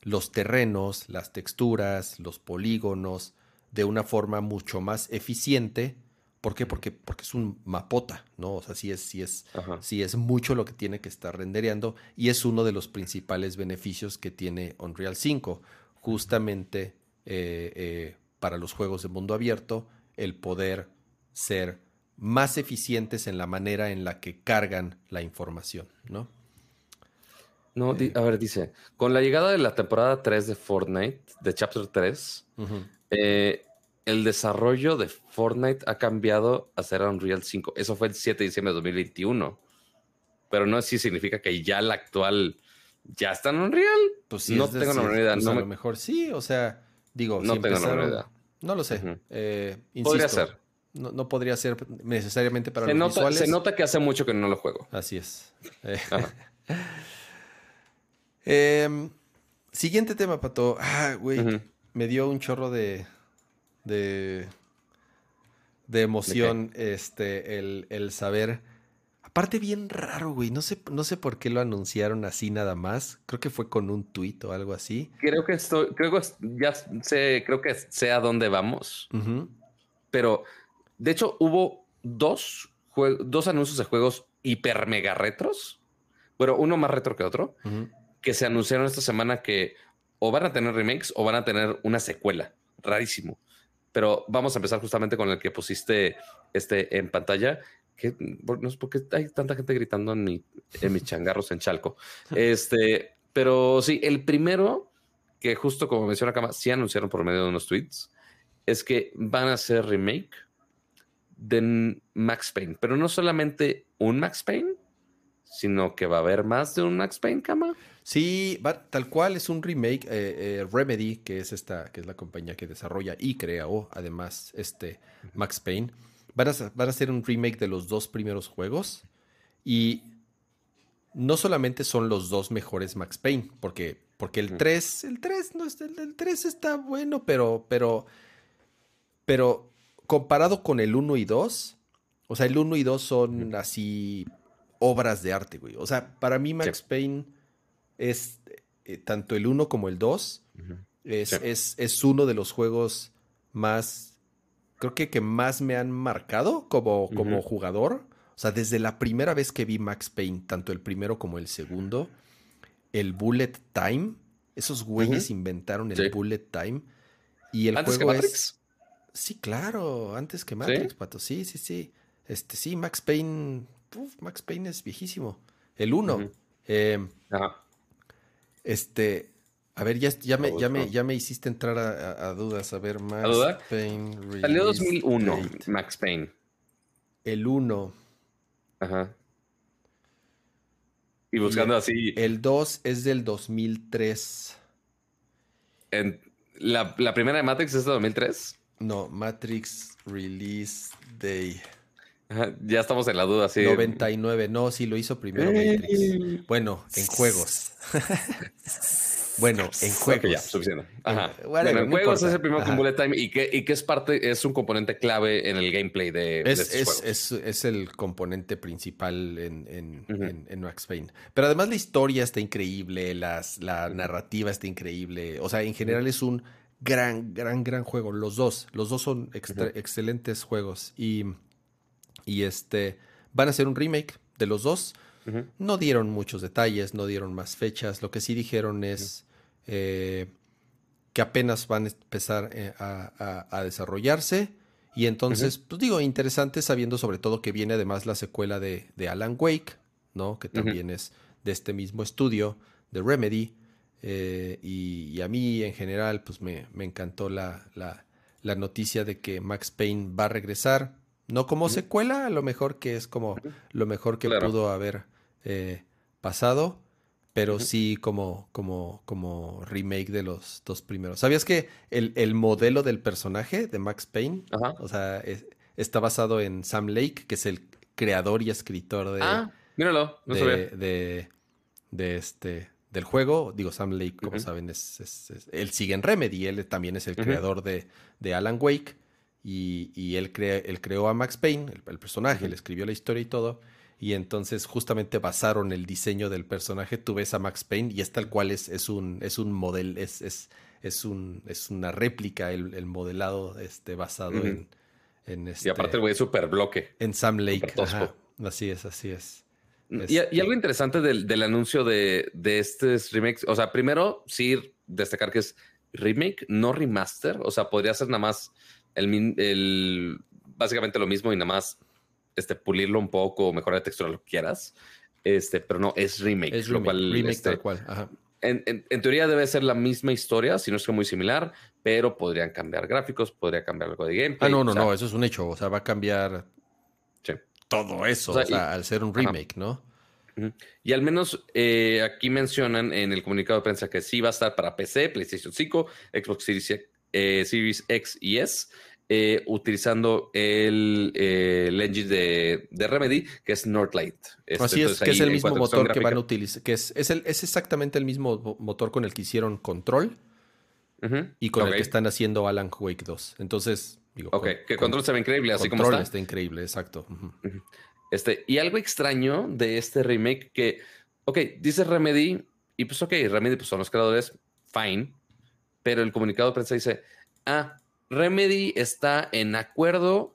los terrenos, las texturas, los polígonos de una forma mucho más eficiente. ¿Por qué? Porque, porque es un mapota, ¿no? O sea, sí es, sí es, es mucho lo que tiene que estar rendereando y es uno de los principales beneficios que tiene Unreal 5. Justamente eh, eh, para los juegos de mundo abierto, el poder ser más eficientes en la manera en la que cargan la información, ¿no? No, a ver, dice, con la llegada de la temporada 3 de Fortnite, de Chapter 3, eh, el desarrollo de Fortnite ha cambiado a ser Unreal 5. Eso fue el 7 de diciembre de 2021. Pero no si significa que ya la actual ya está en Unreal. Pues sí, no tengo la idea. Pues a lo mejor sí, o sea, digo, no tengo la idea. No lo sé. Eh, podría ser. No, podría ser necesariamente para se los nota, Se nota que hace mucho que no lo juego. Así es. Em, siguiente tema, Pato. Ah, güey. Me dio un chorro de. De. de emoción. este. El, saber. Aparte, bien raro, güey. No sé, no sé por qué lo anunciaron así nada más. Creo que fue con un tuit o algo así. Creo que estoy. Creo que ya sé. Creo que sé a dónde vamos. Pero. De hecho, hubo dos, dos anuncios de juegos hiper mega retros. Bueno, uno más retro que otro que se anunciaron esta semana que o van a tener remakes o van a tener una secuela. Rarísimo. Pero vamos a empezar justamente con el que pusiste este en pantalla. Que no sé por qué hay tanta gente gritando en, mi, en mis changarros en Chalco. Este, pero sí, el primero que justo como menciona Kama, sí anunciaron por medio de unos tweets, es que van a hacer remake de Max Payne, pero no solamente un Max Payne, sino que va a haber más de un Max Payne, Kama. Sí, tal cual es un remake. Eh, eh, Remedy, que es esta, que es la compañía que desarrolla y crea, o además, este Max Payne, van a, van a hacer un remake de los dos primeros juegos. Y no solamente son los dos mejores Max Payne, porque, porque el 3, el 3 no es, el, 3 está bueno, pero, pero pero comparado con el 1 y 2, o sea, el 1 y 2 son así obras de arte, güey. O sea, para mí Max Payne es eh, tanto el 1 como el 2. es, es, uno de los juegos más, creo que, que más me han marcado como, como jugador. O sea, desde la primera vez que vi Max Payne, tanto el primero como el segundo, el Bullet Time, esos güeyes inventaron el Bullet Time. Y el juego es. Sí, claro, antes que Matrix, pato. Sí, sí, sí. Este, sí, Max Payne. Max Payne es viejísimo. El 1. Em, este. A ver, ya, ya, me, ya, me, ya me hiciste entrar a, dudas. A ver, Max Payne. Salió 2001, Max Payne. El 1. Ajá. Y buscando así. El 2 es del 2003. En, la, la, primera de Matrix es de 2003. No, Matrix Release Day. Ya estamos en la duda, sí. 99, no, sí lo hizo primero Matrix. Bueno, en juegos. Bueno, en juegos. ya, suficiente. Ajá. Bueno, en juegos es el primero con bullet time y que, y que es parte, es un componente clave en el gameplay de, es, es, es, es, el componente principal en, en, en, Max Payne. Pero además la historia está increíble, las, la narrativa está increíble. O sea, en general es un gran, gran, gran juego. Los dos, los dos son excelentes juegos. Y, y este, van a hacer un remake de los dos. No dieron muchos detalles, no dieron más fechas. Lo que sí dijeron es eh, que apenas van a empezar eh, a, desarrollarse. Y entonces, pues digo, interesante sabiendo sobre todo que viene además la secuela de, Alan Wake, ¿no? Que también es de este mismo estudio, de Remedy. Eh, y, a mí en general, pues me, encantó la, la, noticia de que Max Payne va a regresar. No como secuela, a lo mejor que es como lo mejor que pudo haber eh, pasado, pero sí como, como, como remake de los dos primeros. ¿Sabías que el, modelo del personaje de Max Payne, o sea, está basado en Sam Lake, que es el creador y escritor de... Ah, míralo, no de, de, este del juego. Digo, Sam Lake, como saben, es, él sigue en Remedy, él también es el creador de, de, Alan Wake y, y él, él, creó a Max Payne, el, personaje, él escribió la historia y todo y entonces justamente basaron el diseño del personaje. Tú ves a Max Payne y es tal cual es, es un, es un modelo, es, es, es, un, es una réplica el, modelado este, basado en, en este, Y aparte el güey es súper bloque. En Sam Lake. Así es, así es. Y, y, algo interesante del, del anuncio de, de este remake, o sea, primero sí destacar que es remake, no remaster, o sea, podría ser nada más el, el básicamente lo mismo y nada más este, pulirlo un poco, mejorar la textura, lo que quieras. Este, pero no, es remake. Es remake, remake este, tal cual. En, teoría debe ser la misma historia, si no es que muy similar, pero podrían cambiar gráficos, podría cambiar algo de gameplay. Ah, no, no, no, eso es un hecho. O sea, va a cambiar todo eso, o sea, al ser un remake, ¿no? Y al menos eh, aquí mencionan en el comunicado de prensa que sí va a estar para PC, PlayStation 5, Xbox Series, eh, Series X y S, eh, utilizando el, eh, engine de, Remedy, que es Northlight. Este, Así es, que es el mismo motor que van a utilizar, que es, es, exactamente el mismo motor con el que hicieron Control y con el que están haciendo Alan Wake 2. Entonces, digo. Ok, que Control se ve increíble, así como está. está increíble, exacto. Este, y algo extraño de este remake que, ok, dice Remedy, y pues ok, Remedy pues son los creadores, fine, pero el comunicado de prensa dice, ah, Remedy está en acuerdo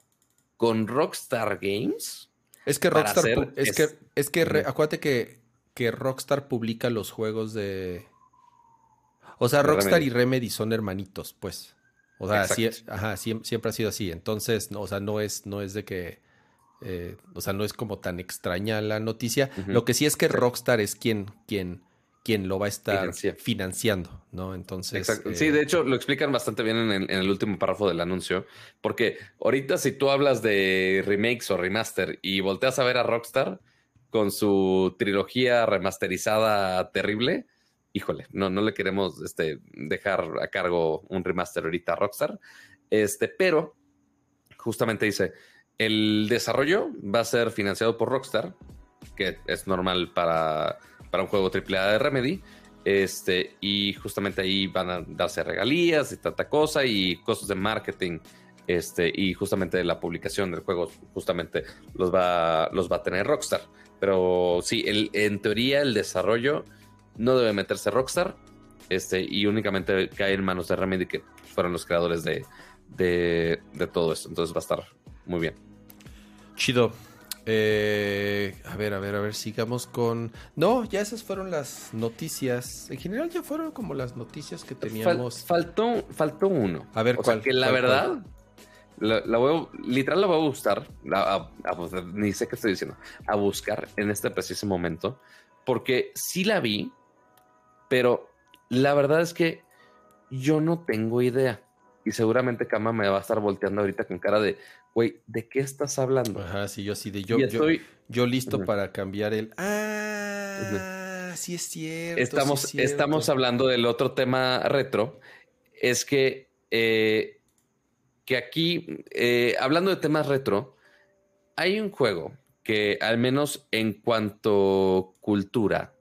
con Rockstar Games. Es que Rockstar, es, que, es que, acuérdate que, que Rockstar publica los juegos de... O sea, Rockstar y Remedy son hermanitos, pues. O sea, ajá, siempre, ha sido así. Entonces, no, o sea, no es, no es de que... Eh, o sea, no es como tan extraña la noticia. Lo que sí es que Rockstar es quien, quien quien lo va a estar financiando, ¿no? Entonces. Sí, de hecho, lo explican bastante bien en el, último párrafo del anuncio, porque ahorita si tú hablas de remakes o remaster y volteas a ver a Rockstar con su trilogía remasterizada terrible, híjole, no, no le queremos este, dejar a cargo un remaster ahorita a Rockstar. Este, pero justamente dice: el desarrollo va a ser financiado por Rockstar, que es normal para para un juego AAA de Remedy. Este, y justamente ahí van a darse regalías y tanta cosa y costos de marketing Este, y justamente la publicación del juego justamente los va, los va a tener Rockstar. Pero sí, el, en teoría el desarrollo no debe meterse Rockstar. Este, y únicamente cae en manos de Remedy, que fueron los creadores de, de, de todo esto. Entonces va a estar muy bien. Chido. Eh, a ver, a ver, a ver, sigamos con... No, ya esas fueron las noticias. En general ya fueron como las noticias que teníamos. faltó, faltó uno. A ver, o Sea que la verdad, La, voy literal la voy a buscar, ni sé qué estoy diciendo, a buscar en este preciso momento, porque sí la vi, pero la verdad es que yo no tengo idea. Y seguramente Kama me va a estar volteando ahorita con cara de, güey, ¿de qué estás hablando? Ajá, sí, yo sí, de yo, yo, listo para cambiar el, ah, sí es cierto. Estamos, estamos hablando del otro tema retro, es que, eh, que aquí, eh, hablando de temas retro, hay un juego que al menos en cuanto cultura,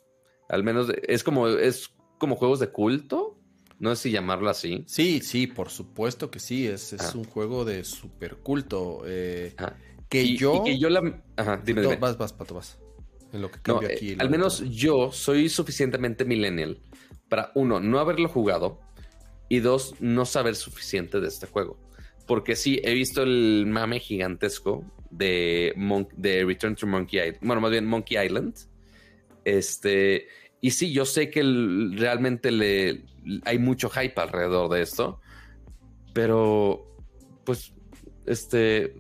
al menos es como, es como juegos de culto, no sé si llamarlo así. Sí, sí, por supuesto que sí. Es, es ah. un juego de super culto. Eh, que yo. que yo la. Ajá, dime, dime. Vas, vas, pato, vas. En lo que cambio aquí. Eh, al menos yo soy suficientemente millennial para, uno, no haberlo jugado y dos, no saber suficiente de este juego. Porque sí, he visto el mame gigantesco de, de Return to Monkey Island. Bueno, más bien Monkey Island. Este. Y sí, yo sé que realmente le, hay mucho hype alrededor de esto, pero pues, este,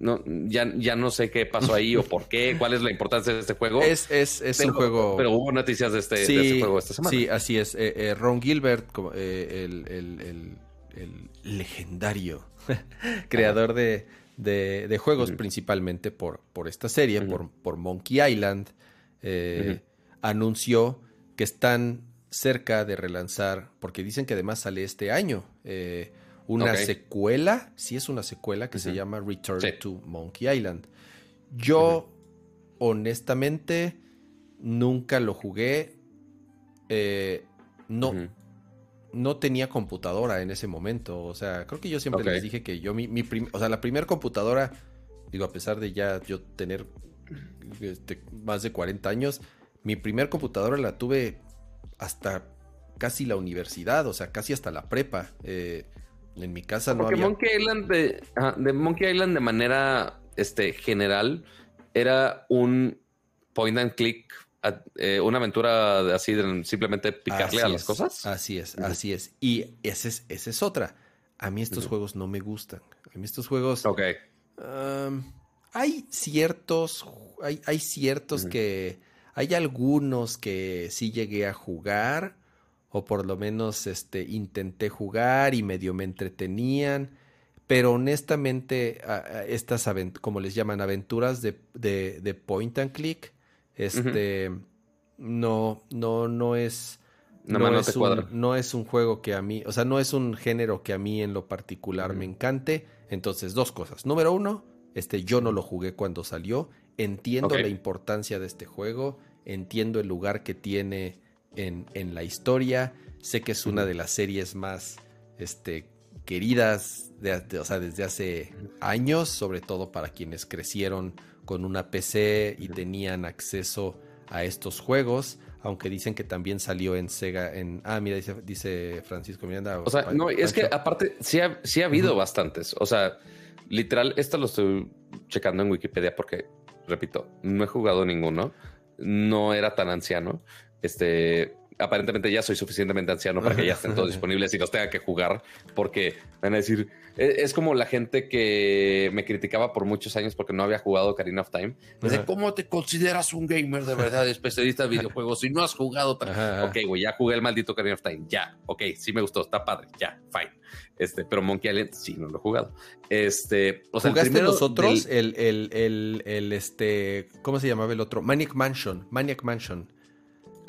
no, ya, ya no sé qué pasó ahí o por qué, cuál es la importancia de este juego. Es, es, es un juego. Pero hubo noticias de este, este juego esta semana. Sí, así es. Eh, eh, Ron Gilbert, eh, el, el, el, legendario creador de, de, juegos, principalmente por, por esta serie, por, por Monkey Island, anunció que están cerca de relanzar, porque dicen que además sale este año, eh, una secuela, sí es una secuela que se llama Return to Monkey Island. Yo, honestamente, nunca lo jugué. Eh, no, no tenía computadora en ese momento. O sea, creo que yo siempre les dije que yo, mi, mi o sea, la primera computadora, digo, a pesar de ya yo tener este, más de 40 años, mi primer computadora la tuve hasta casi la universidad, o sea, casi hasta la prepa. Eh, en mi casa no había... Monkey Island de, de, Monkey Island de manera este, general era un point and click, eh, una aventura así de simplemente picarle a las cosas. Así es, así es. Y esa es, es otra. A mí estos juegos no me gustan. A mí estos juegos... Ok. hay ciertos, hay, hay ciertos que hay algunos que sí llegué a jugar, o por lo menos este, intenté jugar y medio me entretenían, pero honestamente estas, como les llaman, aventuras de, de, point and click, este, no, no, no es... No, es un, no, es un, juego que a mí, o sea, no es un género que a mí en lo particular me encante. Entonces, dos cosas. Número uno, este, yo no lo jugué cuando salió. Entiendo la importancia de este juego entiendo el lugar que tiene en, en la historia, sé que es una de las series más este, queridas de, o sea, desde hace años, sobre todo para quienes crecieron con una PC y tenían acceso a estos juegos, aunque dicen que también salió en Sega, en... Ah, mira, dice, dice Francisco Miranda. O sea, no, es que aparte sí ha, sí ha habido bastantes, o sea, literal, esto lo estoy checando en Wikipedia porque, repito, no he jugado ninguno, no era tan anciano. Este, aparentemente ya soy suficientemente anciano para que ya estén todos disponibles y los tenga que jugar, porque van a decir, e, es, como la gente que me criticaba por muchos años porque no había jugado Karina of Time. Dice, ¿cómo te consideras un gamer de verdad, especialista de videojuegos si no has jugado? Ok, güey, ya jugué el maldito Karina of Time, ya, ok, sí me gustó, está padre, ya, fine. Este, pero Monkey Island sí no lo he jugado. Este, o sea, ¿Jugaste los otros? El, el, el, el, este, ¿cómo se llamaba el otro? Maniac Mansion, Maniac Mansion.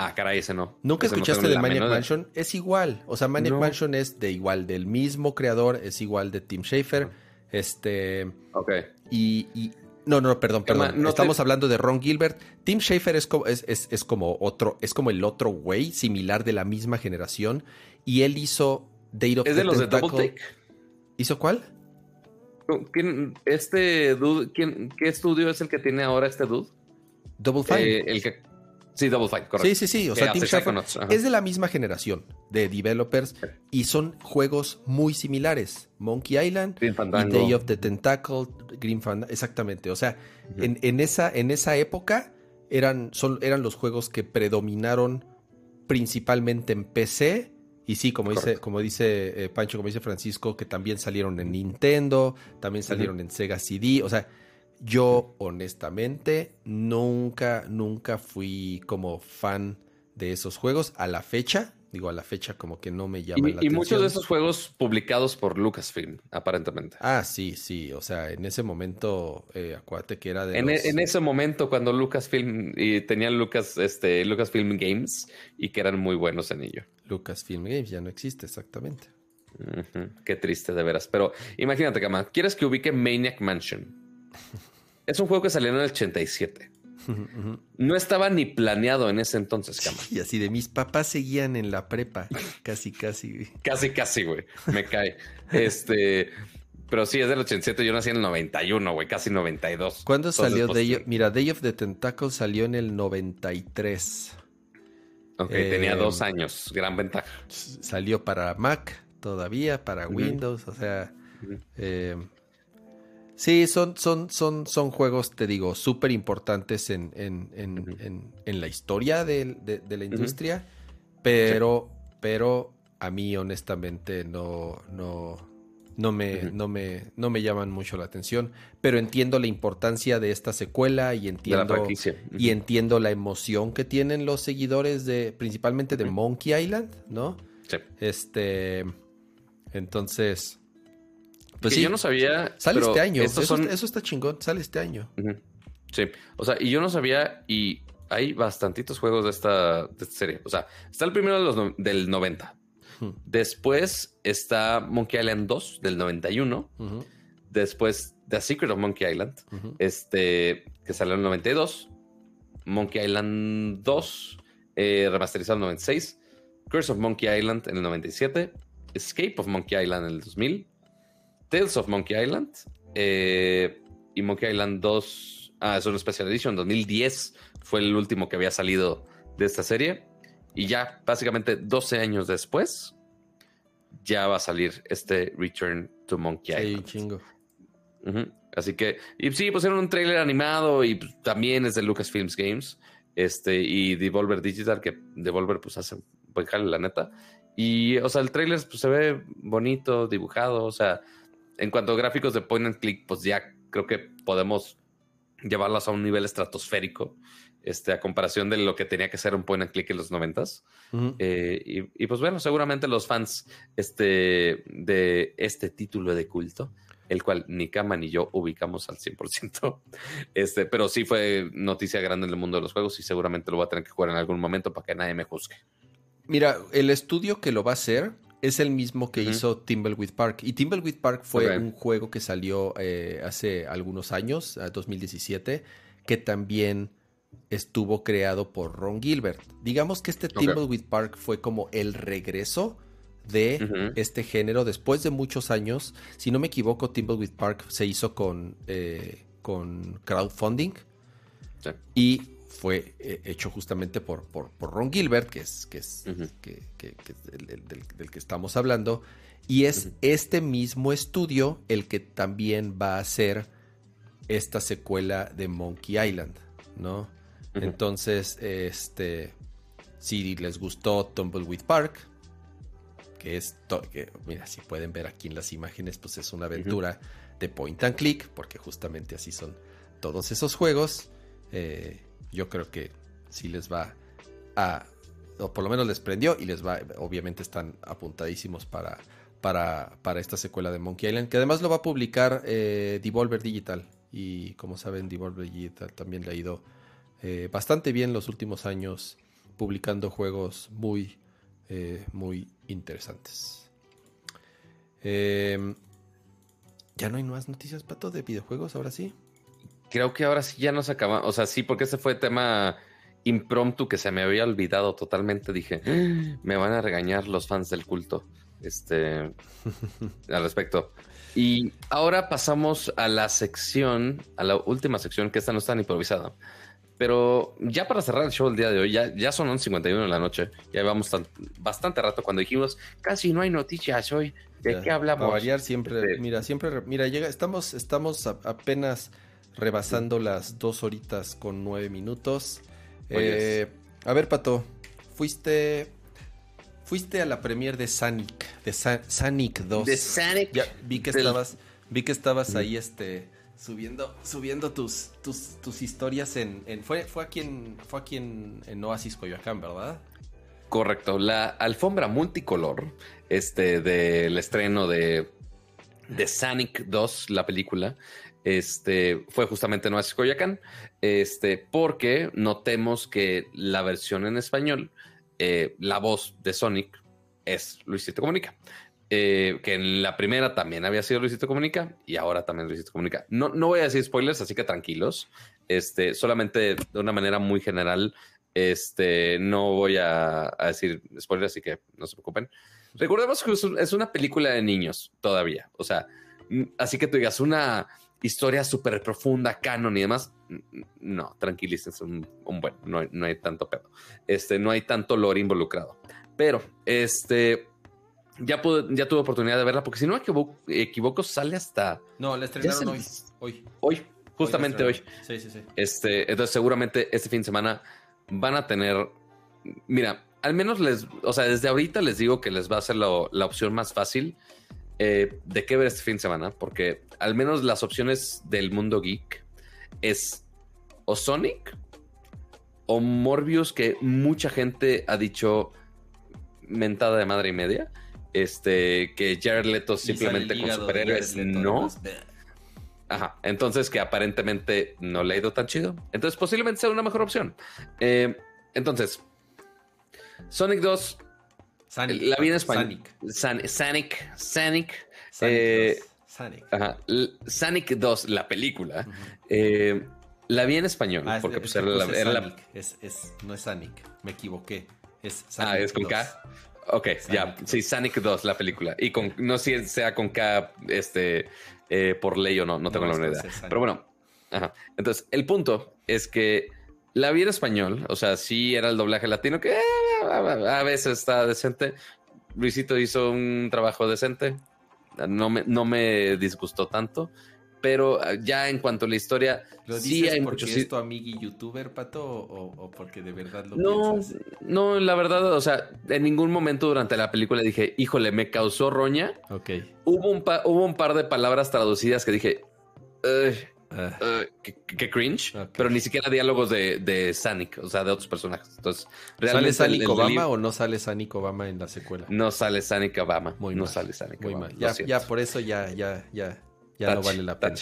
Ah, caray, ese no. ¿Nunca escuchaste de Maniac Mansion? Es igual. O sea, Maniac Mansion es de igual, del mismo creador, es igual de Tim Schafer. Este. Ok. Y. no, no, perdón, perdón. No Estamos hablando de Ron Gilbert. Tim Schafer es como, es, es, como otro, es como el otro güey, similar de la misma generación. Y él hizo Date of ¿Es de los de Double Take? ¿Hizo cuál? este dude, ¿quién, ¿qué estudio es el que tiene ahora este dude? Double Fine. Eh, el que, sí, Double Fine, correcto. Sí, sí, sí. O sea, Schafer es de la misma generación de developers y son juegos muy similares. Monkey Island y Day of the Tentacle, Green Fandango. Exactamente. O sea, en, esa, en esa época eran, son, eran los juegos que predominaron principalmente en PC. Y sí, como dice, como dice eh, Pancho, como dice Francisco, que también salieron en Nintendo, también salieron en Sega CD. O sea, yo honestamente nunca, nunca fui como fan de esos juegos a la fecha. Digo, a la fecha como que no me llama la atención. Y muchos de esos juegos publicados por Lucasfilm, aparentemente. Ah, sí, sí. O sea, en ese momento, eh, acuérdate que era de. En, en, ese momento, cuando Lucasfilm y tenían Lucas, este, Lucasfilm Games y que eran muy buenos en ello. Lucasfilm Games ya no existe, exactamente. Qué triste, de veras. Pero imagínate, Kama, ¿quieres que ubique Maniac Mansion? es un juego que salió en el 87. No estaba ni planeado en ese entonces, cama. Y así de mis papás seguían en la prepa. Casi, casi. casi, casi, güey. Me cae. Este. Pero sí, es del 87. Yo nací en el 91, güey. Casi 92. ¿Cuándo salió pues, Day of... Mira, Day of the Tentacle salió en el 93. Ok, tenía eh, dos años. Gran ventaja. Salió para Mac todavía, para Windows. O sea, Sí, son, son, son, son juegos, te digo, súper importantes en, en, la historia de, la industria, pero, pero a mí honestamente no, no, no, me, no, me, no me llaman mucho la atención, pero entiendo la importancia de esta secuela y entiendo, y entiendo la emoción que tienen los seguidores de, principalmente de Monkey Island, ¿no? Sí. Este, entonces... Pues sí, yo no sabía. Sale este año. Eso, está chingón. Sale este año. Sí. O sea, y yo no sabía. Y hay bastantitos juegos de esta, serie. O sea, está el primero de los del 90. Después está Monkey Island 2 del 91. Después The Secret of Monkey Island, este, que salió en el 92. Monkey Island 2, eh, remasterizado en el 96. Curse of Monkey Island en el 97. Escape of Monkey Island en el 2000. Tales of Monkey Island eh, y Monkey Island 2. Ah, es una Special Edition 2010. Fue el último que había salido de esta serie. Y ya, básicamente 12 años después, ya va a salir este Return to Monkey Island. Sí, chingo. Así que, y sí, era un trailer animado y pues, también es de Lucasfilms Games. Este, y Devolver Digital, que Devolver pues hace buen jale, la neta. Y, o sea, el trailer pues, se ve bonito, dibujado, o sea, en cuanto a gráficos de point and click, pues ya creo que podemos llevarlos a un nivel estratosférico, este, a comparación de lo que tenía que ser un point and click en los noventas. Eh, y, pues bueno, seguramente los fans este, de este título de culto, el cual ni Kama ni yo ubicamos al 100%, este, pero sí fue noticia grande en el mundo de los juegos y seguramente lo voy a tener que jugar en algún momento para que nadie me juzgue. Mira, el estudio que lo va a hacer es el mismo que hizo Timbleweed Park. Y Timbleweed Park fue un juego que salió eh, hace algunos años, 2017, que también estuvo creado por Ron Gilbert. Digamos que este Timbleweed Park fue como el regreso de este género después de muchos años. Si no me equivoco, Timbleweed Park se hizo con, eh, con crowdfunding. Y fue eh, hecho justamente por, por, Ron Gilbert, que es, que es, que, del, que estamos hablando, y es este mismo estudio el que también va a hacer esta secuela de Monkey Island, ¿no? Entonces, este, si les gustó Tumbleweed Park, que es, que, mira, si pueden ver aquí en las imágenes, pues es una aventura de point and click, porque justamente así son todos esos juegos. Eh, yo creo que sí les va a, o por lo menos les prendió y les va, obviamente están apuntadísimos para, para, para esta secuela de Monkey Island, que además lo va a publicar eh, Devolver Digital. Y como saben, Devolver Digital también le ha ido eh, bastante bien los últimos años publicando juegos muy, eh, muy interesantes. Em, ya no hay más noticias, Pato, de videojuegos, ahora sí creo que ahora sí ya nos acaba. O sea, sí, porque ese fue tema impromptu que se me había olvidado totalmente. Dije, ah, me van a regañar los fans del culto. este, al respecto. Y ahora pasamos a la sección, a la última sección, que esta no está tan improvisada. Pero ya para cerrar el show el día de hoy, ya, ya son 11.51 de la noche. Ya llevamos bastante rato cuando dijimos, casi no hay noticias hoy. ¿De qué hablamos? Para variar siempre, mira, siempre, mira, llega, estamos, estamos apenas rebasando las dos horitas con nueve minutos. Eh, a ver, Pato, fuiste fuiste a la premier de Sonic, de Sonic 2. De Sonic. Ya vi que estabas, vi que estabas ahí este subiendo subiendo tus tus, tus historias en, fue fue aquí en fue aquí en, en Oasis Coyoacán, ¿verdad? Correcto, la alfombra multicolor este del estreno de de Sonic 2, la película, este, fue justamente en Oasis Coyoacán, este, porque notemos que la versión en español eh, la voz de Sonic es Luisito Comunica. Eh, que en la primera también había sido Luisito Comunica y ahora también Luisito Comunica. No, no voy a decir spoilers, así que tranquilos. Este, solamente de una manera muy general, este, no voy a, decir spoilers, así que no se preocupen. Recordemos que es una película de niños todavía. O sea, así que tú digas una historia súper profunda, canon y demás. No, tranquilícense un, buen, no hay, no hay, tanto pedo. Este, no hay tanto lore involucrado. Pero, este, ya, ya tuve oportunidad de verla, porque si no me equivoco, sale hasta. No, la estrenaron hoy. Hoy. Hoy, justamente hoy, Sí, sí, sí. Este, entonces, seguramente este fin de semana van a tener. Mira, al menos les. O sea, desde ahorita les digo que les va a ser la opción más fácil eh, de qué ver este fin de semana, porque al menos las opciones del mundo geek es o Sonic o Morbius, que mucha gente ha dicho mentada de madre y media. Este, que Jared Leto simplemente con superhéroes no. Ajá, entonces que aparentemente no le ha ido tan chido. Entonces posiblemente sea una mejor opción. Eh, entonces, Sonic 2 La vi en español. Sonic. Sonic. Sonic. Sonic. 2, la película. Eh, la vi en español. Ah, porque pues, era, la, Es, es, no es Sonic. Me equivoqué. Es Sonic ah, es con K. Ok, ya. Sí, Sonic 2, la película. Y con, no sé si sea con K este, eh, por ley o no, no tengo la idea. Pero bueno, ajá. entonces el punto es que la vi en español, o sea, sí era el doblaje latino que eh, a veces está decente. Luisito hizo un trabajo decente. No me, no me disgustó tanto. Pero ah, ya en cuanto a la historia, ¿Lo sí hay porque es tu amigo youtuber, Pato, o, porque de verdad lo no, piensas? No, la verdad, o sea, en ningún momento durante la película dije, híjole, me causó roña. Ok. Hubo un, hubo un par de palabras traducidas que dije, Ah. Ah, que, cringe, pero ni siquiera diálogos de, de Sonic, o sea, de otros personajes. Entonces, ¿Sale Sonic Obama o no sale Sonic Obama en la secuela? No sale Sonic Obama. Muy no sale Sonic Muy Mal. Ya, ya, por eso ya, ya, ya, ya no vale la pena.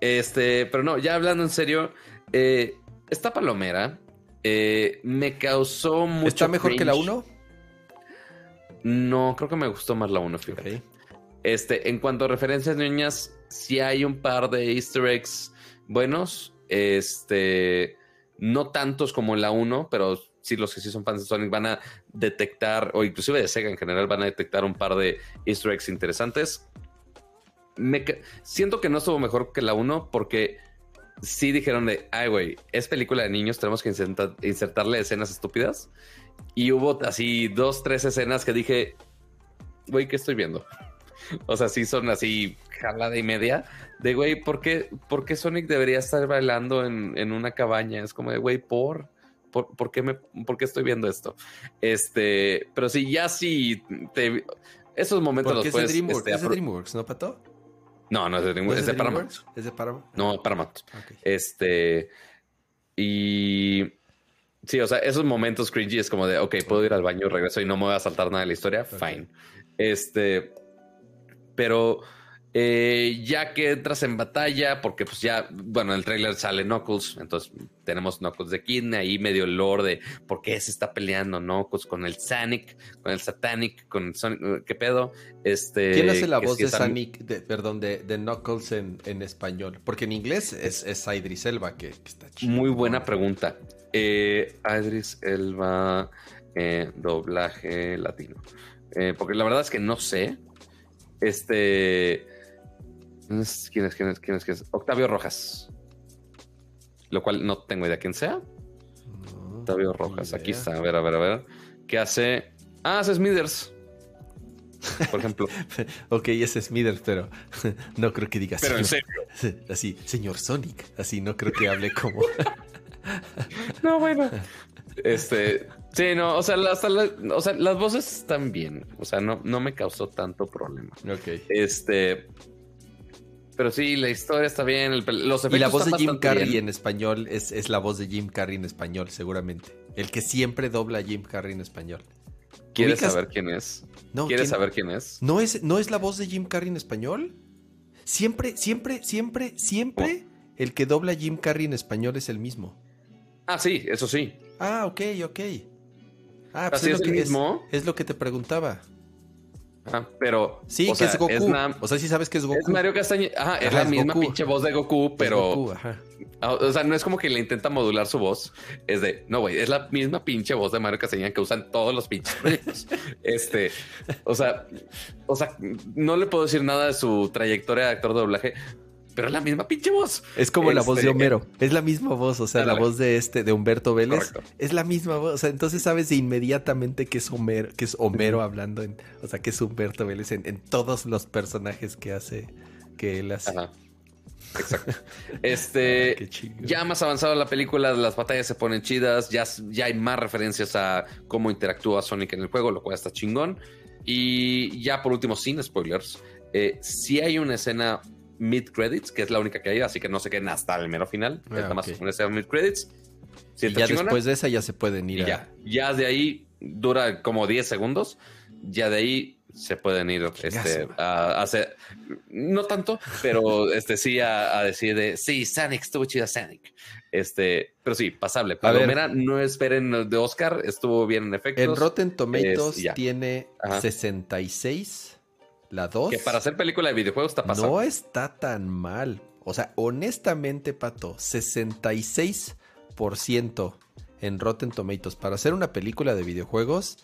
Este, pero no, ya hablando en serio, eh, esta palomera eh, me causó mucho. ¿Está mejor que la 1? No, creo que me gustó más la 1, fíjate. Este, en cuanto a referencias niñas, si hay un par de easter eggs buenos. Este, no tantos como en la 1, pero sí los que sí son fans de Sonic van a detectar, o inclusive de Sega en general, van a detectar un par de easter eggs interesantes. Me, siento que no estuvo mejor que la 1 porque sí dijeron de, ay, güey, es película de niños, tenemos que insertarle escenas estúpidas. Y hubo así dos, tres escenas que dije, güey, ¿qué estoy viendo? O sea, sí son así jalada y media de, güey, ¿por qué, ¿por qué Sonic debería estar bailando en, en una cabaña? Es como de, güey, ¿por? ¿Por, por, qué me, ¿Por qué estoy viendo esto? Este, pero sí, ya sí, te, esos momentos los puedes... DreamWorks, este, ¿Es de DreamWorks, no, Pato? No, no es de DreamWorks, es, de, Paramount. ¿Es de Paramount? No, Paramount. Este, y... Sí, o sea, esos momentos cringy es como de, ok, puedo ir al baño, regreso y no me voy a saltar nada de la historia, fine. Este, pero eh, ya que entras en batalla, porque pues ya, bueno, en el trailer sale Knuckles, entonces tenemos Knuckles de Kidney, ahí medio el lore de por qué se está peleando Knuckles con el Sonic, con el Satanic, con Sonic, ¿qué pedo? Este, ¿Quién hace la voz de Sonic, perdón, de, de Knuckles en, en, español? Porque en inglés es, es Idris Elba, que, está chido. Muy buena pregunta. Eh, Idris Elba, eh, doblaje latino. Eh, porque la verdad es que no sé. Este. ¿Quién es? ¿Quién es? ¿Quién es? ¿Quién es? Octavio Rojas. Lo cual no tengo idea quién sea. Octavio Rojas. Aquí está. A ver, a ver, a ver. ¿Qué hace? Ah, hace Smithers. Por ejemplo. ok, ese es Smithers, pero no creo que diga Pero en serio. Así, señor Sonic. Así no creo que hable como. no, bueno. Este, sí, no, o sea, hasta o sea, las voces están bien. O sea, no, no me causó tanto problema. Ok. Este, pero sí, la historia está bien. los y la voz de Jim Carrey en español es, es, la voz de Jim Carrey en español, seguramente. El que siempre dobla a Jim Carrey en español. ¿Quieres saber quién es? No, ¿Quieres saber quién es? ¿No es? ¿No es la voz de Jim Carrey en español? Siempre, siempre, siempre, siempre el que dobla a Jim Carrey en español es el mismo. Ah, sí, eso sí. Ah, ok, ok. Ah, pues es, lo que, mismo. Es, lo que te preguntaba. Ah, pero. Sí, que es Goku. o sea, sí sabes que es Goku. Es Mario Castañeda. Ajá, es la misma pinche voz de Goku, pero. ajá. Ah, o sea, no es como que le intenta modular su voz. Es de, no, güey, es la misma pinche voz de Mario Castañeda que usan todos los pinches proyectos. este, o sea, o sea, no le puedo decir nada de su trayectoria de actor de doblaje, pero es la misma pinche voz. Es como la voz de este, Homero. Es la misma voz, o sea, la voz de este, de Humberto Vélez. Es la misma voz. O sea, entonces sabes inmediatamente que es Homero, que es Homero hablando en, o sea, que es Humberto Vélez en, todos los personajes que hace, que él hace. Ajá. Exacto. Este, ya más avanzado la película, las batallas se ponen chidas, ya, ya hay más referencias a cómo interactúa Sonic en el juego, lo cual está chingón. Y ya por último, sin spoilers, eh, si hay una escena mid credits, que es la única que hay, así que no se queden hasta el mero final. Ah, nada más una escena mid credits. y ya después de esa ya se pueden ir. Ya, ya de ahí dura como 10 segundos. Ya de ahí se pueden ir este, a, hacer, no tanto, pero este sí a, decir de sí, Sonic estuvo chido Sonic. Este, pero sí, pasable. Palomera, no esperen de Oscar, estuvo bien en efecto. El Rotten Tomatoes tiene 66, la 2. Que para hacer película de videojuegos está pasando. No está tan mal. O sea, honestamente, Pato, 66% en Rotten Tomatoes para hacer una película de videojuegos.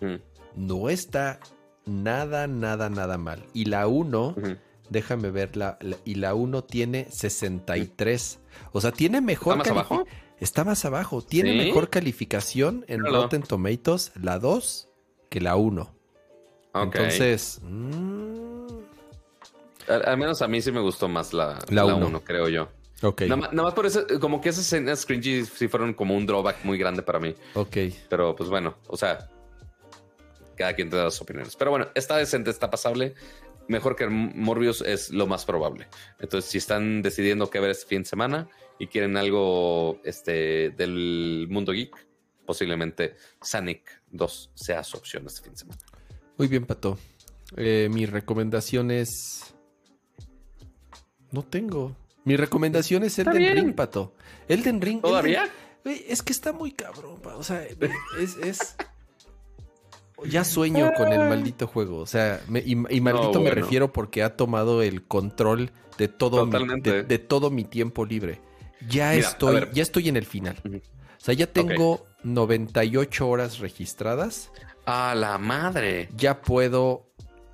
Mm. No está nada, nada, nada mal. Y la 1, déjame ver, la, y la 1 tiene 63. O sea, tiene mejor... ¿Está más abajo? Está más abajo. Tiene mejor calificación en Rotten Tomatoes la 2 que la 1. Entonces... Mm. Al, menos a mí sí me gustó más la, la 1, creo yo. Ok. Nada, más por eso, como que esas escenas cringy sí fueron como un drawback muy grande para mí. Ok. Pero pues bueno, o sea, cada quien te da sus opiniones. Pero bueno, está decente, está pasable. Mejor que Morbius es lo más probable. Entonces, si están decidiendo qué ver este fin de semana y quieren algo este, del mundo geek, posiblemente Sonic 2 sea su opción este fin de semana. Muy bien, Pato. Eh, mi recomendación es. No tengo. Mi recomendación es Elden Ring, Pato. Elden Ring. ¿Todavía? es que está muy cabrón, O sea, es ya sueño con el maldito juego. O sea, y, maldito me refiero porque ha tomado el control de todo, mi, de, todo mi tiempo libre. Ya estoy, ya estoy en el final. O sea, ya tengo 98 horas registradas. A la madre. Ya puedo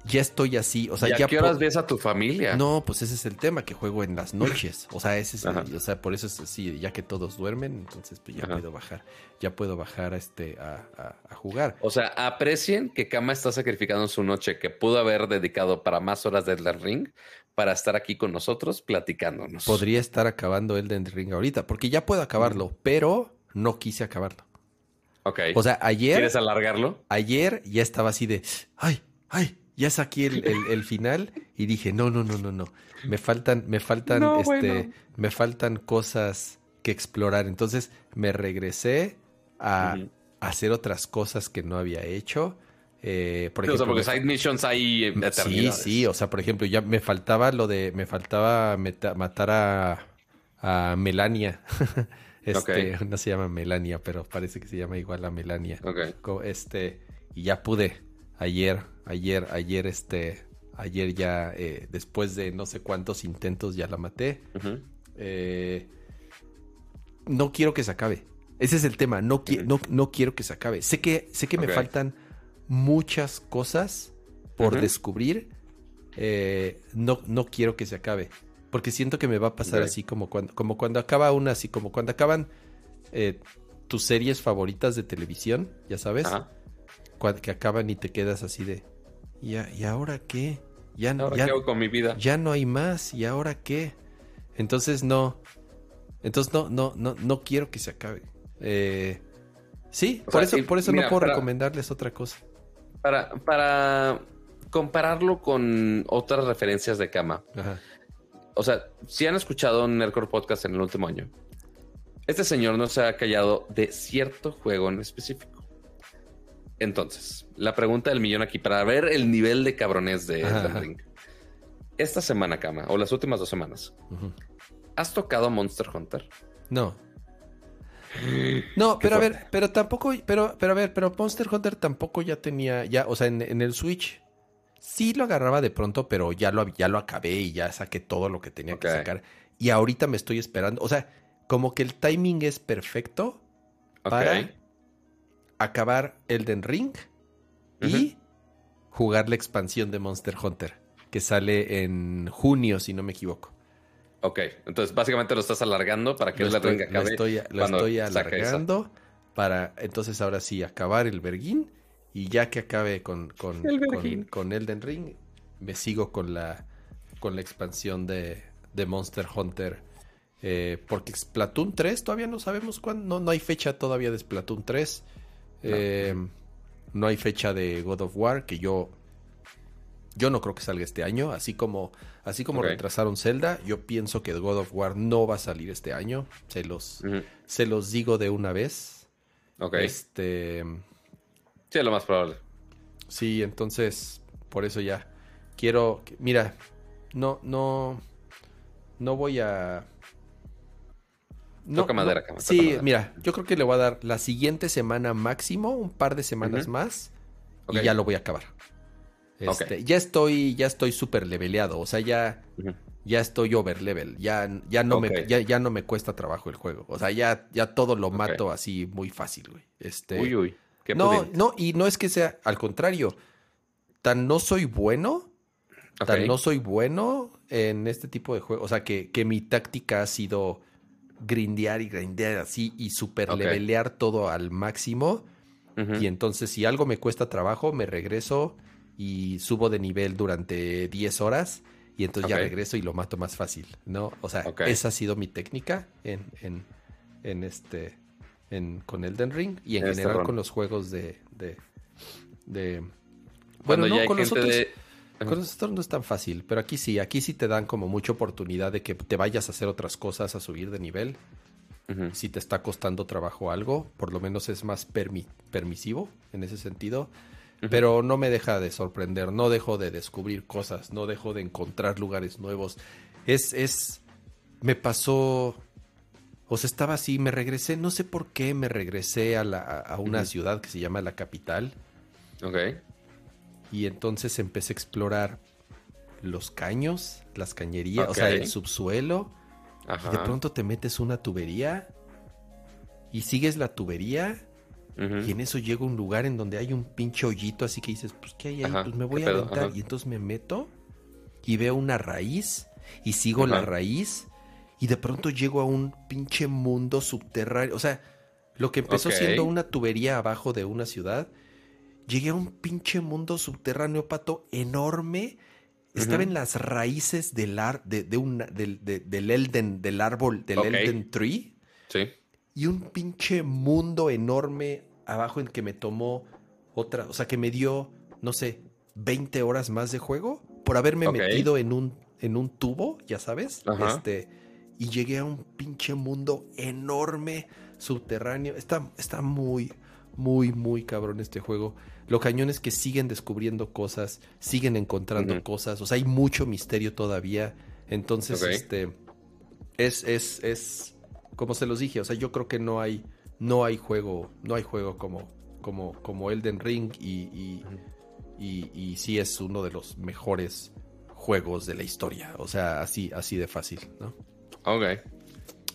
ya estoy así. O sea, ¿Y a qué horas ves a tu familia? No, pues ese es el tema, que juego en las noches. O sea, ese es, o sea, por eso es así, ya que todos duermen, entonces pues ya puedo bajar, ya puedo bajar a este a, jugar. O sea, aprecien que Kama está sacrificando su noche que pudo haber dedicado para más horas de Elden Ring para estar aquí con nosotros platicándonos. Podría estar acabando Elden Ring ahorita, porque ya puedo acabarlo, pero no quise acabarlo. Ok. O sea, ayer. ¿Quieres alargarlo? Ayer ya estaba así de. Ay, ay, ya saqué el, final y dije, no, no, no, no, no. Me faltan, me faltan, este, me faltan cosas que explorar. Entonces me regresé a, hacer otras cosas que no había hecho. Eh, por ejemplo, o sea, porque side missions hay Sí, sí, o sea, por ejemplo, ya me faltaba lo de, me faltaba matar a, a Melania. este, no se llama Melania, pero parece que se llama igual a Melania. Este, y ya pude ayer Ayer, ayer, este, ayer ya, eh, después de no sé cuántos intentos, ya la maté. Eh, no quiero que se acabe. Ese es el tema. No, no, no, quiero que se acabe. Sé que, sé que me faltan muchas cosas por descubrir, eh, no, no quiero que se acabe. Porque siento que me va a pasar así como cuando, como cuando acaba una, así como cuando acaban eh, tus series favoritas de televisión, ya sabes, que acaban y te quedas así de, ¿y, ¿y ahora qué? Ya, ¿Ahora ya, qué hago con mi vida? Ya no hay más, ¿y ahora qué? Entonces no, entonces no, no, no, no quiero que se acabe. Eh, sí, por, eso, por eso no puedo recomendarles otra cosa. Para, para compararlo con otras referencias de cama. O sea, si han escuchado un Nerdcore Podcast en el último año, este señor no se ha callado de cierto juego en específico. Entonces, la pregunta del millón aquí para ver el nivel de cabrones de Ring. Esta semana, Cama, o las últimas dos semanas, ¿has tocado Monster Hunter? No. No, pero a ver, pero tampoco, pero, pero a ver, pero Monster Hunter tampoco ya tenía, ya, o sea, en, el Switch sí lo agarraba de pronto, pero ya lo, ya lo acabé y ya saqué todo lo que tenía que sacar. Y ahorita me estoy esperando, o sea, como que el timing es perfecto para acabar Elden Ring y jugar la expansión de Monster Hunter, que sale en junio, si no me equivoco. Ok, entonces básicamente lo estás alargando para que Elden Ring acabe. Lo estoy, lo estoy alargando para entonces ahora sí acabar el Berguín y ya que acabe con, con, con, Elden Ring, me sigo con la, con la expansión de, de Monster Hunter eh, porque Splatoon 3 todavía no sabemos cuándo. No, no hay fecha todavía de Splatoon 3. Eh, no. hay fecha de God of War, que yo. Yo no creo que salga este año. Así como, así como retrasaron Zelda, yo pienso que God of War no va a salir este año. Se los, se los digo de una vez. Ok. Este. Sí, es lo más probable. Sí, entonces, por eso ya. Quiero. Mira, no, no. No voy a no, toca madera, Sí, mira, yo creo que le voy a dar la siguiente semana máximo, un par de semanas más, y ya lo voy a acabar. Este, ya estoy, ya estoy súper leveleado, o sea, ya, ya estoy over level, ya, ya no me, ya, no me cuesta trabajo el juego. O sea, ya, ya todo lo mato así muy fácil, güey. Este, uy, uy. No, no, y no es que sea, al contrario, tan no soy bueno, tan no soy bueno en este tipo de juegos. O sea, que, que mi táctica ha sido grindear y grindear así y super levelear todo al máximo. Y entonces si algo me cuesta trabajo, me regreso y subo de nivel durante 10 horas y entonces ya regreso y lo mato más fácil, ¿no? O sea, esa ha sido mi técnica en, en, en este, en, con Elden Ring y en este general con los juegos de, de, de bueno, no, con los otros... Con los no es tan fácil, pero aquí sí, aquí sí te dan como mucha oportunidad de que te vayas a hacer otras cosas, a subir de nivel. Si te está costando trabajo algo, por lo menos es más permisivo en ese sentido. Pero no me deja de sorprender, no dejo de descubrir cosas, no dejo de encontrar lugares nuevos. Es, es, me pasó, o sea, estaba así, me regresé, no sé por qué me regresé a, la, a una ciudad que se llama La Capital. Ok. Y entonces empecé a explorar los caños, las cañerías, o sea, el subsuelo. Y de pronto te metes una tubería y sigues la tubería. Y en eso llega un lugar en donde hay un pinche hoyito, así que dices, pues, ¿qué hay ahí? pues me voy a aventar. Y entonces me meto y veo una raíz y sigo la raíz. Y de pronto llego a un pinche mundo subterráneo. O sea, lo que empezó siendo una tubería abajo de una ciudad llegué a un pinche mundo subterráneo, pato, enorme. Estaba en las raíces del, ar, de, del, Elden, del árbol, del Elden Tree. Sí. Y un pinche mundo enorme abajo en que me tomó otra, o sea, que me dio, no sé, 20 horas más de juego por haberme metido en un, en un tubo, ya sabes. Este, y llegué a un pinche mundo enorme, subterráneo. Está, está muy, muy, muy cabrón este juego. Lo cañón es que siguen descubriendo cosas, siguen encontrando cosas, o sea, hay mucho misterio todavía. Entonces, este, es, es, es, como se los dije, o sea, yo creo que no hay, no hay juego, no hay juego como, como, como Elden Ring y, y, y, sí es uno de los mejores juegos de la historia, o sea, así, así de fácil, ¿no? Ok.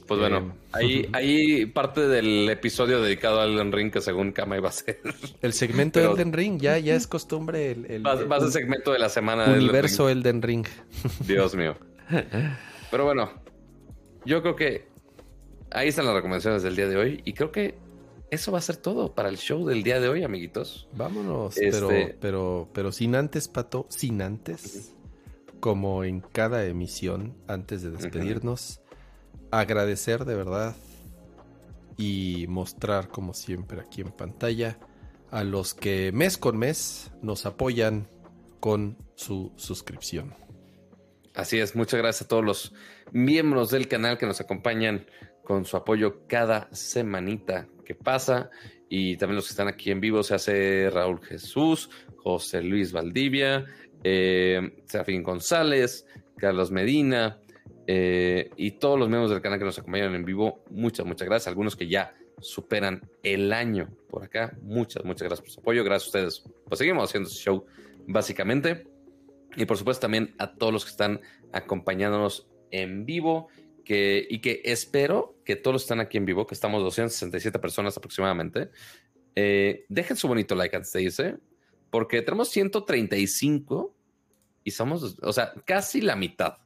Pues bueno, Eh, ahí, ahí parte del episodio dedicado al Elden Ring que según Kama iba a ser. El segmento Pero- Elden Ring, ya, ya es costumbre. El, el- Va, va a ser el segmento de la semana del Elden universo Elden Ring. Ring. Dios mío. Pero bueno, yo creo que ahí están las recomendaciones del día de hoy. Y creo que eso va a ser todo para el show del día de hoy, amiguitos. Vámonos, Este- pero, pero, pero sin antes, Pato, sin antes, como en cada emisión, antes de despedirnos, agradecer de verdad y mostrar, como siempre, aquí en pantalla, a los que mes con mes nos apoyan con su suscripción. Así es, muchas gracias a todos los miembros del canal que nos acompañan con su apoyo cada semanita que pasa y también los que están aquí en vivo, se hace Raúl Jesús, José Luis Valdivia, eh, Serafín González, Carlos Medina eh, y todos los miembros del canal que nos acompañan en vivo, muchas, muchas gracias. Algunos que ya superan el año por acá, muchas, muchas gracias por su apoyo, gracias a ustedes. Pues seguimos haciendo este show básicamente. Y por supuesto también a todos los que están acompañándonos en vivo que, y que espero que todos están aquí en vivo, que estamos 267 personas aproximadamente, eh, dejen su bonito like antes de irse, porque tenemos 135 y somos, o sea, casi la mitad.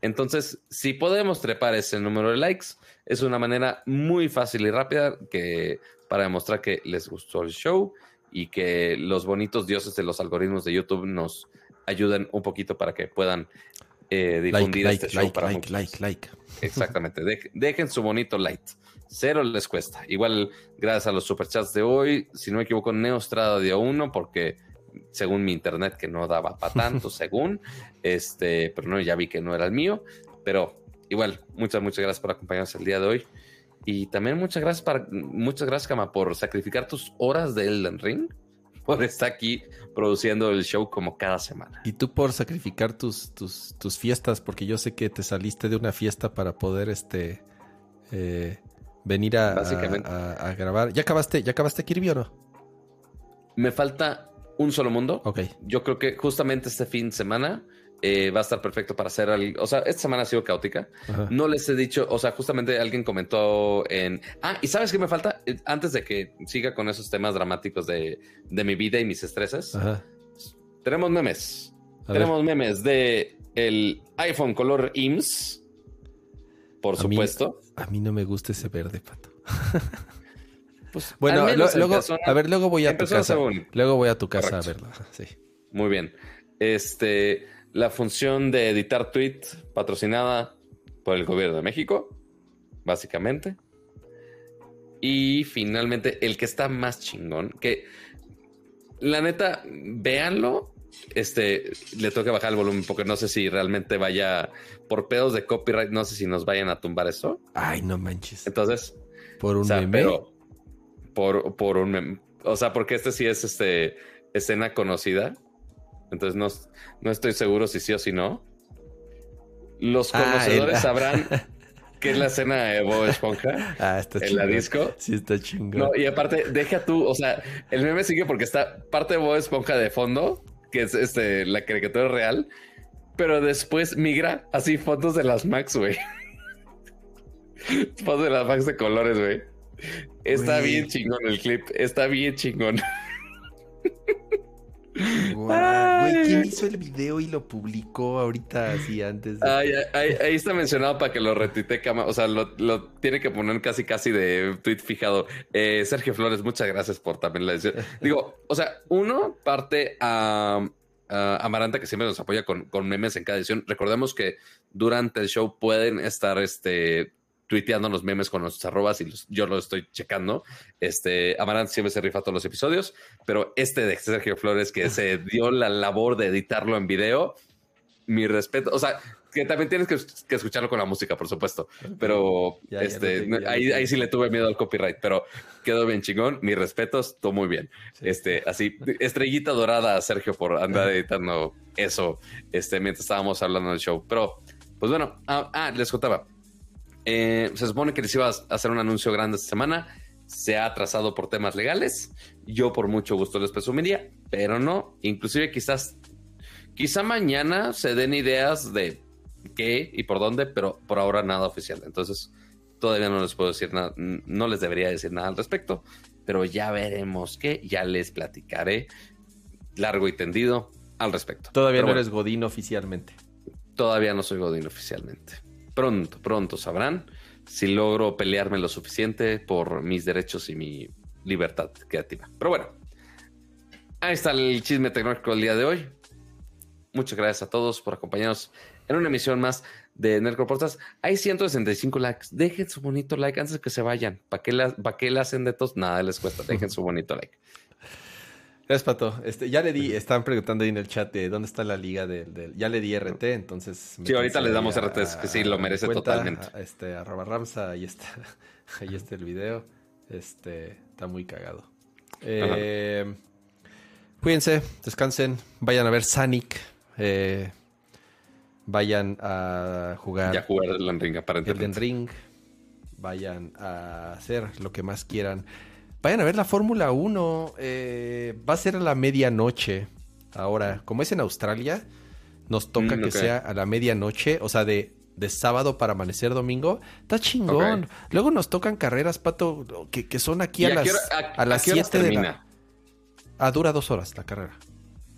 Entonces, si podemos trepar ese número de likes, es una manera muy fácil y rápida que, para demostrar que les gustó el show y que los bonitos dioses de los algoritmos de YouTube nos ayuden un poquito para que puedan eh, difundir like, este show like, para like, muchos. like, like. Exactamente. Dej- dejen su bonito like. Cero les cuesta. Igual, gracias a los superchats de hoy, si no me equivoco, Neostrada dio uno porque según mi internet que no daba para tanto, según, este, pero no, ya vi que no era el mío. Pero igual, muchas, muchas gracias por acompañarnos el día de hoy. Y también muchas gracias para, muchas gracias, Kama, por sacrificar tus horas de Elden Ring, por estar aquí produciendo el show como cada semana. Y tú por sacrificar tus, tus, tus fiestas, porque yo sé que te saliste de una fiesta para poder este eh, venir a, grabar. ¿Ya acabaste, ya acabaste Kirby o no? Me falta un solo mundo. Ok. Yo creo que justamente este fin de semana eh, va a estar perfecto para hacer algo. O sea, esta semana ha sido caótica. Ajá. No les he dicho, o sea, justamente alguien comentó en. Ah, y sabes qué me falta? Eh, Antes de que siga con esos temas dramáticos de, de mi vida y mis estreses, Ajá. tenemos memes. A ver. tenemos memes de el iPhone color IMSS, por A mí- supuesto. A mí no me gusta ese verde, pato. Pues, Bueno, lo- luego, persona- a ver, luego voy a tu casa. Luego voy a tu casa Correcto. a verlo. Ajá, Sí. Muy bien. Este, la función de editar tweet patrocinada por el gobierno de México, básicamente. Y finalmente, el que está más chingón, que la neta, véanlo. Este, le tengo que bajar el volumen porque no sé si realmente vaya por pedos de copyright, no sé si nos vayan a tumbar eso. Ay, no manches. Entonces, Por un o sea, meme. pero por, por un O sea, porque este sí es este escena conocida. Entonces no, no estoy seguro si sí o si no. Los Ah, conocedores sabrán qué es la escena de Bob Esponja Ah, está en la disco. Sí, está chingón. No, y aparte, deja tú, o sea, el meme sigue porque está parte de Bob Esponja de fondo, que es este la caricatura real, pero después migra así fotos de las Max, güey. fotos de las Max de colores, güey. Está Güey. bien chingón el clip, está bien chingón. Güey, ¿quién hizo el video y lo publicó ahorita así antes de... Ay, ay, ahí, ahí está mencionado para que lo retuite, Cama. O sea, lo, lo tiene que poner casi casi de tweet fijado. Eh, Sergio Flores, muchas gracias por también la edición. Digo, o sea, uno parte a, a Amaranta, que siempre nos apoya con, con memes en cada edición. Recordemos que durante el show pueden estar este tuiteando los memes con nuestros arrobas y los- yo lo estoy checando. Este Amaranta siempre se rifa todos los episodios, pero este de Sergio Flores que se dio la labor de editarlo en video, mi respeto. O sea, que también tienes que, que escucharlo con la música, por supuesto. Pero Ya, este, tengo, ya ahí, ahí sí le tuve miedo al copyright, pero quedó bien chingón. Mis respetos, todo muy bien. Sí. Este, así, estrellita dorada a Sergio por andar editando eso este, mientras estábamos hablando del show. Pero, pues bueno, ah, ah, les contaba. Eh, se supone que les iba a hacer un anuncio grande esta semana. Se ha atrasado por temas legales. Yo por mucho gusto les presumiría, pero no. Inclusive quizás, quizá mañana se den ideas de qué y por dónde, pero por ahora nada oficial. Entonces, Todavía no les puedo decir nada, no les debería decir nada al respecto, pero ya veremos qué, ya les platicaré largo y tendido al respecto. Todavía no eres Godín oficialmente. Todavía no soy Godín oficialmente. Pronto, pronto sabrán si logro pelearme lo suficiente por mis derechos y mi libertad creativa. Pero bueno, ahí está el chisme tecnológico del día de hoy. Muchas gracias a todos por acompañarnos en una emisión más de Nerdcore Podcast. Hay 165 likes. Dejen su bonito like antes de que se vayan. ¿Para qué, la, ¿Para qué hacen de todos? Nada les cuesta. Dejen su bonito like. Gracias, Pato. Este, ya le di, están preguntando ahí en el chat de dónde está la liga del. ya le di RT, entonces. Sí, ahorita les damos RT, es que sí, lo merece totalmente. este, arroba Ramsa, ahí está. Ahí está el video. Este, está muy cagado. Eh, cuídense, descansen, vayan a ver Sonic. Eh, vayan a jugar. Ya jugar el Ring, aparentemente. El Ring. Vayan a hacer lo que más quieran. Vayan a ver la Fórmula 1. Eh, va a ser a la medianoche. Ahora, como es en Australia, nos toca mm, que sea a la medianoche, o sea, de, de sábado para amanecer domingo. Está chingón. Luego nos tocan carreras, pato, que, son aquí a, las, a, las 7 de la. Ah, dura dos horas la carrera.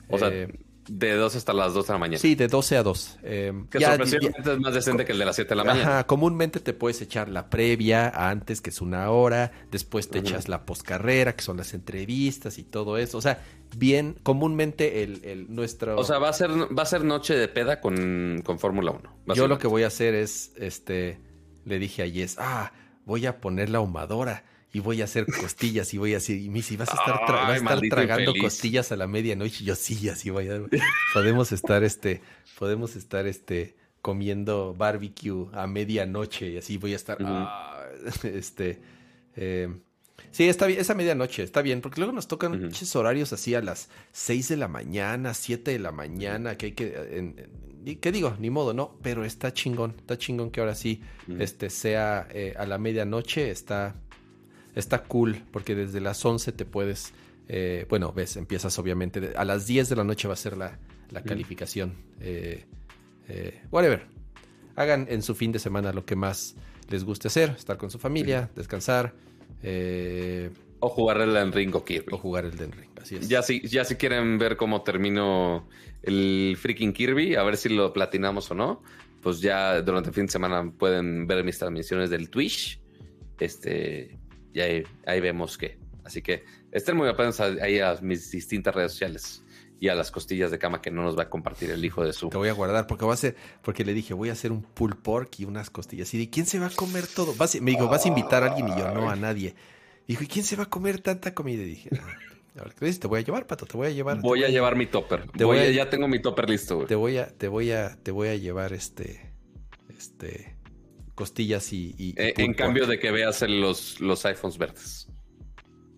O sea, eh, de 2 hasta las 2 de la mañana. Sí, de 12 a 2. Eh, que sorpresivamente es más decente que el de las 7 de la mañana. Ajá, comúnmente te puedes echar la previa antes, que es una hora, después te echas la poscarrera, que son las entrevistas y todo eso. O sea, bien, comúnmente el, el nuestro... O sea, va a ser, va a ser noche de peda con, con Fórmula 1. Yo lo que voy a hacer es, este, le dije a Yes, ah, voy a poner la ahumadora y voy a hacer costillas y voy a decir, y Missy, ¿vas a estar, a estar tragando costillas a la medianoche? Y yo sí, así voy a... podemos estar, este, podemos estar, este, comiendo barbecue a medianoche y así voy a estar, ah, este, eh, sí, está bien, esa medianoche, está bien, porque luego nos tocan muchos horarios así a las 6 de la mañana, 7 de la mañana, que hay que, ¿qué digo? Ni modo, ¿no? Pero está chingón, está chingón que ahora sí, este, sea eh, a la medianoche, está está cool porque desde las 11 te puedes, eh, bueno, ves, empiezas obviamente, a las 10 de la noche va a ser la, calificación. Eh, eh, whatever. Hagan en su fin de semana lo que más les guste hacer, estar con su familia, descansar. o jugar el Den Ring o Kirby. O jugar el Den Ring, así es. Ya si, ya si quieren ver cómo termino el freaking Kirby, a ver si lo platinamos o no, pues ya durante el fin de semana pueden ver mis transmisiones del Twitch. Este, y ahí, vemos que. Así que estén muy apenas ahí a mis distintas redes sociales y a las costillas de cama que no nos va a compartir el hijo de su. Te voy a guardar porque va a ser, porque le dije, voy a hacer un pull pork y unas costillas. Y de quién se va a comer todo. me dijo, vas a invitar a alguien y yo, no a nadie. Dijo, ¿y quién se va a comer tanta comida? Y dije, ah, te voy a llevar, pato, te voy a llevar. Voy, a, llevar mi topper. Te voy, a, ya tengo mi topper listo, Te voy a, te voy a, te voy a llevar este, este, costillas y... Eh, en cambio de que veas los, los iPhones verdes.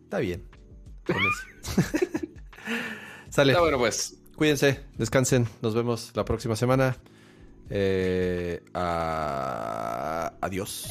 Está bien. Con eso. Sale. Está bueno, pues. Cuídense, descansen. Nos vemos la próxima semana. Eh, adiós.